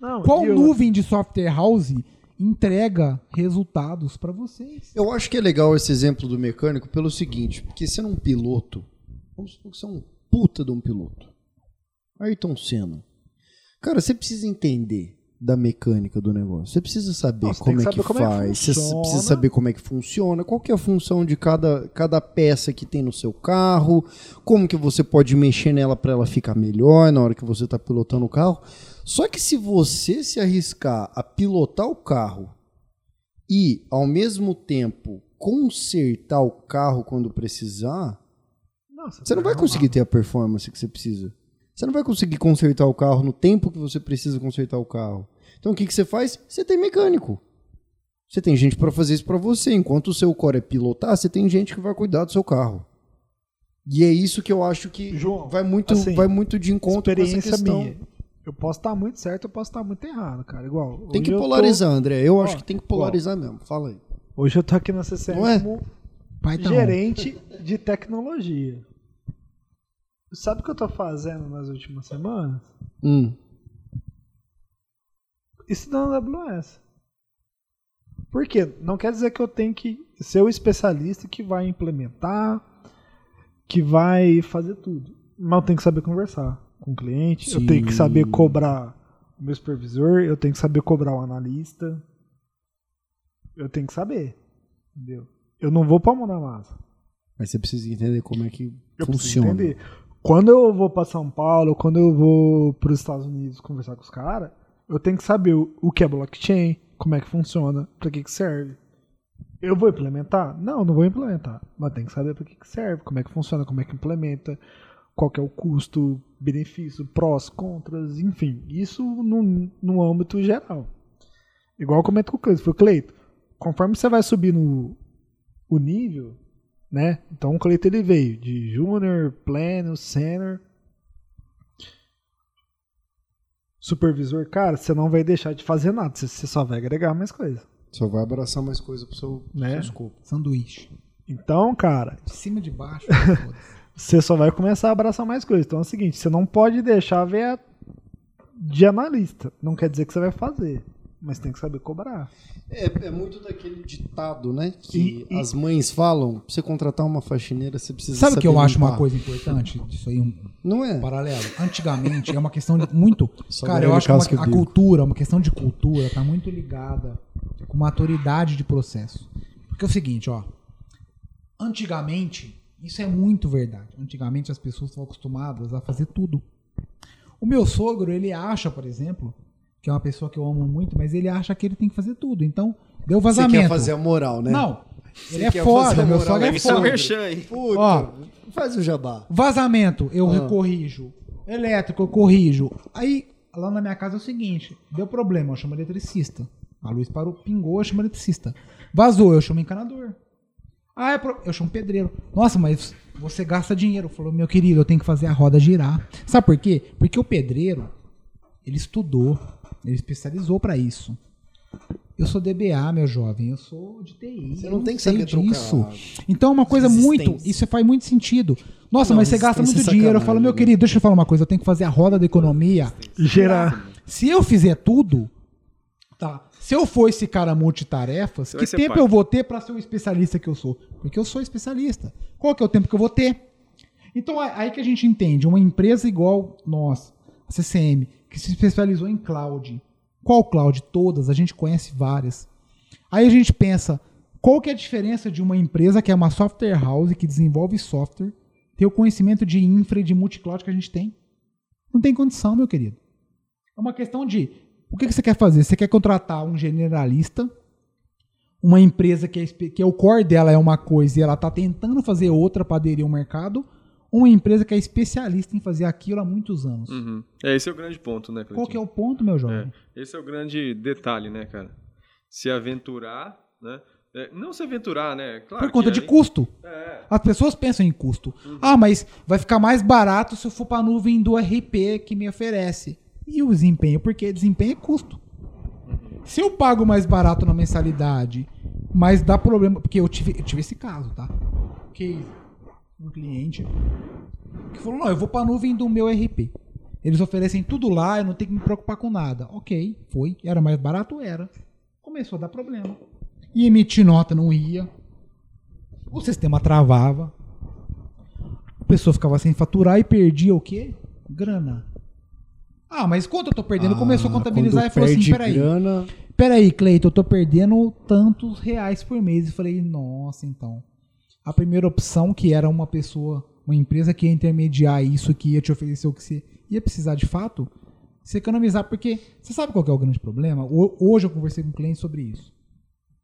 Não, Qual eu- nuvem de software house entrega resultados para vocês? Eu acho que é legal esse exemplo do mecânico pelo seguinte, porque sendo um piloto, vamos supor que você é um puta de um piloto. Ayrton Senna. Cara, você precisa entender da mecânica do negócio. Você precisa saber tem como, é saber como é que faz. você precisa saber como é que funciona, qual que é a função de cada, cada peça que tem no seu carro, como que você pode mexer nela para ela ficar melhor na hora que você está pilotando o carro. Só que se você se arriscar a pilotar o carro e, ao mesmo tempo, consertar o carro quando precisar, Nossa, você não vai conseguir ter a performance que você precisa. Você não vai conseguir consertar o carro no tempo que você precisa consertar o carro. Então o que, que você faz? Você tem mecânico. Você tem gente para fazer isso para você. Enquanto o seu core é pilotar, você tem gente que vai cuidar do seu carro. E é isso que eu acho que João, vai muito, assim, vai muito de encontro com essa questão. minha. Eu posso estar muito certo, eu posso estar muito errado, cara. Igual. Tem que eu tô- polarizar, André. Eu Ó, acho que tem que polarizar mesmo. Fala aí. Hoje eu tô aqui na CCM Não é? como Pai tá gerente de tecnologia. Sabe o que eu tô fazendo nas últimas semanas? Hum. Estudando AWS. Por quê? Não quer dizer que eu tenho que ser o especialista que vai implementar, que vai fazer tudo. Mas eu tenho que saber conversar com o cliente, eu tenho que Sim. saber cobrar o meu supervisor, eu tenho que saber cobrar o analista. Eu tenho que saber. Entendeu? Eu não vou pra mão na massa. Mas você precisa entender como é que Eu funciona. entender. Quando eu vou pra São Paulo, quando eu vou pros Estados Unidos conversar com os caras, eu tenho que saber o, que é blockchain, como é que funciona, para que, que serve. Eu vou implementar? Não, não vou implementar. Mas tem que saber para que, que serve, como é que funciona, como é que implementa, qual que é o custo, benefício, prós, contras, enfim. Isso no, no âmbito geral. Igual eu comento com o Cleito. Foi Cleito, conforme você vai subir no o nível, né? Então o Cleito ele veio de Júnior, Pleno, Senior. Supervisor, cara, você não vai deixar de fazer nada, você- só vai agregar mais coisa. Só vai abraçar mais coisa pro seu, pro Né? seu escopo. Sanduíche. Então, cara, De cima de baixo. você só vai começar a abraçar mais coisas. Então é o seguinte, você não pode deixar ver de analista. Não quer dizer que você vai fazer, mas tem que saber cobrar. É, é muito daquele ditado, né? Que E- e- as mães falam, pra você contratar uma faxineira, você precisa Sabe o que eu acho uma limpar. coisa importante disso aí? Um Não é? paralelo. Antigamente é uma questão de muito. Só cara, eu acho que é uma- a cultura, uma questão de cultura, tá muito ligada com maturidade de processo. Porque é o seguinte, ó. Antigamente, isso é muito verdade. Antigamente as pessoas estavam acostumadas a fazer tudo. O meu sogro, ele acha, por exemplo, que é uma pessoa que eu amo muito, mas ele acha que ele tem que fazer tudo. Então, deu Você vazamento. quer fazer a moral, né? Não. Você Ele é foda, meu sogro é tem que Isso é foda. hein? Puta, Ó. faz o jabá. Vazamento, eu Ah. recorrijo. Elétrico, eu corrijo. Aí, lá na minha casa é o seguinte: deu problema, eu chamo eletricista. A luz parou, pingou, eu chamo eletricista. Vazou, eu chamo encanador. Ah, é pro- eu chamo pedreiro. Nossa, mas você gasta dinheiro. Falou, meu querido, eu tenho que fazer a roda girar. Sabe por quê? Porque o pedreiro, ele estudou, ele especializou pra isso. Eu sou DBA, meu jovem, eu sou de TI. Você não tem que saber disso. Então é uma coisa muito. Isso faz muito sentido. Nossa, Não, mas você gasta muito é dinheiro. Eu falo, meu né? querido, deixa eu falar uma coisa. Eu tenho que fazer a roda da economia. Gerar. Se eu fizer tudo, tá. Se eu for esse cara multitarefas, Você que tempo pai. eu vou ter pra ser o especialista que eu sou? Porque eu sou especialista. Qual que é o tempo que eu vou ter? Então é aí que a gente entende, uma empresa igual nós, a CCM, que se especializou em cloud. Qual cloud? Todas, a gente conhece várias. Aí a gente pensa, qual que é a diferença de uma empresa que é uma software house que desenvolve software, ter o conhecimento de infra e de multicloud que a gente tem? Não tem condição, meu querido. É uma questão de o que que você quer fazer? Você quer contratar um generalista, uma empresa que, é, que é o core dela é uma coisa e ela está tentando fazer outra para aderir ao mercado, uma empresa que é especialista em fazer aquilo há muitos anos. Uhum. É, esse é o grande ponto, né, Qual que é Cleitinho? o ponto, meu jovem? É, esse é o grande detalhe, né, cara? Se aventurar, né? É, não se aventurar, né? Claro Por conta de aí- custo. É, As pessoas pensam em custo. Ah, mas vai ficar mais barato se eu for para a nuvem do RP que me oferece. E o desempenho? Porque desempenho é custo. Se eu pago mais barato na mensalidade, mas dá problema. Porque eu tive, eu tive esse caso, tá? Que um cliente que falou: não, eu vou para a nuvem do meu RP. Eles oferecem tudo lá, eu não tenho que me preocupar com nada. Ok, foi. Era mais barato? Era. Começou a dar problema. E emitir nota não ia. O sistema travava. A pessoa ficava sem faturar e perdia o quê? Grana. Ah, mas quanto eu tô perdendo? Começou a Ah, contabilizar e falou assim: peraí. grana, Peraí, Cleiton, eu tô perdendo tantos reais por mês. E falei, nossa, então. A primeira opção, que era uma pessoa, uma empresa que ia intermediar isso, que ia te oferecer o que você ia precisar de fato, você economizar, porque você sabe qual é o grande problema? Ho- Hoje eu conversei com um cliente sobre isso.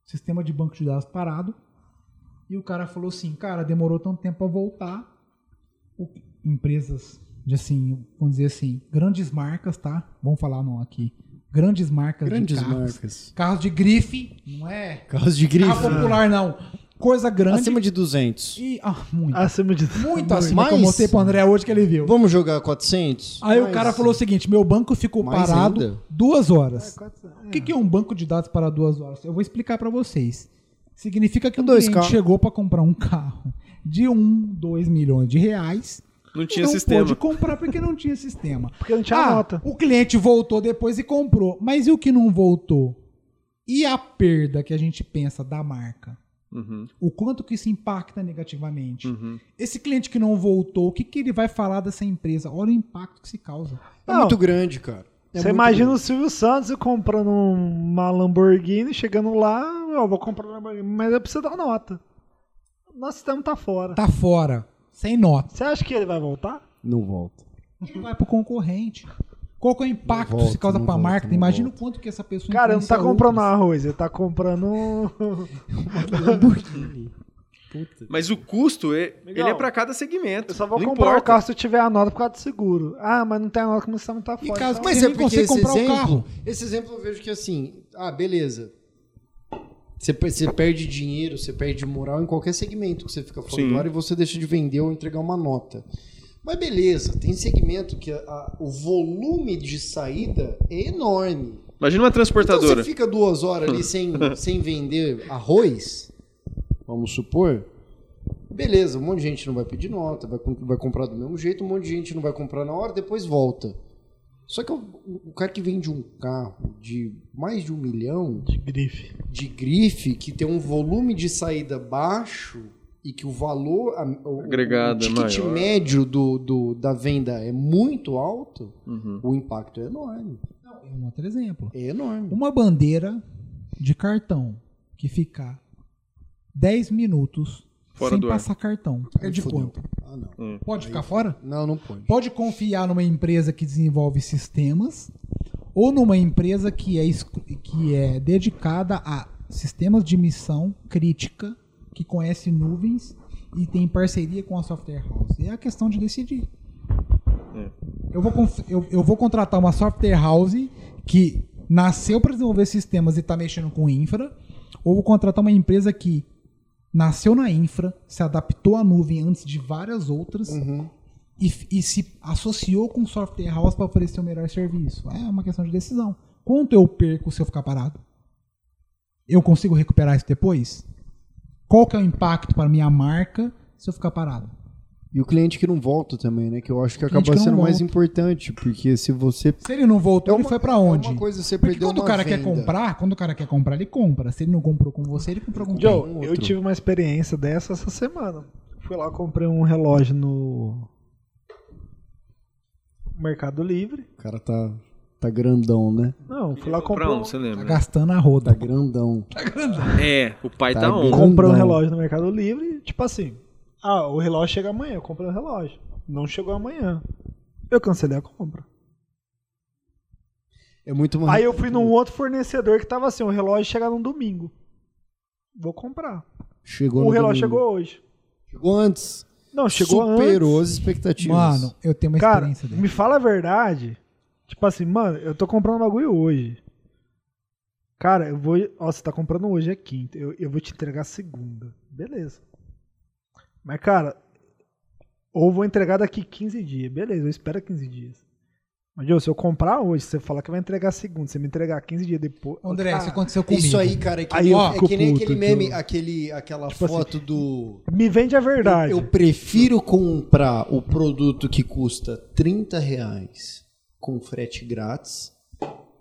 Sistema de banco de dados parado. E o cara falou assim, cara, demorou tanto tempo a voltar. Empresas de assim, vamos dizer assim, grandes marcas, tá? Vamos falar não aqui. Grandes marcas grandes de carros. marcas. Carros de grife, não é? Carros de grife. Carro popular, não. Coisa grande. Acima de 200. E, ah, muito. Acima de muito acima que eu mostrei pro André hoje que ele viu. Vamos jogar 400? Aí o cara falou o seguinte: meu banco ficou Mais parado ainda? duas horas. O que, que é um banco de dados para duas horas? Eu vou explicar para vocês. Significa que um Dois cliente carros. chegou para comprar um carro de um, dois milhões de reais. não tinha não sistema. pôde comprar porque não tinha sistema. Porque não tinha ah, nota. O cliente voltou depois e comprou. Mas e o que não voltou? E a perda que a gente pensa da marca? Uhum, O quanto que isso impacta negativamente? uhum. Esse cliente que não voltou, o que, que ele vai falar dessa empresa? Olha o impacto que se causa. É Não. muito grande, cara. É Você imagina o grande. Silvio Santos comprando uma Lamborghini, chegando lá, eu vou comprar uma Lamborghini, mas eu preciso dar nota. Nosso sistema tá fora. Tá fora, sem nota. Você acha que ele vai voltar? Não volta. Ele vai pro concorrente. Qual que é o impacto que se causa pra volta, marca? Imagina o quanto que essa pessoa Cara, não tá comprando arroz, ele tá comprando. um Puta. Mas o custo, é, Legal. ele é pra cada segmento. Eu só vou não comprar o importa. carro se eu tiver a nota por causa do seguro. Ah, mas não tem a nota como você tá E fora. caso- Então, Mas você é porque consegue esse comprar o exemplo, carro. esse exemplo eu vejo que assim, ah, beleza. Você, você perde dinheiro, você perde moral em qualquer segmento que você fica fora e você deixa de vender ou entregar uma nota. Mas beleza, tem segmento que a- a- o volume de saída é enorme. Imagina uma Então transportadora. você fica duas horas ali sem, sem vender arroz, vamos supor. Beleza, um monte de gente não vai pedir nota, vai, vai comprar do mesmo jeito, um monte de gente não vai comprar na hora, depois volta. Só que o, o cara que vende um carro de mais de um milhão De grife. de grife, que tem um volume de saída baixo e que o valor, o, Agregado é o ticket maior. médio do, do- da venda é muito alto, Uhum. o impacto é enorme. Um outro exemplo. É enorme. Uma bandeira de cartão que ficar 10 minutos Fora sem do ar. passar cartão. É de quanto? Ah, não. Pode ficar fora? Não, não pode. Pode confiar numa empresa que desenvolve sistemas ou numa empresa que é, que é dedicada a sistemas de missão crítica, que conhece nuvens e tem parceria com a software house. É a questão de decidir. Eu, vou eu, eu vou contratar uma software house que nasceu para desenvolver sistemas e está mexendo com infra, ou vou contratar uma empresa que nasceu na infra, se adaptou à nuvem antes de várias outras Uhum. e, e se associou com software house para oferecer o melhor serviço. É uma questão de decisão. Quanto eu perco se eu ficar parado? Eu consigo recuperar isso depois? Qual que é o impacto para minha marca se eu ficar parado? E o cliente que não volta também, né? Que eu acho que acaba que sendo mais volta. importante, porque se você. Se ele não voltou, É ele uma- foi para onde? É uma coisa você Porque perdeu quando o cara quer venda. comprar, quando o cara quer comprar, ele compra. Se ele não comprou com você, ele comprou com? Joe, um eu outro. tive uma experiência dessa essa semana. Fui lá, comprei um relógio no Mercado Livre. O cara tá, tá grandão, né? Não, fui lá Comprar um, você Tá lembra? gastando a Tá roda. grandão. É, o pai Tá tá, on. comprei um Grandão. relógio no Mercado Livre. Tipo assim, ah, o relógio chega amanhã. Eu comprei um relógio. Não chegou amanhã. Eu cancelei a compra. É muito mais. Aí eu fui num outro fornecedor que tava assim, o relógio chega no domingo. Vou comprar. Chegou o no relógio domingo. chegou hoje. Chegou antes. Não, chegou Superou antes. as expectativas. Mano, eu tenho uma Cara, experiência dele. me fala a verdade. Tipo assim, mano, eu tô comprando um bagulho hoje. Cara, eu vou. Ó, você tá comprando hoje, é quinta. Eu, eu vou te entregar segunda. Beleza. Mas, cara, ou vou entregar daqui 15 dias. Beleza, eu espero 15 dias. Mas, Joe, se eu comprar hoje, você falar que vai entregar segunda, você me entregar 15 dias depois. André, cara, isso aconteceu comigo. Isso aí, cara, é que, Aí eu é que nem puto, aquele meme, eu- aquele, aquela Tipo assim, foto do. Me vende a verdade. Eu, eu prefiro comprar o produto que custa 30 reais com frete grátis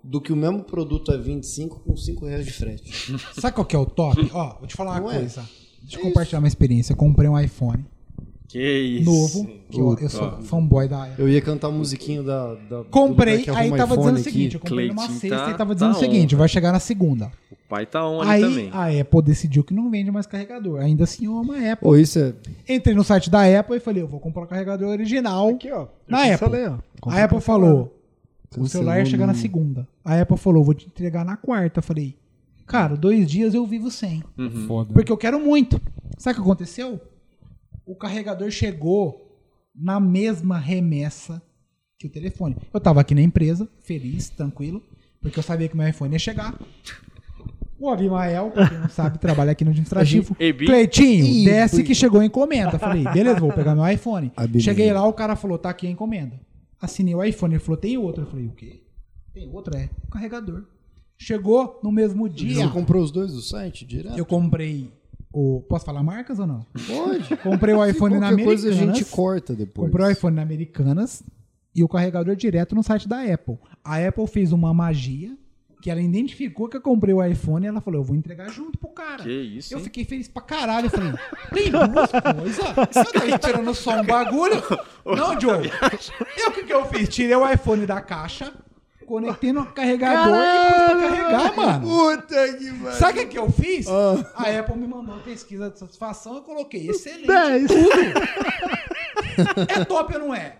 do que o mesmo produto a 25 com 5 reais de frete. Sabe qual que é o top? Ó, vou te falar uma Não é? coisa. Deixa eu compartilhar uma experiência. Eu comprei um iPhone Que isso. novo, que eu, eu sou fanboy da Apple. Eu ia cantar a musiquinha da. da Comprei, aí tava iPhone dizendo o aqui. seguinte, eu comprei numa Cleitinho sexta tá- e tava dizendo tá o seguinte, on. vai chegar na segunda. O pai tá on ali Aí também. a Apple decidiu que não vende mais carregador. Ainda assim, eu amo a Apple. Pô, isso é. Entrei no site da Apple e falei, eu vou comprar o carregador original. Aqui, ó. Na Eu Apple. cancelei, ó. A Apple falou, o celular ia chegar na segunda. A Apple falou, vou te entregar na quarta. Eu falei, cara, dois dias eu vivo sem. Uhum. Foda. Porque eu quero muito. Sabe o que aconteceu? O carregador chegou na mesma remessa que o telefone. Eu tava aqui na empresa, feliz, tranquilo, porque eu sabia que meu iPhone ia chegar. O Abimael, pra quem não sabe, trabalha aqui no administrativo. Ebi. Cleitinho, desce que chegou a encomenda. Falei, beleza, vou pegar meu iPhone. Abimael. Cheguei lá, o cara falou, tá aqui a encomenda. Assinei o iPhone, ele falou, tem outro. Eu falei, o quê? Tem outro? É, o carregador. Chegou no mesmo dia. Você comprou os dois do site direto? Eu comprei o. Posso falar marcas ou não? Pode. Comprei o iPhone na Qualquer coisa Americanas. a gente corta depois. Comprei o iPhone na Americanas e o carregador direto no site da Apple. A Apple fez uma magia que ela identificou que eu comprei o iPhone e ela falou: eu vou entregar junto pro cara. Que isso, Eu hein? fiquei feliz pra caralho. Eu falei, tem duas coisas? Você tá aí tirando só um bagulho? Não, Joe. Eu o que, que eu fiz? Tirei o iPhone da caixa, conectei no carregador e pus pra carregar, mano. Puta que pariu. Sabe o que, que eu fiz? Ah. A Apple me mandou uma pesquisa de satisfação, eu coloquei excelente. 10. É top ou não é?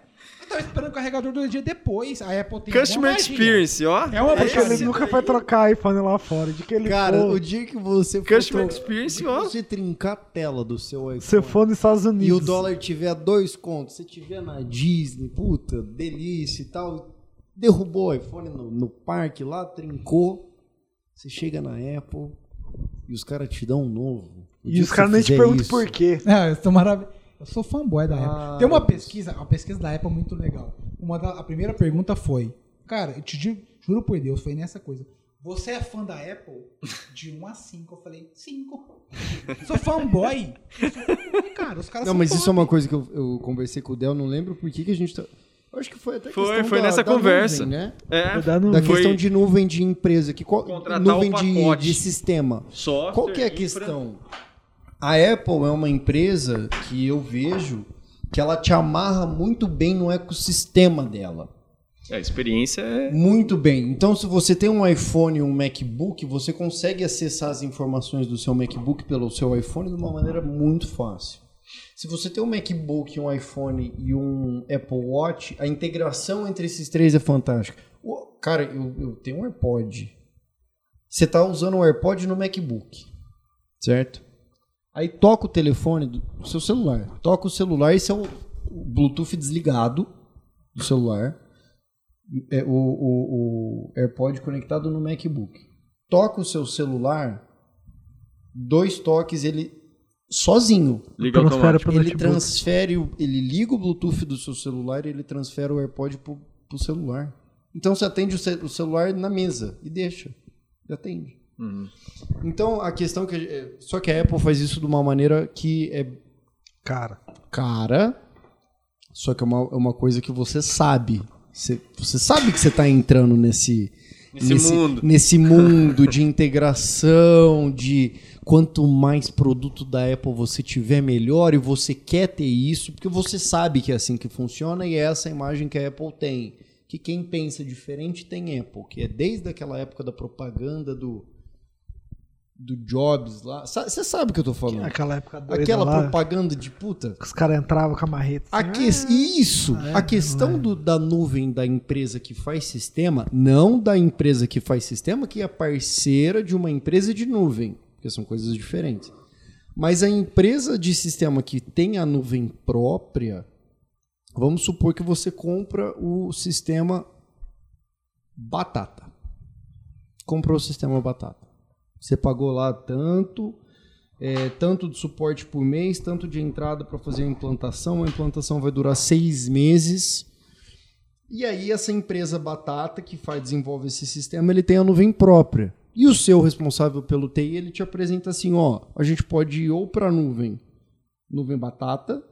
Tava esperando o carregador dois dias depois. A Apple tem Customer. Experience, ó. É uma Porque ele nunca foi trocar iPhone lá fora. De que ele Cara, for, o dia que você for Customer tro- Experience, ó. que você trincar a tela do seu iPhone você for nos Estados Unidos. e o dólar tiver dois contos, você tiver na Disney, puta, delícia e tal, derrubou o iPhone no, no parque lá, trincou, você chega na Apple e os caras te dão um novo. O E os caras nem te perguntam isso- por quê. É, eu sou maravilhoso. Eu sou fanboy da Ah, Apple. Tem uma pesquisa, a pesquisa da Apple muito legal. Uma da- a primeira pergunta foi: Cara, eu te digo- juro por Deus, foi nessa coisa. Você é fã da Apple? De 1 a 5. Eu falei, 5. Sou fanboy. Cara, os caras Não, são mas isso é uma coisa que eu, eu conversei com o Del, não lembro por que, que a gente tá. Eu acho que foi até Foi, questão foi da- nessa da conversa. nuvem, né? É. Da Foi- questão de nuvem de empresa, que qual- nuvem o de, de sistema. Software, Qual que é a infra. A Apple é uma empresa que eu vejo que ela te amarra muito bem no ecossistema dela. É, a experiência é. Muito bem. Então, se você tem um iPhone e um MacBook, você consegue acessar as informações do seu MacBook pelo seu iPhone de uma maneira muito fácil. Se você tem um MacBook, um iPhone e um Apple Watch, a integração entre esses três é fantástica. Cara, eu, eu tenho um AirPod. Você está usando o AirPod no MacBook, certo? Aí toca o telefone do seu celular. Toca o celular, esse é o Bluetooth desligado do celular é, o, o, o AirPod conectado no MacBook. Toca o seu celular, dois toques, ele sozinho. Liga Transfere Ele notebook. transfere, o- ele liga o Bluetooth do seu celular e ele transfere o AirPod pro, pro celular. Então você atende o, ce- o celular na mesa e deixa. E atende. Uhum. Então a questão que. é- Só que a Apple faz isso de uma maneira que é Cara, cara, só que é uma, é uma coisa que você sabe. Você, você sabe que você está entrando nesse, Nesse mundo. nesse mundo de integração, de quanto mais produto da Apple você tiver, melhor, e você quer ter isso, porque você sabe que é assim que funciona e é essa imagem que a Apple tem. Que quem pensa diferente tem Apple, que é desde aquela época da propaganda do, do Jobs lá. Você sabe o que eu tô falando? aquela época doida Aquela lá, propaganda de puta. que os caras entravam com a marreta. A assim, que- Isso! é, a questão é. do- da nuvem da empresa que faz sistema, não da empresa que faz sistema, que é parceira de uma empresa de nuvem, porque são coisas diferentes. Mas a empresa de sistema que tem a nuvem própria, vamos supor que você compra o sistema Batata. Comprou o sistema Batata. Você pagou lá tanto, é, tanto de suporte por mês, tanto de entrada para fazer a implantação. A implantação vai durar seis meses. E aí essa empresa Batata que faz desenvolve esse sistema, ele tem a nuvem própria. E o seu responsável pelo TI, ele te apresenta assim, ó, a gente pode ir ou para a nuvem, nuvem Batata,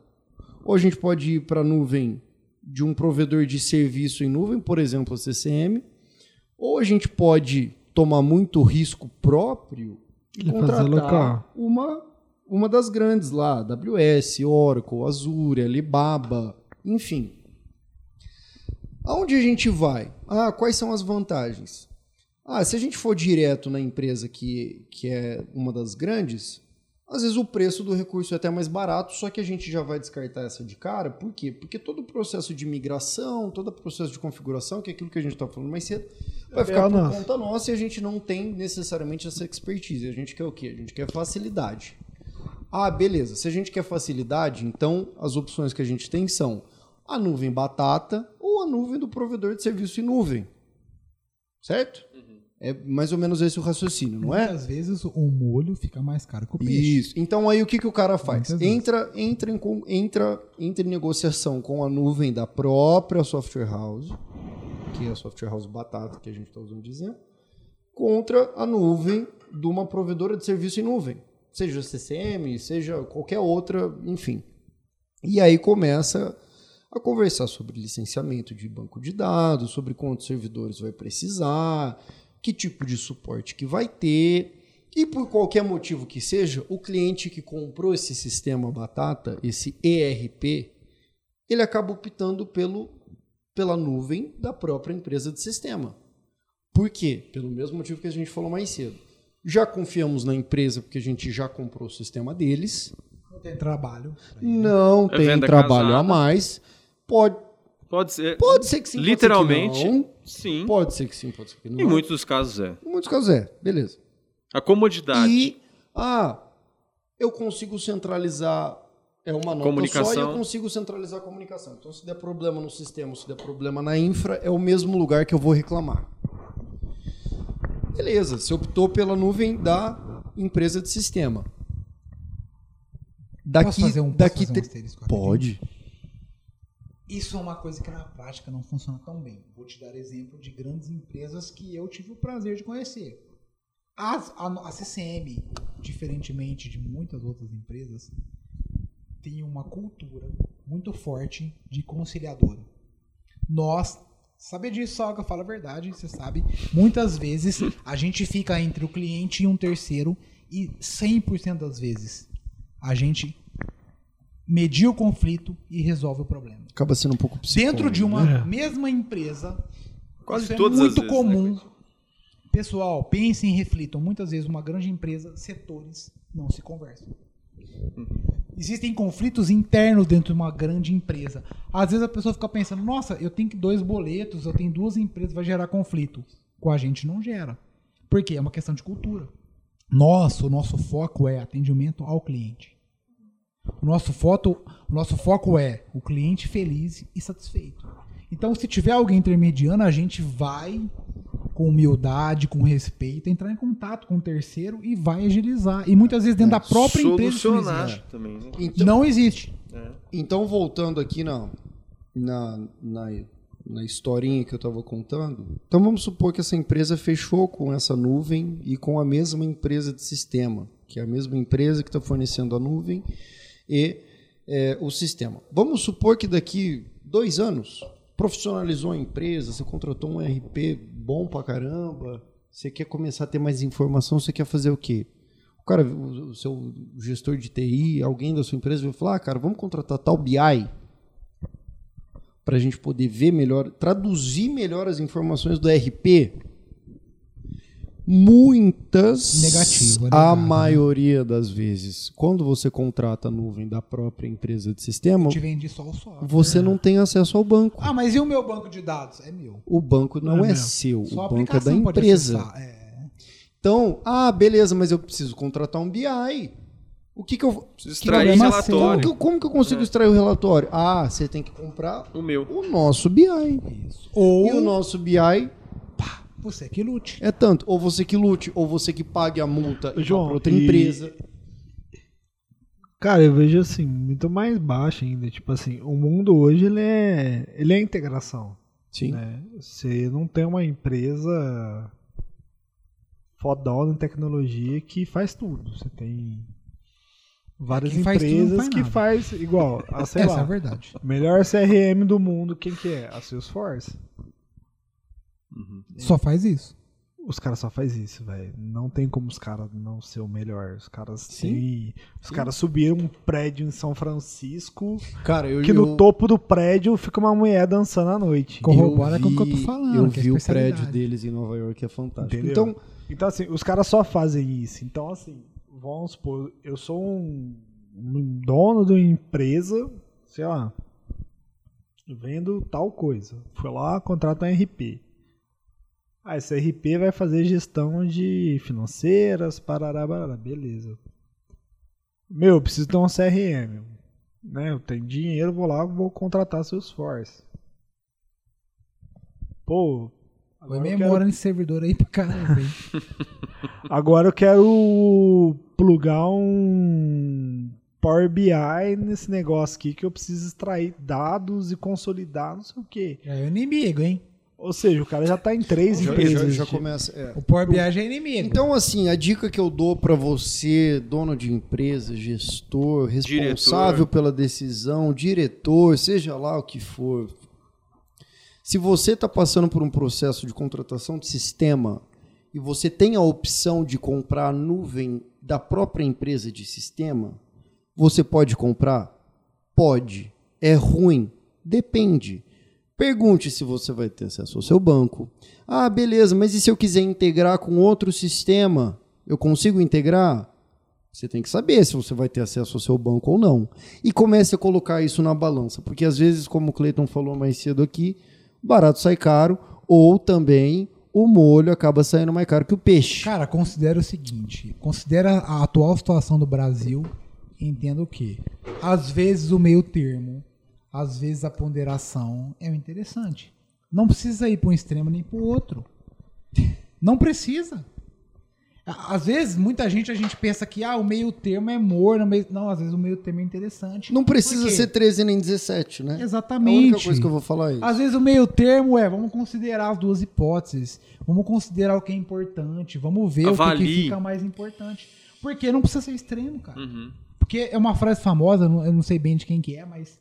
ou a gente pode ir para a nuvem de um provedor de serviço em nuvem, por exemplo, a CCM, ou a gente pode tomar muito risco próprio e E fazer contratar uma, uma das grandes lá, AWS, Oracle, Azure, Alibaba, enfim. Aonde a gente vai? Ah, quais são as vantagens? Ah, se a gente for direto na empresa que, que é uma das grandes, às vezes o preço do recurso é até mais barato, só que a gente já vai descartar essa de cara. Por quê? Porque todo o processo de migração, todo o processo de configuração, que é aquilo que a gente está falando mais cedo, vai ficar É por nosso. conta nossa e a gente não tem necessariamente essa expertise. A gente quer o quê? A gente quer facilidade. Ah, beleza. Se a gente quer facilidade, então as opções que a gente tem são a nuvem batata ou a nuvem do provedor de serviço em nuvem. Certo? É mais ou menos esse o raciocínio, não é? Muitas vezes o molho fica mais caro que o peixe. Isso. Então aí o que, que o cara faz? Muitas vezes. Entra, entra, em, entra, entra em negociação com a nuvem da própria software house, que é a software house batata que a gente está usando exemplo, contra a nuvem de uma provedora de serviço em nuvem. Seja CCM, seja qualquer outra, enfim. E aí começa a conversar sobre licenciamento de banco de dados, sobre quantos servidores vai precisar, que tipo de suporte que vai ter. E por qualquer motivo que seja, o cliente que comprou esse sistema Batata, esse ERP, ele acaba optando pelo, pela nuvem da própria empresa de sistema. Por quê? Pelo mesmo motivo que a gente falou mais cedo. Já confiamos na empresa porque a gente já comprou o sistema deles. Não tem trabalho. Não É tem trabalho a casada. mais. Pode, Pode ser. Pode ser que sim, pode ser que Literalmente, não. sim. Pode ser que sim, pode ser que não. Em muitos dos casos é. Em muitos casos é, beleza. A comodidade. E, ah, eu consigo centralizar, é uma nota Comunicação. só e eu consigo centralizar a comunicação. Então, se der problema no sistema, se der problema na infra, é o mesmo lugar que eu vou reclamar. Beleza, você optou pela nuvem da empresa de sistema. Daqui, Posso fazer um, posso daqui fazer um te-? Pode. Isso é uma coisa que na prática não funciona tão bem. Vou te dar exemplo de grandes empresas que eu tive o prazer de conhecer. A, a CCM, diferentemente de muitas outras empresas, tem uma cultura muito forte de conciliadora. Nós, sabe disso, Salga, fala a verdade, você sabe. Muitas vezes a gente fica entre o cliente e um terceiro e 100% das vezes a gente medir o conflito e resolve o problema. Acaba sendo um pouco psicólogo, Dentro de uma né? mesma empresa, Quase isso todas é muito vezes, né, comum. Pessoal, pensem e reflitam. Muitas vezes uma grande empresa, setores não se conversam. Existem conflitos internos dentro de uma grande empresa. Às vezes a pessoa fica pensando, nossa, eu tenho que dois boletos, eu tenho duas empresas, vai gerar conflito. Com a gente não gera. Por quê? É uma questão de cultura. Nosso, o nosso foco é atendimento ao cliente. O nosso, foto, o nosso foco é o cliente feliz e satisfeito. Então, se tiver alguém intermediando, a gente vai, com humildade, com respeito, entrar em contato com o terceiro e vai agilizar. E muitas vezes dentro da própria empresa não existe. também, né? Então, Não existe. Então, voltando aqui na, na, na, na historinha que eu estava contando, então vamos supor que essa empresa fechou com essa nuvem e com a mesma empresa de sistema, que é a mesma empresa que está fornecendo a nuvem e é, o sistema. Vamos supor que daqui dois anos profissionalizou a empresa, você contratou um RP bom pra caramba, você quer começar a ter mais informação, você quer fazer o quê? O cara, o, seu gestor de TI, alguém da sua empresa vai falar, ah, cara, vamos contratar tal BI para a gente poder ver melhor, traduzir melhor as informações do RP. Muitas, Negativo, é a né? maioria das vezes, quando você contrata a nuvem da própria empresa de sistema, Te vende só o software. você não tem acesso ao banco. Ah, mas e o meu banco de dados? É meu. O banco não Não é é seu, Só o banco é da empresa. É. Então, ah, beleza, mas eu preciso contratar um BI. O que que eu que extrair como relatório. que, eu- como que eu consigo extrair o relatório? Ah, você tem que comprar O meu. o nosso BI. Isso. Ou E o nosso BI você que lute. é tanto. Ou você que lute, ou você que pague a multa João, outra e- empresa. Cara, eu vejo assim, muito mais baixo ainda. Tipo assim, o mundo hoje ele é, ele é integração. Sim. né? Você não tem uma empresa fodona em tecnologia que faz tudo. Você tem várias quem faz tudo não empresas faz que nada. faz igual, a, sei Essa é lá, a verdade. melhor CRM do mundo, quem que é? A Salesforce. Só faz isso. Os caras só faz isso, velho. Não tem como os caras não ser o melhor. Os caras Sim. têm- Os caras subiram um prédio em São Francisco Cara, eu que eu- no topo do prédio fica uma mulher dançando à noite. Corrobora eu com o que eu vi- tô falando. Eu que é vi o especialidade. prédio deles em Nova York, é fantástico. Entendeu? Então, Então, assim, os caras só fazem isso. Então, assim, vamos supor, eu sou um, um dono de uma empresa, sei lá, vendo tal coisa. Fui lá, contrato um RP. Ah, esse RP vai fazer gestão de financeiras, parará, parará, beleza. Meu, eu preciso ter um CRM. Né? Eu tenho dinheiro, vou lá, vou contratar Salesforce. Pô, Põe agora eu quero memória nesse servidor aí pra caramba. Agora eu quero plugar um Power BI nesse negócio aqui que eu preciso extrair dados e consolidar, não sei o quê. É o inimigo, hein? Ou seja, o cara já tá em três já, empresas. já, já começa. é. O Power BI já é inimigo. Então, assim, a dica que eu dou pra você, dono de empresa, gestor, responsável Diretor. pela decisão, diretor, seja lá o que for. Se você está passando por um processo de contratação de sistema e você tem a opção de comprar a nuvem da própria empresa de sistema, você pode comprar? Pode. É ruim? Depende. Pergunte se você vai ter acesso ao seu banco. Ah, beleza, mas e se eu quiser integrar com outro sistema? Eu consigo integrar? Você tem que saber se você vai ter acesso ao seu banco ou não. E comece a colocar isso na balança, porque às vezes, como o Cleiton falou mais cedo aqui, barato sai caro, ou também o molho acaba saindo mais caro que o peixe. Cara, considera o seguinte: considera a atual situação do Brasil e entenda o quê? Às vezes o meio termo, às vezes a ponderação é o interessante. Não precisa ir para um extremo nem para o outro. Não precisa. Às vezes, muita gente, a gente pensa que ah, o meio termo é morno. meio- Não, às vezes o meio termo é interessante. Não precisa ser 13 nem 17, né? Exatamente. A única coisa que eu vou falar é isso. Às vezes o meio termo é, vamos considerar as duas hipóteses, vamos considerar o que é importante, vamos ver o que que, fica mais importante. Porque não precisa ser extremo, cara. Uhum. Porque é uma frase famosa, eu não- eu não sei bem de quem que é, mas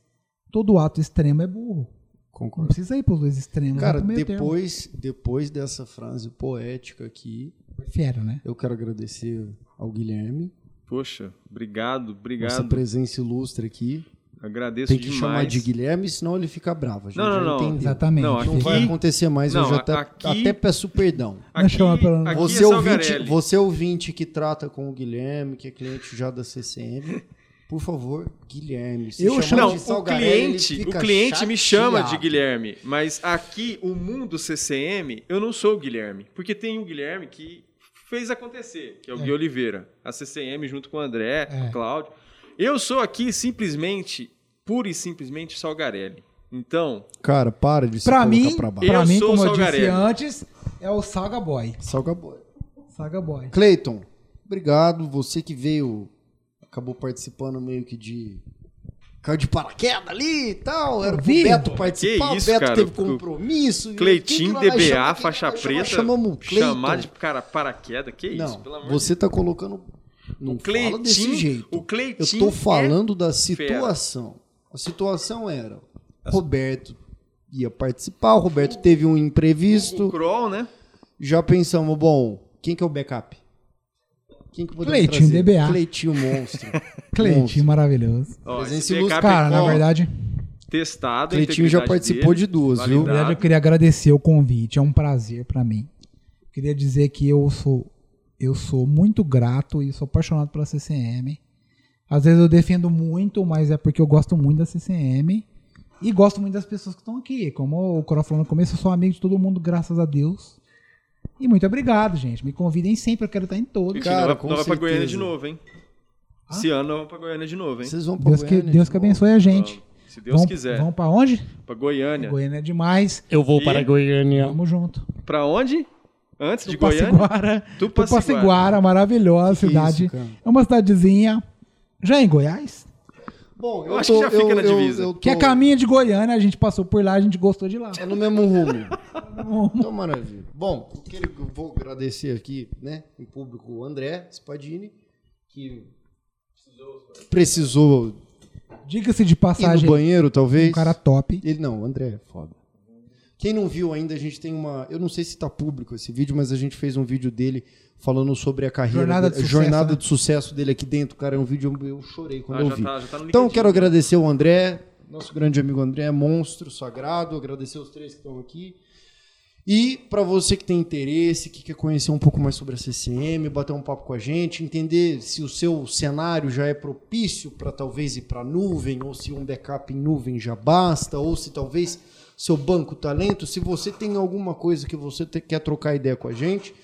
todo ato extremo é burro. Não Concordo. precisa ir pros dois extremos, Cara, depois, depois dessa frase poética aqui, Fera, né? eu quero agradecer ao Guilherme, Poxa, obrigado, essa obrigado. presença ilustre aqui. Agradeço Tem que demais. chamar de Guilherme, senão ele fica bravo. A gente Não, não, não. entendeu. Exatamente. Não, Não Aqui- vai acontecer mais, eu Não, já até, aqui- até peço perdão. Aqui, aqui Você é ouvinte, você ouvinte que trata com o Guilherme, que é cliente já da CCM, por favor, Guilherme. Se Eu chamar Não, de o cliente, o cliente me chama de chateado. Guilherme, mas aqui o mundo CCM, eu não sou o Guilherme, porque tem um Guilherme que fez acontecer, que é o Gui Oliveira, a CCM junto com o André, É. o Cláudio. Eu sou aqui simplesmente, pura e simplesmente Salgarelli. Então, Cara, para de se Pra mim, pra baixo. pra mim como eu disse Salgarelli. antes, é o Saga Boy. Salga boy. Saga Boy. Cleiton, obrigado. Você que veio, acabou participando meio que de. Caiu de paraquedas ali e tal. Era pro Vi. Beto participar. Que isso, o Beto cara, teve o compromisso. Cleitinho, DBA, chamar? Faixa preta, Chamamos o Cleiton. chamar de cara paraquedas, que isso, Não, pelo amor você tá colocando. Não O fala desse Cleitinho- jeito. o Eu Cleitinho tô falando da fera. situação. A situação era: Roberto ia participar, o Roberto teve um O imprevisto. Kroll, né? Já pensamos, bom, quem que é o backup? Quem que podemos Cleitinho, trazer? DBA. Cleitinho monstro. Cleitinho Monstro. maravilhoso. Ó, Presença esse ilustre. Cara, na verdade, testado. Cleitinho já participou dele, de duas, viu? Na verdade, eu validado. queria agradecer o convite, é um prazer pra mim. Queria dizer que eu sou eu sou muito grato e sou apaixonado pela CCM. Às vezes eu defendo muito, mas é porque eu gosto muito da CCM e gosto muito das pessoas que estão aqui. Como o Coro falou no começo, eu sou amigo de todo mundo, graças a Deus. E muito obrigado, gente. Me convidem sempre, eu quero estar em todos. Cara, nós com vai- nós vamos pra Goiânia de novo, hein? Esse ano nós vamos pra Goiânia de novo, hein? Vocês vão pra Deus que, Goiânia? Deus que abençoe a gente. Vamos, se Deus vamos, quiser. Vamos pra onde? Pra Goiânia. Goiânia é demais. Eu vou E- para Goiânia. Tamo junto. Pra onde? Antes de Goiânia? Tupaciguara. Tupaciguara. Tupaciguara, maravilhosa Que cidade. isso, é uma cidadezinha. Já em Goiás? Bom, Eu acho que já fica na divisa. Que é caminho de Goiânia, a gente passou por lá, a gente gostou de lá. É no mesmo rumo. então, maravilha. Bom, eu eu vou agradecer aqui, né, em público, o André Spadini, que precisou Diga-se de ir no passagem, banheiro, talvez. um cara top. Ele não, o André é foda. Quem não viu ainda, a gente tem uma. Eu não sei se tá público esse vídeo, mas a gente fez um vídeo dele falando sobre a carreira. Jornada de sucesso, jornada né? de sucesso dele aqui dentro. Cara, é um vídeo eu, eu chorei quando Ah, eu já vi. tá- já tá no então, quero agradecer o André, nosso grande amigo André, monstro, sagrado. Agradecer os três que estão aqui. E para você que tem interesse, que quer conhecer um pouco mais sobre a CCM, bater um papo com a gente, entender se o seu cenário já é propício para talvez ir para nuvem, ou se um backup em nuvem já basta, ou se talvez seu banco talento, se você tem alguma coisa que você te- quer trocar ideia com a gente,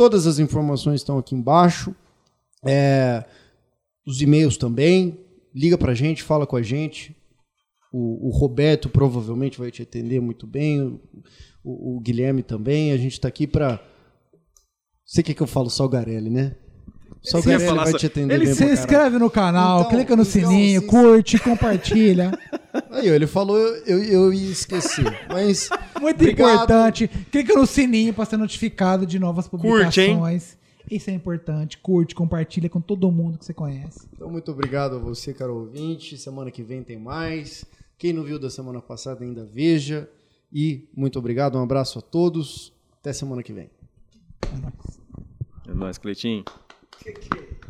todas as informações estão aqui embaixo. É, os e-mails também. Liga pra gente, fala com a gente. O, o Roberto provavelmente vai te atender muito bem. O, o- o Guilherme também. A gente tá aqui pra. Você quer que eu falo Salgarelli, né? Salgarelli falar vai só- te atender Ele bem se inscreve no canal, Então, clica no então, sininho, se- curte, compartilha. Aí, ele falou, eu, eu, esquecer. Mas. Muito Obrigado. importante. Clica no sininho para ser notificado de novas Curte, hein? publicações. Isso é importante. Curte, compartilha com todo mundo que você conhece. Então, muito obrigado a você, caro ouvinte. Semana que vem tem mais. Quem não viu da semana passada ainda veja. E muito obrigado, um abraço a todos. Até semana que vem. É nóis, Cleitinho que, que...